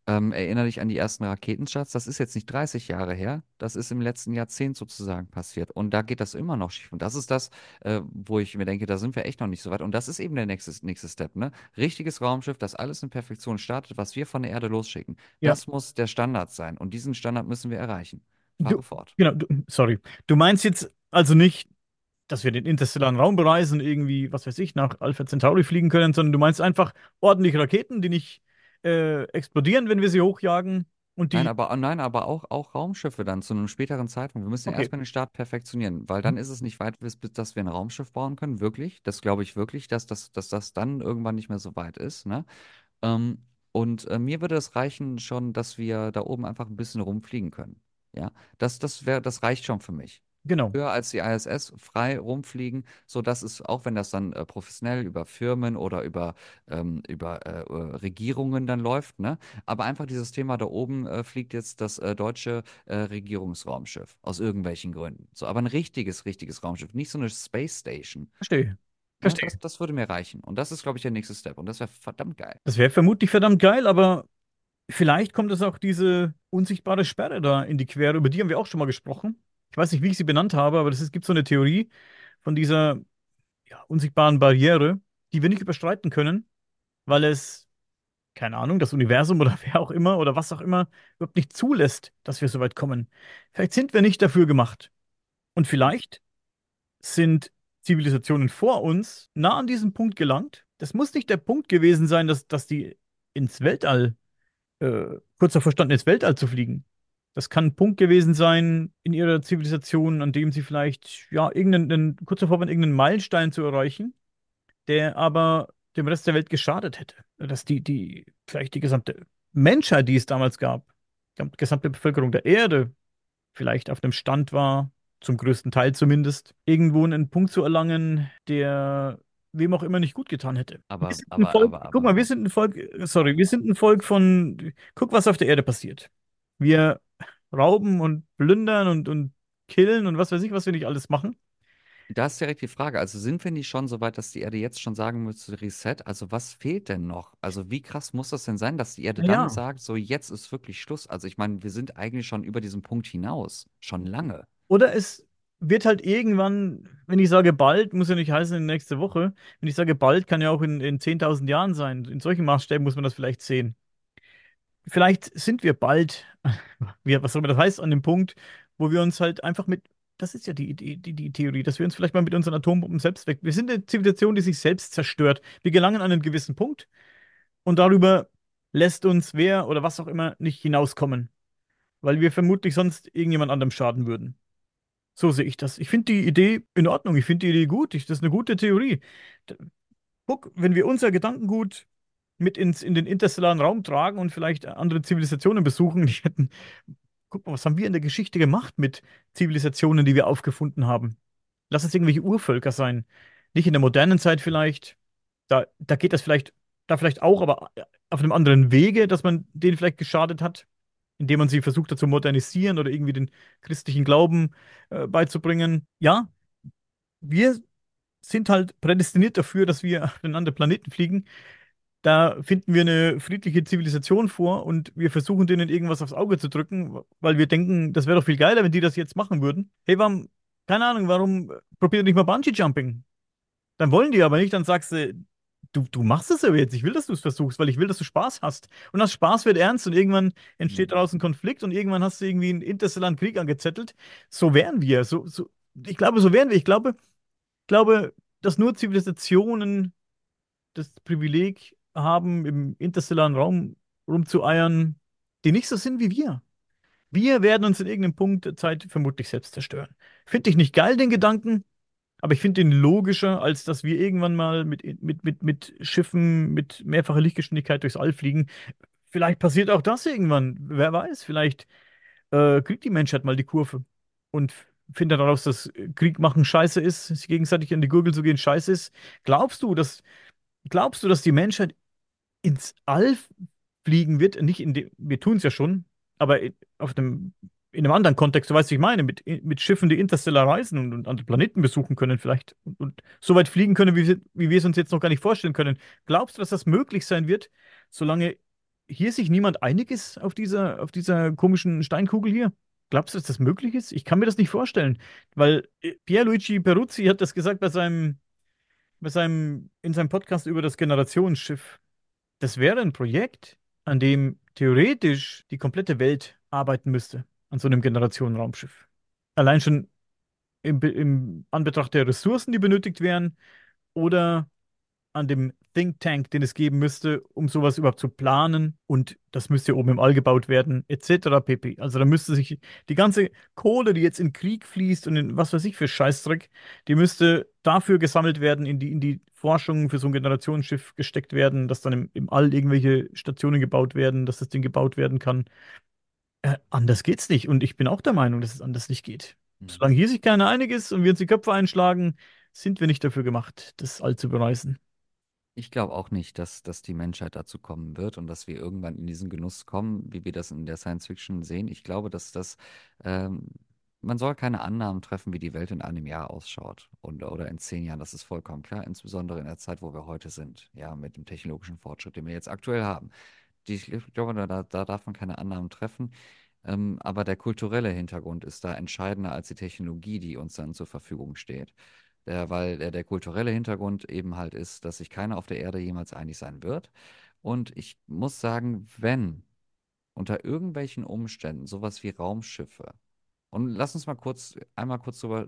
ähm, erinnere dich an die ersten Raketenstarts, das ist jetzt nicht 30 Jahre her, das ist im letzten Jahrzehnt sozusagen passiert. Und da geht das immer noch schief. Und das ist das, äh, wo ich mir denke, da sind wir echt noch nicht so weit. Und das ist eben der nächste, nächste Step, ne? Richtiges Raumschiff, das alles in Perfektion startet, was wir von der Erde losschicken. Ja, Das muss der Standard sein. Und diesen Standard müssen wir erreichen. du, Fahre fort. genau, du, sorry. Du meinst jetzt also nicht, dass wir den interstellaren Raum bereisen, irgendwie, was weiß ich, nach Alpha Centauri fliegen können, sondern du meinst einfach ordentliche Raketen, die nicht äh, explodieren, wenn wir sie hochjagen und Nein, die, aber, nein, aber auch, auch Raumschiffe dann zu einem späteren Zeitpunkt. Wir müssen ja okay, erstmal den Start perfektionieren, weil dann ist es nicht weit, bis, bis dass wir ein Raumschiff bauen können. Wirklich. Das glaube ich wirklich, dass, das dass das dann irgendwann nicht mehr so weit ist. Ne? Ähm, und äh, mir würde es reichen schon, dass wir da oben einfach ein bisschen rumfliegen können. Ja, das, das wäre, das reicht schon für mich. Genau, Höher als die ISS, frei rumfliegen, sodass es, auch wenn das dann äh, professionell über Firmen oder über, ähm, über äh, äh, Regierungen dann läuft, ne? Aber einfach dieses Thema, da oben äh, fliegt jetzt das äh, deutsche äh, Regierungsraumschiff, aus irgendwelchen Gründen. So, aber ein richtiges, richtiges Raumschiff, nicht so eine Space Station. verstehe, Ne? verstehe. Das, das würde mir reichen. Und das ist, glaube ich, der nächste Step. Und das wäre verdammt geil. Das wäre vermutlich verdammt geil, aber vielleicht kommt es auch diese unsichtbare Sperre da in die Quere, über die haben wir auch schon mal gesprochen. Ich weiß nicht, wie ich sie benannt habe, aber es gibt so eine Theorie von dieser ja, unsichtbaren Barriere, die wir nicht überschreiten können, weil es, keine Ahnung, das Universum oder wer auch immer oder was auch immer überhaupt nicht zulässt, dass wir so weit kommen. Vielleicht sind wir nicht dafür gemacht. Und vielleicht sind Zivilisationen vor uns nah an diesem Punkt gelangt. Das muss nicht der Punkt gewesen sein, dass, dass die ins Weltall, äh, kurz davor standen, ins Weltall zu fliegen. Das kann ein Punkt gewesen sein in ihrer Zivilisation, an dem sie vielleicht, ja, irgendeinen, kurz davor waren, irgendeinen Meilenstein zu erreichen der aber dem Rest der Welt geschadet hätte. Dass die, die, vielleicht die gesamte Menschheit, die es damals gab, die gesamte Bevölkerung der Erde vielleicht auf einem Stand war, zum größten Teil zumindest, irgendwo einen Punkt zu erlangen, der wem auch immer nicht gut getan hätte. Aber, aber, Volk, aber, guck aber, mal, wir sind ein Volk, sorry, wir sind ein Volk von, guck, was auf der Erde passiert. Wir rauben und plündern und, und killen und was weiß ich, was wir nicht alles machen. Da ist direkt die Frage, also sind wir nicht schon so weit, dass die Erde jetzt schon sagen müsste, Reset? Also was fehlt denn noch? Also wie krass muss das denn sein, dass die Erde dann Naja, sagt, so jetzt ist wirklich Schluss? Also ich meine, wir sind eigentlich schon über diesen Punkt hinaus, schon lange. Oder es wird halt irgendwann, wenn ich sage bald, muss ja nicht heißen in nächste Woche. Wenn ich sage bald, kann ja auch in, in 10.000 Jahren sein. In solchen Maßstäben muss man das vielleicht sehen. vielleicht sind wir bald, was auch immer das heißt, an dem Punkt, wo wir uns halt einfach mit, das ist ja die, die, die, die Theorie, dass wir uns vielleicht mal mit unseren Atombomben selbst weg. Wir sind eine Zivilisation, die sich selbst zerstört. Wir gelangen an einen gewissen Punkt und darüber lässt uns wer oder was auch immer nicht hinauskommen, weil wir vermutlich sonst irgendjemand anderem schaden würden. So sehe ich das. Ich finde die Idee in Ordnung. Ich finde die Idee gut. Ich, das ist eine gute Theorie. Guck, wenn wir unser Gedankengut mit ins, in den interstellaren Raum tragen und vielleicht andere Zivilisationen besuchen, die hätten, guck mal, was haben wir in der Geschichte gemacht mit Zivilisationen, die wir aufgefunden haben? Lass es irgendwelche Urvölker sein. Nicht in der modernen Zeit vielleicht. Da, da geht das vielleicht, da vielleicht auch, aber auf einem anderen Wege, dass man denen vielleicht geschadet hat, indem man sie versucht hat zu modernisieren oder irgendwie den christlichen Glauben äh, beizubringen. Ja, wir sind halt prädestiniert dafür, dass wir auf einen anderen Planeten fliegen. Da finden wir eine friedliche Zivilisation vor und wir versuchen denen irgendwas aufs Auge zu drücken, weil wir denken, das wäre doch viel geiler, wenn die das jetzt machen würden. Hey, warum, keine Ahnung, warum probiert ihr nicht mal Bungee-Jumping? Dann wollen die aber nicht, dann sagst du, du, du machst es aber jetzt. Ich will, dass du es versuchst, weil ich will, dass du Spaß hast. Und das Spaß wird ernst und irgendwann entsteht Mhm. daraus ein Konflikt und irgendwann hast du irgendwie einen interstellaren Krieg angezettelt. So wären wir. So, so, ich glaube, so wären wir. Ich glaube, glaube, dass nur Zivilisationen das Privileg haben, im interstellaren Raum rumzueiern, die nicht so sind wie wir. Wir werden uns in irgendeinem Punkt der Zeit vermutlich selbst zerstören. Finde ich nicht geil, den Gedanken, aber ich finde den logischer, als dass wir irgendwann mal mit, mit, mit, mit Schiffen mit mehrfacher Lichtgeschwindigkeit durchs All fliegen. Vielleicht passiert auch das irgendwann. Wer weiß, vielleicht äh, kriegt die Menschheit mal die Kurve und findet daraus, dass Krieg machen scheiße ist, sich gegenseitig an die Gurgel zu gehen scheiße ist. Glaubst du, dass, glaubst du, dass die Menschheit ins All fliegen wird? Nicht in dem, wir tun es ja schon, aber in, auf dem, in einem anderen Kontext, du weißt, was ich meine, mit, mit Schiffen, die interstellar reisen und, und andere Planeten besuchen können vielleicht und, und so weit fliegen können, wie, wir- wie wir es uns jetzt noch gar nicht vorstellen können. Glaubst du, dass das möglich sein wird, solange hier sich niemand einig ist auf dieser, auf dieser komischen Steinkugel hier? Glaubst du, dass das möglich ist? Ich kann mir das nicht vorstellen, weil äh, Pierluigi Peruzzi hat das gesagt bei seinem, bei seinem, in seinem Podcast über das Generationsschiff. Das wäre ein Projekt, an dem theoretisch die komplette Welt arbeiten müsste, an so einem Generationenraumschiff. Allein schon im, im Anbetracht der Ressourcen, die benötigt wären, oder an dem Think Tank, den es geben müsste, um sowas überhaupt zu planen. Und das müsste ja oben im All gebaut werden, etc. pp. Also da müsste sich die ganze Kohle, die jetzt in Krieg fließt und in was weiß ich für Scheißdreck, die müsste dafür gesammelt werden, in die, in die Forschung für so ein Generationsschiff gesteckt werden, dass dann im, im All irgendwelche Stationen gebaut werden, dass das Ding gebaut werden kann. Äh, anders geht's nicht. Und ich bin auch der Meinung, dass es anders nicht geht. Mhm. Solange hier sich keiner einig ist und wir uns die Köpfe einschlagen, sind wir nicht dafür gemacht, das All zu bereisen. Ich glaube auch nicht, dass, dass die Menschheit dazu kommen wird und dass wir irgendwann in diesen Genuss kommen, wie wir das in der Science Fiction sehen. Ich glaube, dass das, ähm, man soll keine Annahmen treffen, wie die Welt in einem Jahr ausschaut und, oder in zehn Jahren. Das ist vollkommen klar, insbesondere in der Zeit, wo wir heute sind, ja, mit dem technologischen Fortschritt, den wir jetzt aktuell haben. Die, ich glaube, da, da darf man keine Annahmen treffen. Ähm, aber der kulturelle Hintergrund ist da entscheidender als die Technologie, die uns dann zur Verfügung steht. Der, weil der, der kulturelle Hintergrund eben halt ist, dass sich keiner auf der Erde jemals einig sein wird. Und ich muss sagen, wenn unter irgendwelchen Umständen sowas wie Raumschiffe, und lass uns mal kurz, einmal kurz darüber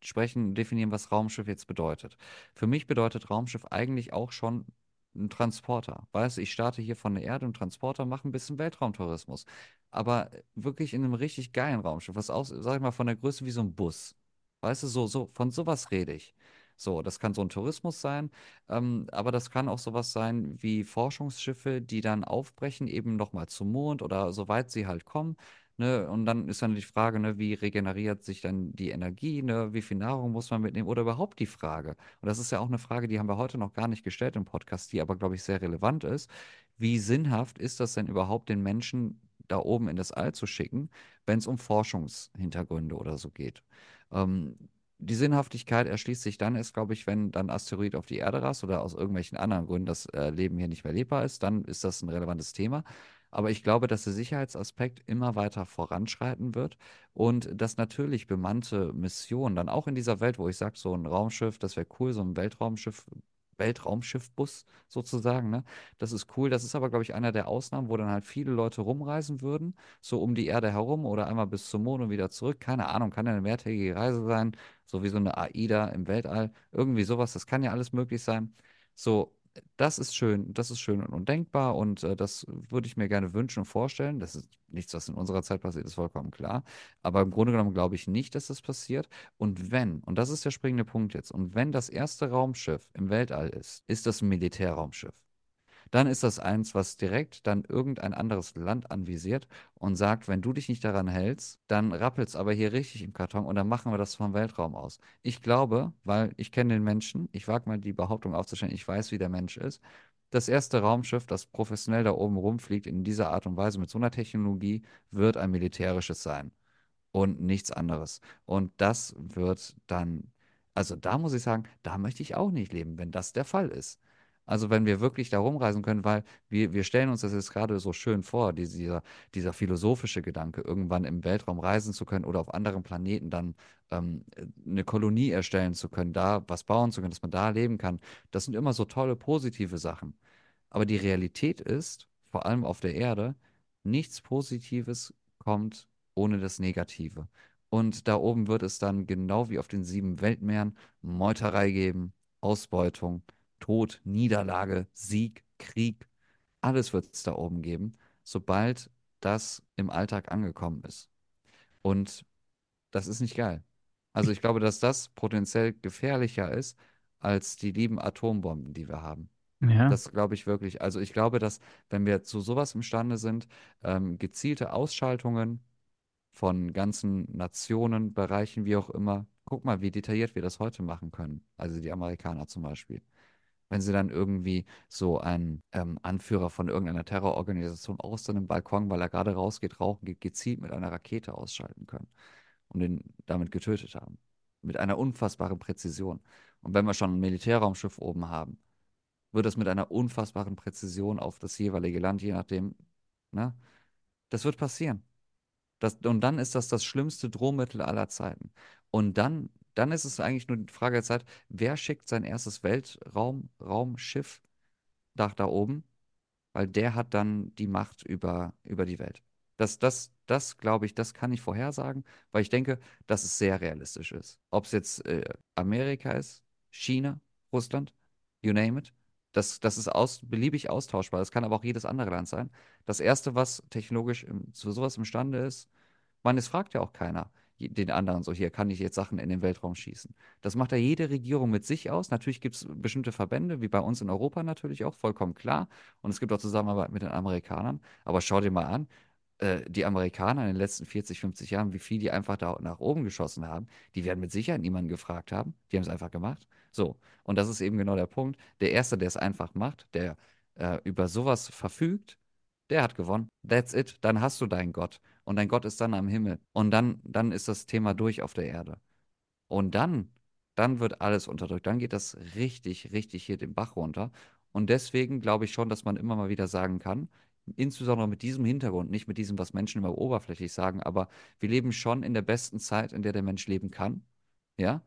sprechen, definieren, was Raumschiff jetzt bedeutet. Für mich bedeutet Raumschiff eigentlich auch schon ein Transporter. Weißt du, ich starte hier von der Erde und Transporter mache ein bisschen Weltraumtourismus. Aber wirklich in einem richtig geilen Raumschiff, was aus, sag ich mal, von der Größe wie so ein Bus. Weißt du, so, so, von sowas rede ich. So, das kann so ein Tourismus sein, ähm, aber das kann auch sowas sein wie Forschungsschiffe, die dann aufbrechen, eben nochmal zum Mond oder soweit sie halt kommen. Ne? Und dann ist dann die Frage, ne, wie regeneriert sich dann die Energie, ne? Wie viel Nahrung muss man mitnehmen oder überhaupt die Frage. Und das ist ja auch eine Frage, die haben wir heute noch gar nicht gestellt im Podcast, die aber, glaube ich, sehr relevant ist. Wie sinnhaft ist das denn überhaupt, den Menschen da oben in das All zu schicken, wenn es um Forschungshintergründe oder so geht? Ähm, die Sinnhaftigkeit erschließt sich dann erst, glaube ich, wenn dann Asteroid auf die Erde rast oder aus irgendwelchen anderen Gründen das äh, Leben hier nicht mehr lebbar ist, dann ist das ein relevantes Thema. Aber ich glaube, dass der Sicherheitsaspekt immer weiter voranschreiten wird und dass natürlich bemannte Missionen dann auch in dieser Welt, wo ich sage, so ein Raumschiff, das wäre cool, so ein Weltraumschiff Weltraumschiffbus sozusagen, ne? Das ist cool. Das ist aber, glaube ich, einer der Ausnahmen, wo dann halt viele Leute rumreisen würden, so um die Erde herum oder einmal bis zum Mond und wieder zurück. Keine Ahnung, kann ja eine mehrtägige Reise sein, so wie so eine AIDA im Weltall. Irgendwie sowas, das kann ja alles möglich sein. So, das ist schön, das ist schön und undenkbar und äh, das würde ich mir gerne wünschen und vorstellen. Das ist nichts, was in unserer Zeit passiert, ist vollkommen klar. Aber im Grunde genommen glaube ich nicht, dass das passiert. Und wenn, und das ist der springende Punkt jetzt, und wenn das erste Raumschiff im Weltall ist, ist das ein Militärraumschiff dann ist das eins, was direkt dann irgendein anderes Land anvisiert und sagt, wenn du dich nicht daran hältst, dann rappelt es aber hier richtig im Karton und dann machen wir das vom Weltraum aus. Ich glaube, weil ich kenne den Menschen, ich wage mal die Behauptung aufzustellen, ich weiß, wie der Mensch ist. Das erste Raumschiff, das professionell da oben rumfliegt, in dieser Art und Weise mit so einer Technologie, wird ein militärisches sein und nichts anderes. Und das wird dann, also da muss ich sagen, da möchte ich auch nicht leben, wenn das der Fall ist. Also wenn wir wirklich da rumreisen können, weil wir, wir stellen uns das jetzt gerade so schön vor, dieser, dieser philosophische Gedanke, irgendwann im Weltraum reisen zu können oder auf anderen Planeten dann ähm, eine Kolonie erstellen zu können, da was bauen zu können, dass man da leben kann. Das sind immer so tolle, positive Sachen. Aber die Realität ist, vor allem auf der Erde, nichts Positives kommt ohne das Negative. Und da oben wird es dann genau wie auf den sieben Weltmeeren Meuterei geben, Ausbeutung Tod, Niederlage, Sieg, Krieg, alles wird es da oben geben, sobald das im Alltag angekommen ist. Und das ist nicht geil. Also ich glaube, dass das potenziell gefährlicher ist als die lieben Atombomben, die wir haben. Ja. Das glaube ich wirklich. Also ich glaube, dass wenn wir zu sowas imstande sind, ähm, gezielte Ausschaltungen von ganzen Nationen, Bereichen, wie auch immer, guck mal, wie detailliert wir das heute machen können. Also die Amerikaner zum Beispiel wenn sie dann irgendwie so einen ähm, Anführer von irgendeiner Terrororganisation aus seinem Balkon, weil er gerade rausgeht, rauchen geht, gezielt mit einer Rakete ausschalten können und ihn damit getötet haben. Mit einer unfassbaren Präzision. Und wenn wir schon ein Militärraumschiff oben haben, wird das mit einer unfassbaren Präzision auf das jeweilige Land, je nachdem, ne? Das wird passieren. Das, und dann ist das das schlimmste Drohmittel aller Zeiten. Und dann dann ist es eigentlich nur die Frage der Zeit, wer schickt sein erstes Weltraumschiff nach da oben? Weil der hat dann die Macht über, über die Welt. Das, das, das glaube ich, das kann ich vorhersagen, weil ich denke, dass es sehr realistisch ist. Ob es jetzt äh, Amerika ist, China, Russland, you name it. Das, das ist aus, beliebig austauschbar. Das kann aber auch jedes andere Land sein. Das Erste, was technologisch im, zu sowas imstande ist, man, es fragt ja auch keiner den anderen so, hier kann ich jetzt Sachen in den Weltraum schießen. Das macht ja jede Regierung mit sich aus. Natürlich gibt es bestimmte Verbände, wie bei uns in Europa natürlich auch, vollkommen klar. Und es gibt auch Zusammenarbeit mit den Amerikanern. Aber schau dir mal an, äh, die Amerikaner in den letzten 40, 50 Jahren, wie viel die einfach da nach oben geschossen haben, die werden mit Sicherheit niemanden gefragt haben. Die haben es einfach gemacht. So, und das ist eben genau der Punkt. Der Erste, der es einfach macht, der äh, über sowas verfügt, der hat gewonnen. That's it. Dann hast du deinen Gott. Und dein Gott ist dann am Himmel. Und dann, dann ist das Thema durch auf der Erde. Und dann, dann wird alles unterdrückt. Dann geht das richtig, richtig hier den Bach runter. Und deswegen glaube ich schon, dass man immer mal wieder sagen kann, insbesondere mit diesem Hintergrund, nicht mit diesem, was Menschen immer oberflächlich sagen, aber wir leben schon in der besten Zeit, in der der Mensch leben kann. Ja,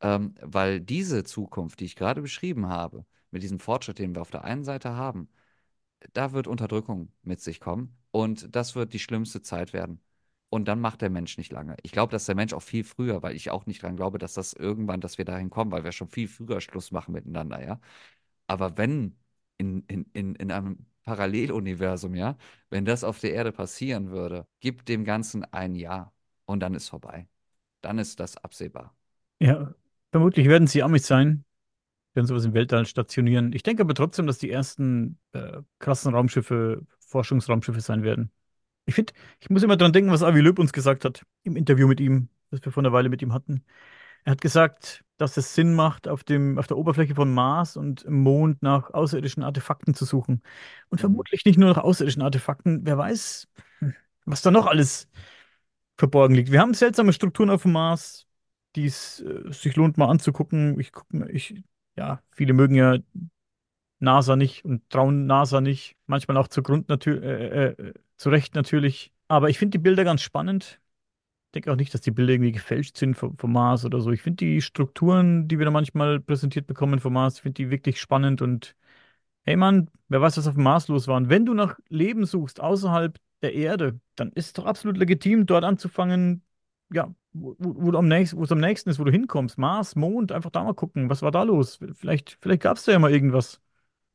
ähm, weil diese Zukunft, die ich gerade beschrieben habe, mit diesem Fortschritt, den wir auf der einen Seite haben, da wird Unterdrückung mit sich kommen und das wird die schlimmste Zeit werden. Und dann macht der Mensch nicht lange. Ich glaube, dass der Mensch auch viel früher, weil ich auch nicht dran glaube, dass das irgendwann, dass wir dahin kommen, weil wir schon viel früher Schluss machen miteinander, ja. Aber wenn in, in, in, in einem Paralleluniversum, ja, wenn das auf der Erde passieren würde, gibt dem Ganzen ein Jahr und dann ist vorbei. Dann ist das absehbar. Ja, vermutlich werden sie Amis sein, werden sowas im Weltall stationieren. Ich denke aber trotzdem, dass die ersten äh, krassen Raumschiffe Forschungsraumschiffe sein werden. Ich finde, ich muss immer dran denken, was Avi Löb uns gesagt hat im Interview mit ihm, das wir vor einer Weile mit ihm hatten. Er hat gesagt, dass es Sinn macht, auf dem, auf der Oberfläche von Mars und im Mond nach außerirdischen Artefakten zu suchen. Und Mhm. vermutlich nicht nur nach außerirdischen Artefakten. Wer weiß, was da noch alles verborgen liegt. Wir haben seltsame Strukturen auf dem Mars, die es äh, sich lohnt, mal anzugucken. Ich gucke ich, ja, viele mögen ja NASA nicht und trauen NASA nicht. Manchmal auch zu Grund natürlich, äh, äh, zu Recht natürlich. Aber ich finde die Bilder ganz spannend. denke auch nicht, dass die Bilder irgendwie gefälscht sind vom, vom Mars oder so. Ich finde die Strukturen, die wir da manchmal präsentiert bekommen vom Mars, finde die wirklich spannend und hey Mann, wer weiß, was auf dem Mars los war. Und wenn du nach Leben suchst außerhalb der Erde, dann ist es doch absolut legitim, dort anzufangen, ja, wo, wo du am es am nächsten ist, wo du hinkommst. Mars, Mond, einfach da mal gucken, was war da los? Vielleicht, vielleicht gab es da ja mal irgendwas.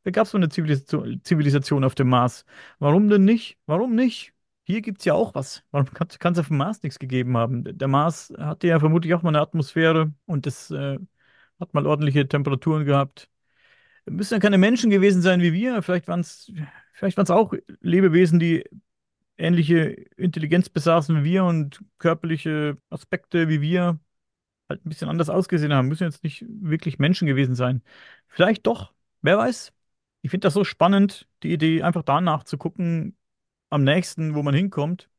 Vielleicht gab es so eine Zivilisation, auf dem Mars. Warum denn nicht? Warum nicht? Hier gibt es ja auch was. Warum kann es auf dem Mars nichts gegeben haben? Der Mars hatte ja vermutlich auch mal eine Atmosphäre und das äh, hat mal ordentliche Temperaturen gehabt. Müssen ja keine Menschen gewesen sein wie wir. Vielleicht waren es vielleicht auch Lebewesen, die ähnliche Intelligenz besaßen wie wir und körperliche Aspekte wie wir halt ein bisschen anders ausgesehen haben. Müssen jetzt nicht wirklich Menschen gewesen sein. Vielleicht doch. Wer weiß? Ich finde das so spannend, die Idee, einfach danach zu gucken, am nächsten, wo man hinkommt.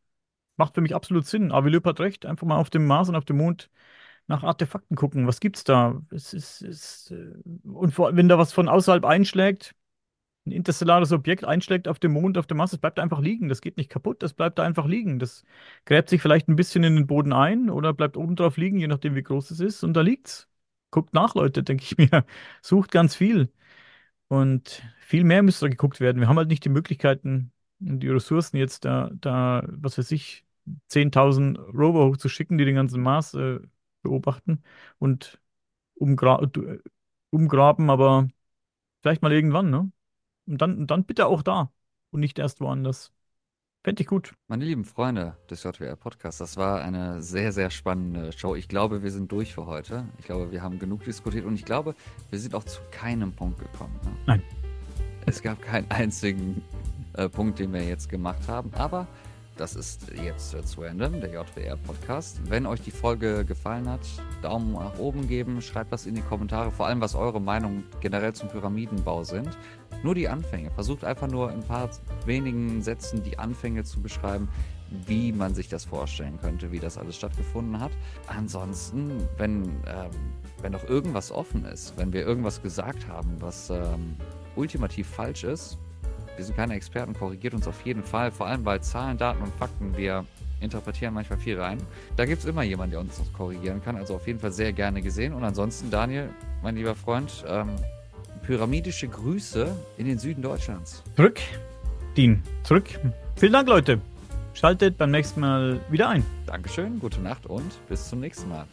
Macht für mich absolut Sinn. Aber Lüpp hat recht, einfach mal auf dem Mars und auf dem Mond nach Artefakten gucken. Was gibt's da? Es ist, es, äh, und vor, wenn da was von außerhalb einschlägt, ein interstellares Objekt einschlägt auf dem Mond, auf dem Mars, das bleibt einfach liegen. Das geht nicht kaputt, das bleibt da einfach liegen. Das gräbt sich vielleicht ein bisschen in den Boden ein oder bleibt oben drauf liegen, je nachdem, wie groß es ist. Und da liegt's. Guckt nach, Leute, denke ich mir. Sucht ganz viel. Und viel mehr müsste da geguckt werden. Wir haben halt nicht die Möglichkeiten und die Ressourcen jetzt da, da, was weiß ich, 10.000 Rover hochzuschicken, die den ganzen Mars äh, beobachten und umgra äh, umgraben, aber vielleicht mal irgendwann, ne? Und dann, dann bitte auch da und nicht erst woanders. Fände ich gut. Meine lieben Freunde des JWR Podcasts, das war eine sehr, sehr spannende Show. Ich glaube, wir sind durch für heute. Ich glaube, wir haben genug diskutiert und ich glaube, wir sind auch zu keinem Punkt gekommen. Ne? Nein. Es gab keinen einzigen äh, Punkt, den wir jetzt gemacht haben, aber das ist jetzt zu Ende, der JWR-Podcast. Wenn euch die Folge gefallen hat, Daumen nach oben geben, schreibt was in die Kommentare, vor allem was eure Meinung generell zum Pyramidenbau sind. Nur die Anfänge. Versucht einfach nur in ein paar wenigen Sätzen die Anfänge zu beschreiben, wie man sich das vorstellen könnte, wie das alles stattgefunden hat. Ansonsten, wenn, ähm, wenn noch irgendwas offen ist, wenn wir irgendwas gesagt haben, was ähm, ultimativ falsch ist, wir sind keine Experten, korrigiert uns auf jeden Fall, vor allem weil Zahlen, Daten und Fakten, wir interpretieren manchmal viel rein. Da gibt es immer jemanden, der uns korrigieren kann, also auf jeden Fall sehr gerne gesehen. Und ansonsten, Daniel, mein lieber Freund, ähm, pyramidische Grüße in den Süden Deutschlands. Zurück, Dean, zurück. Vielen Dank, Leute. Schaltet beim nächsten Mal wieder ein. Dankeschön, gute Nacht und bis zum nächsten Mal.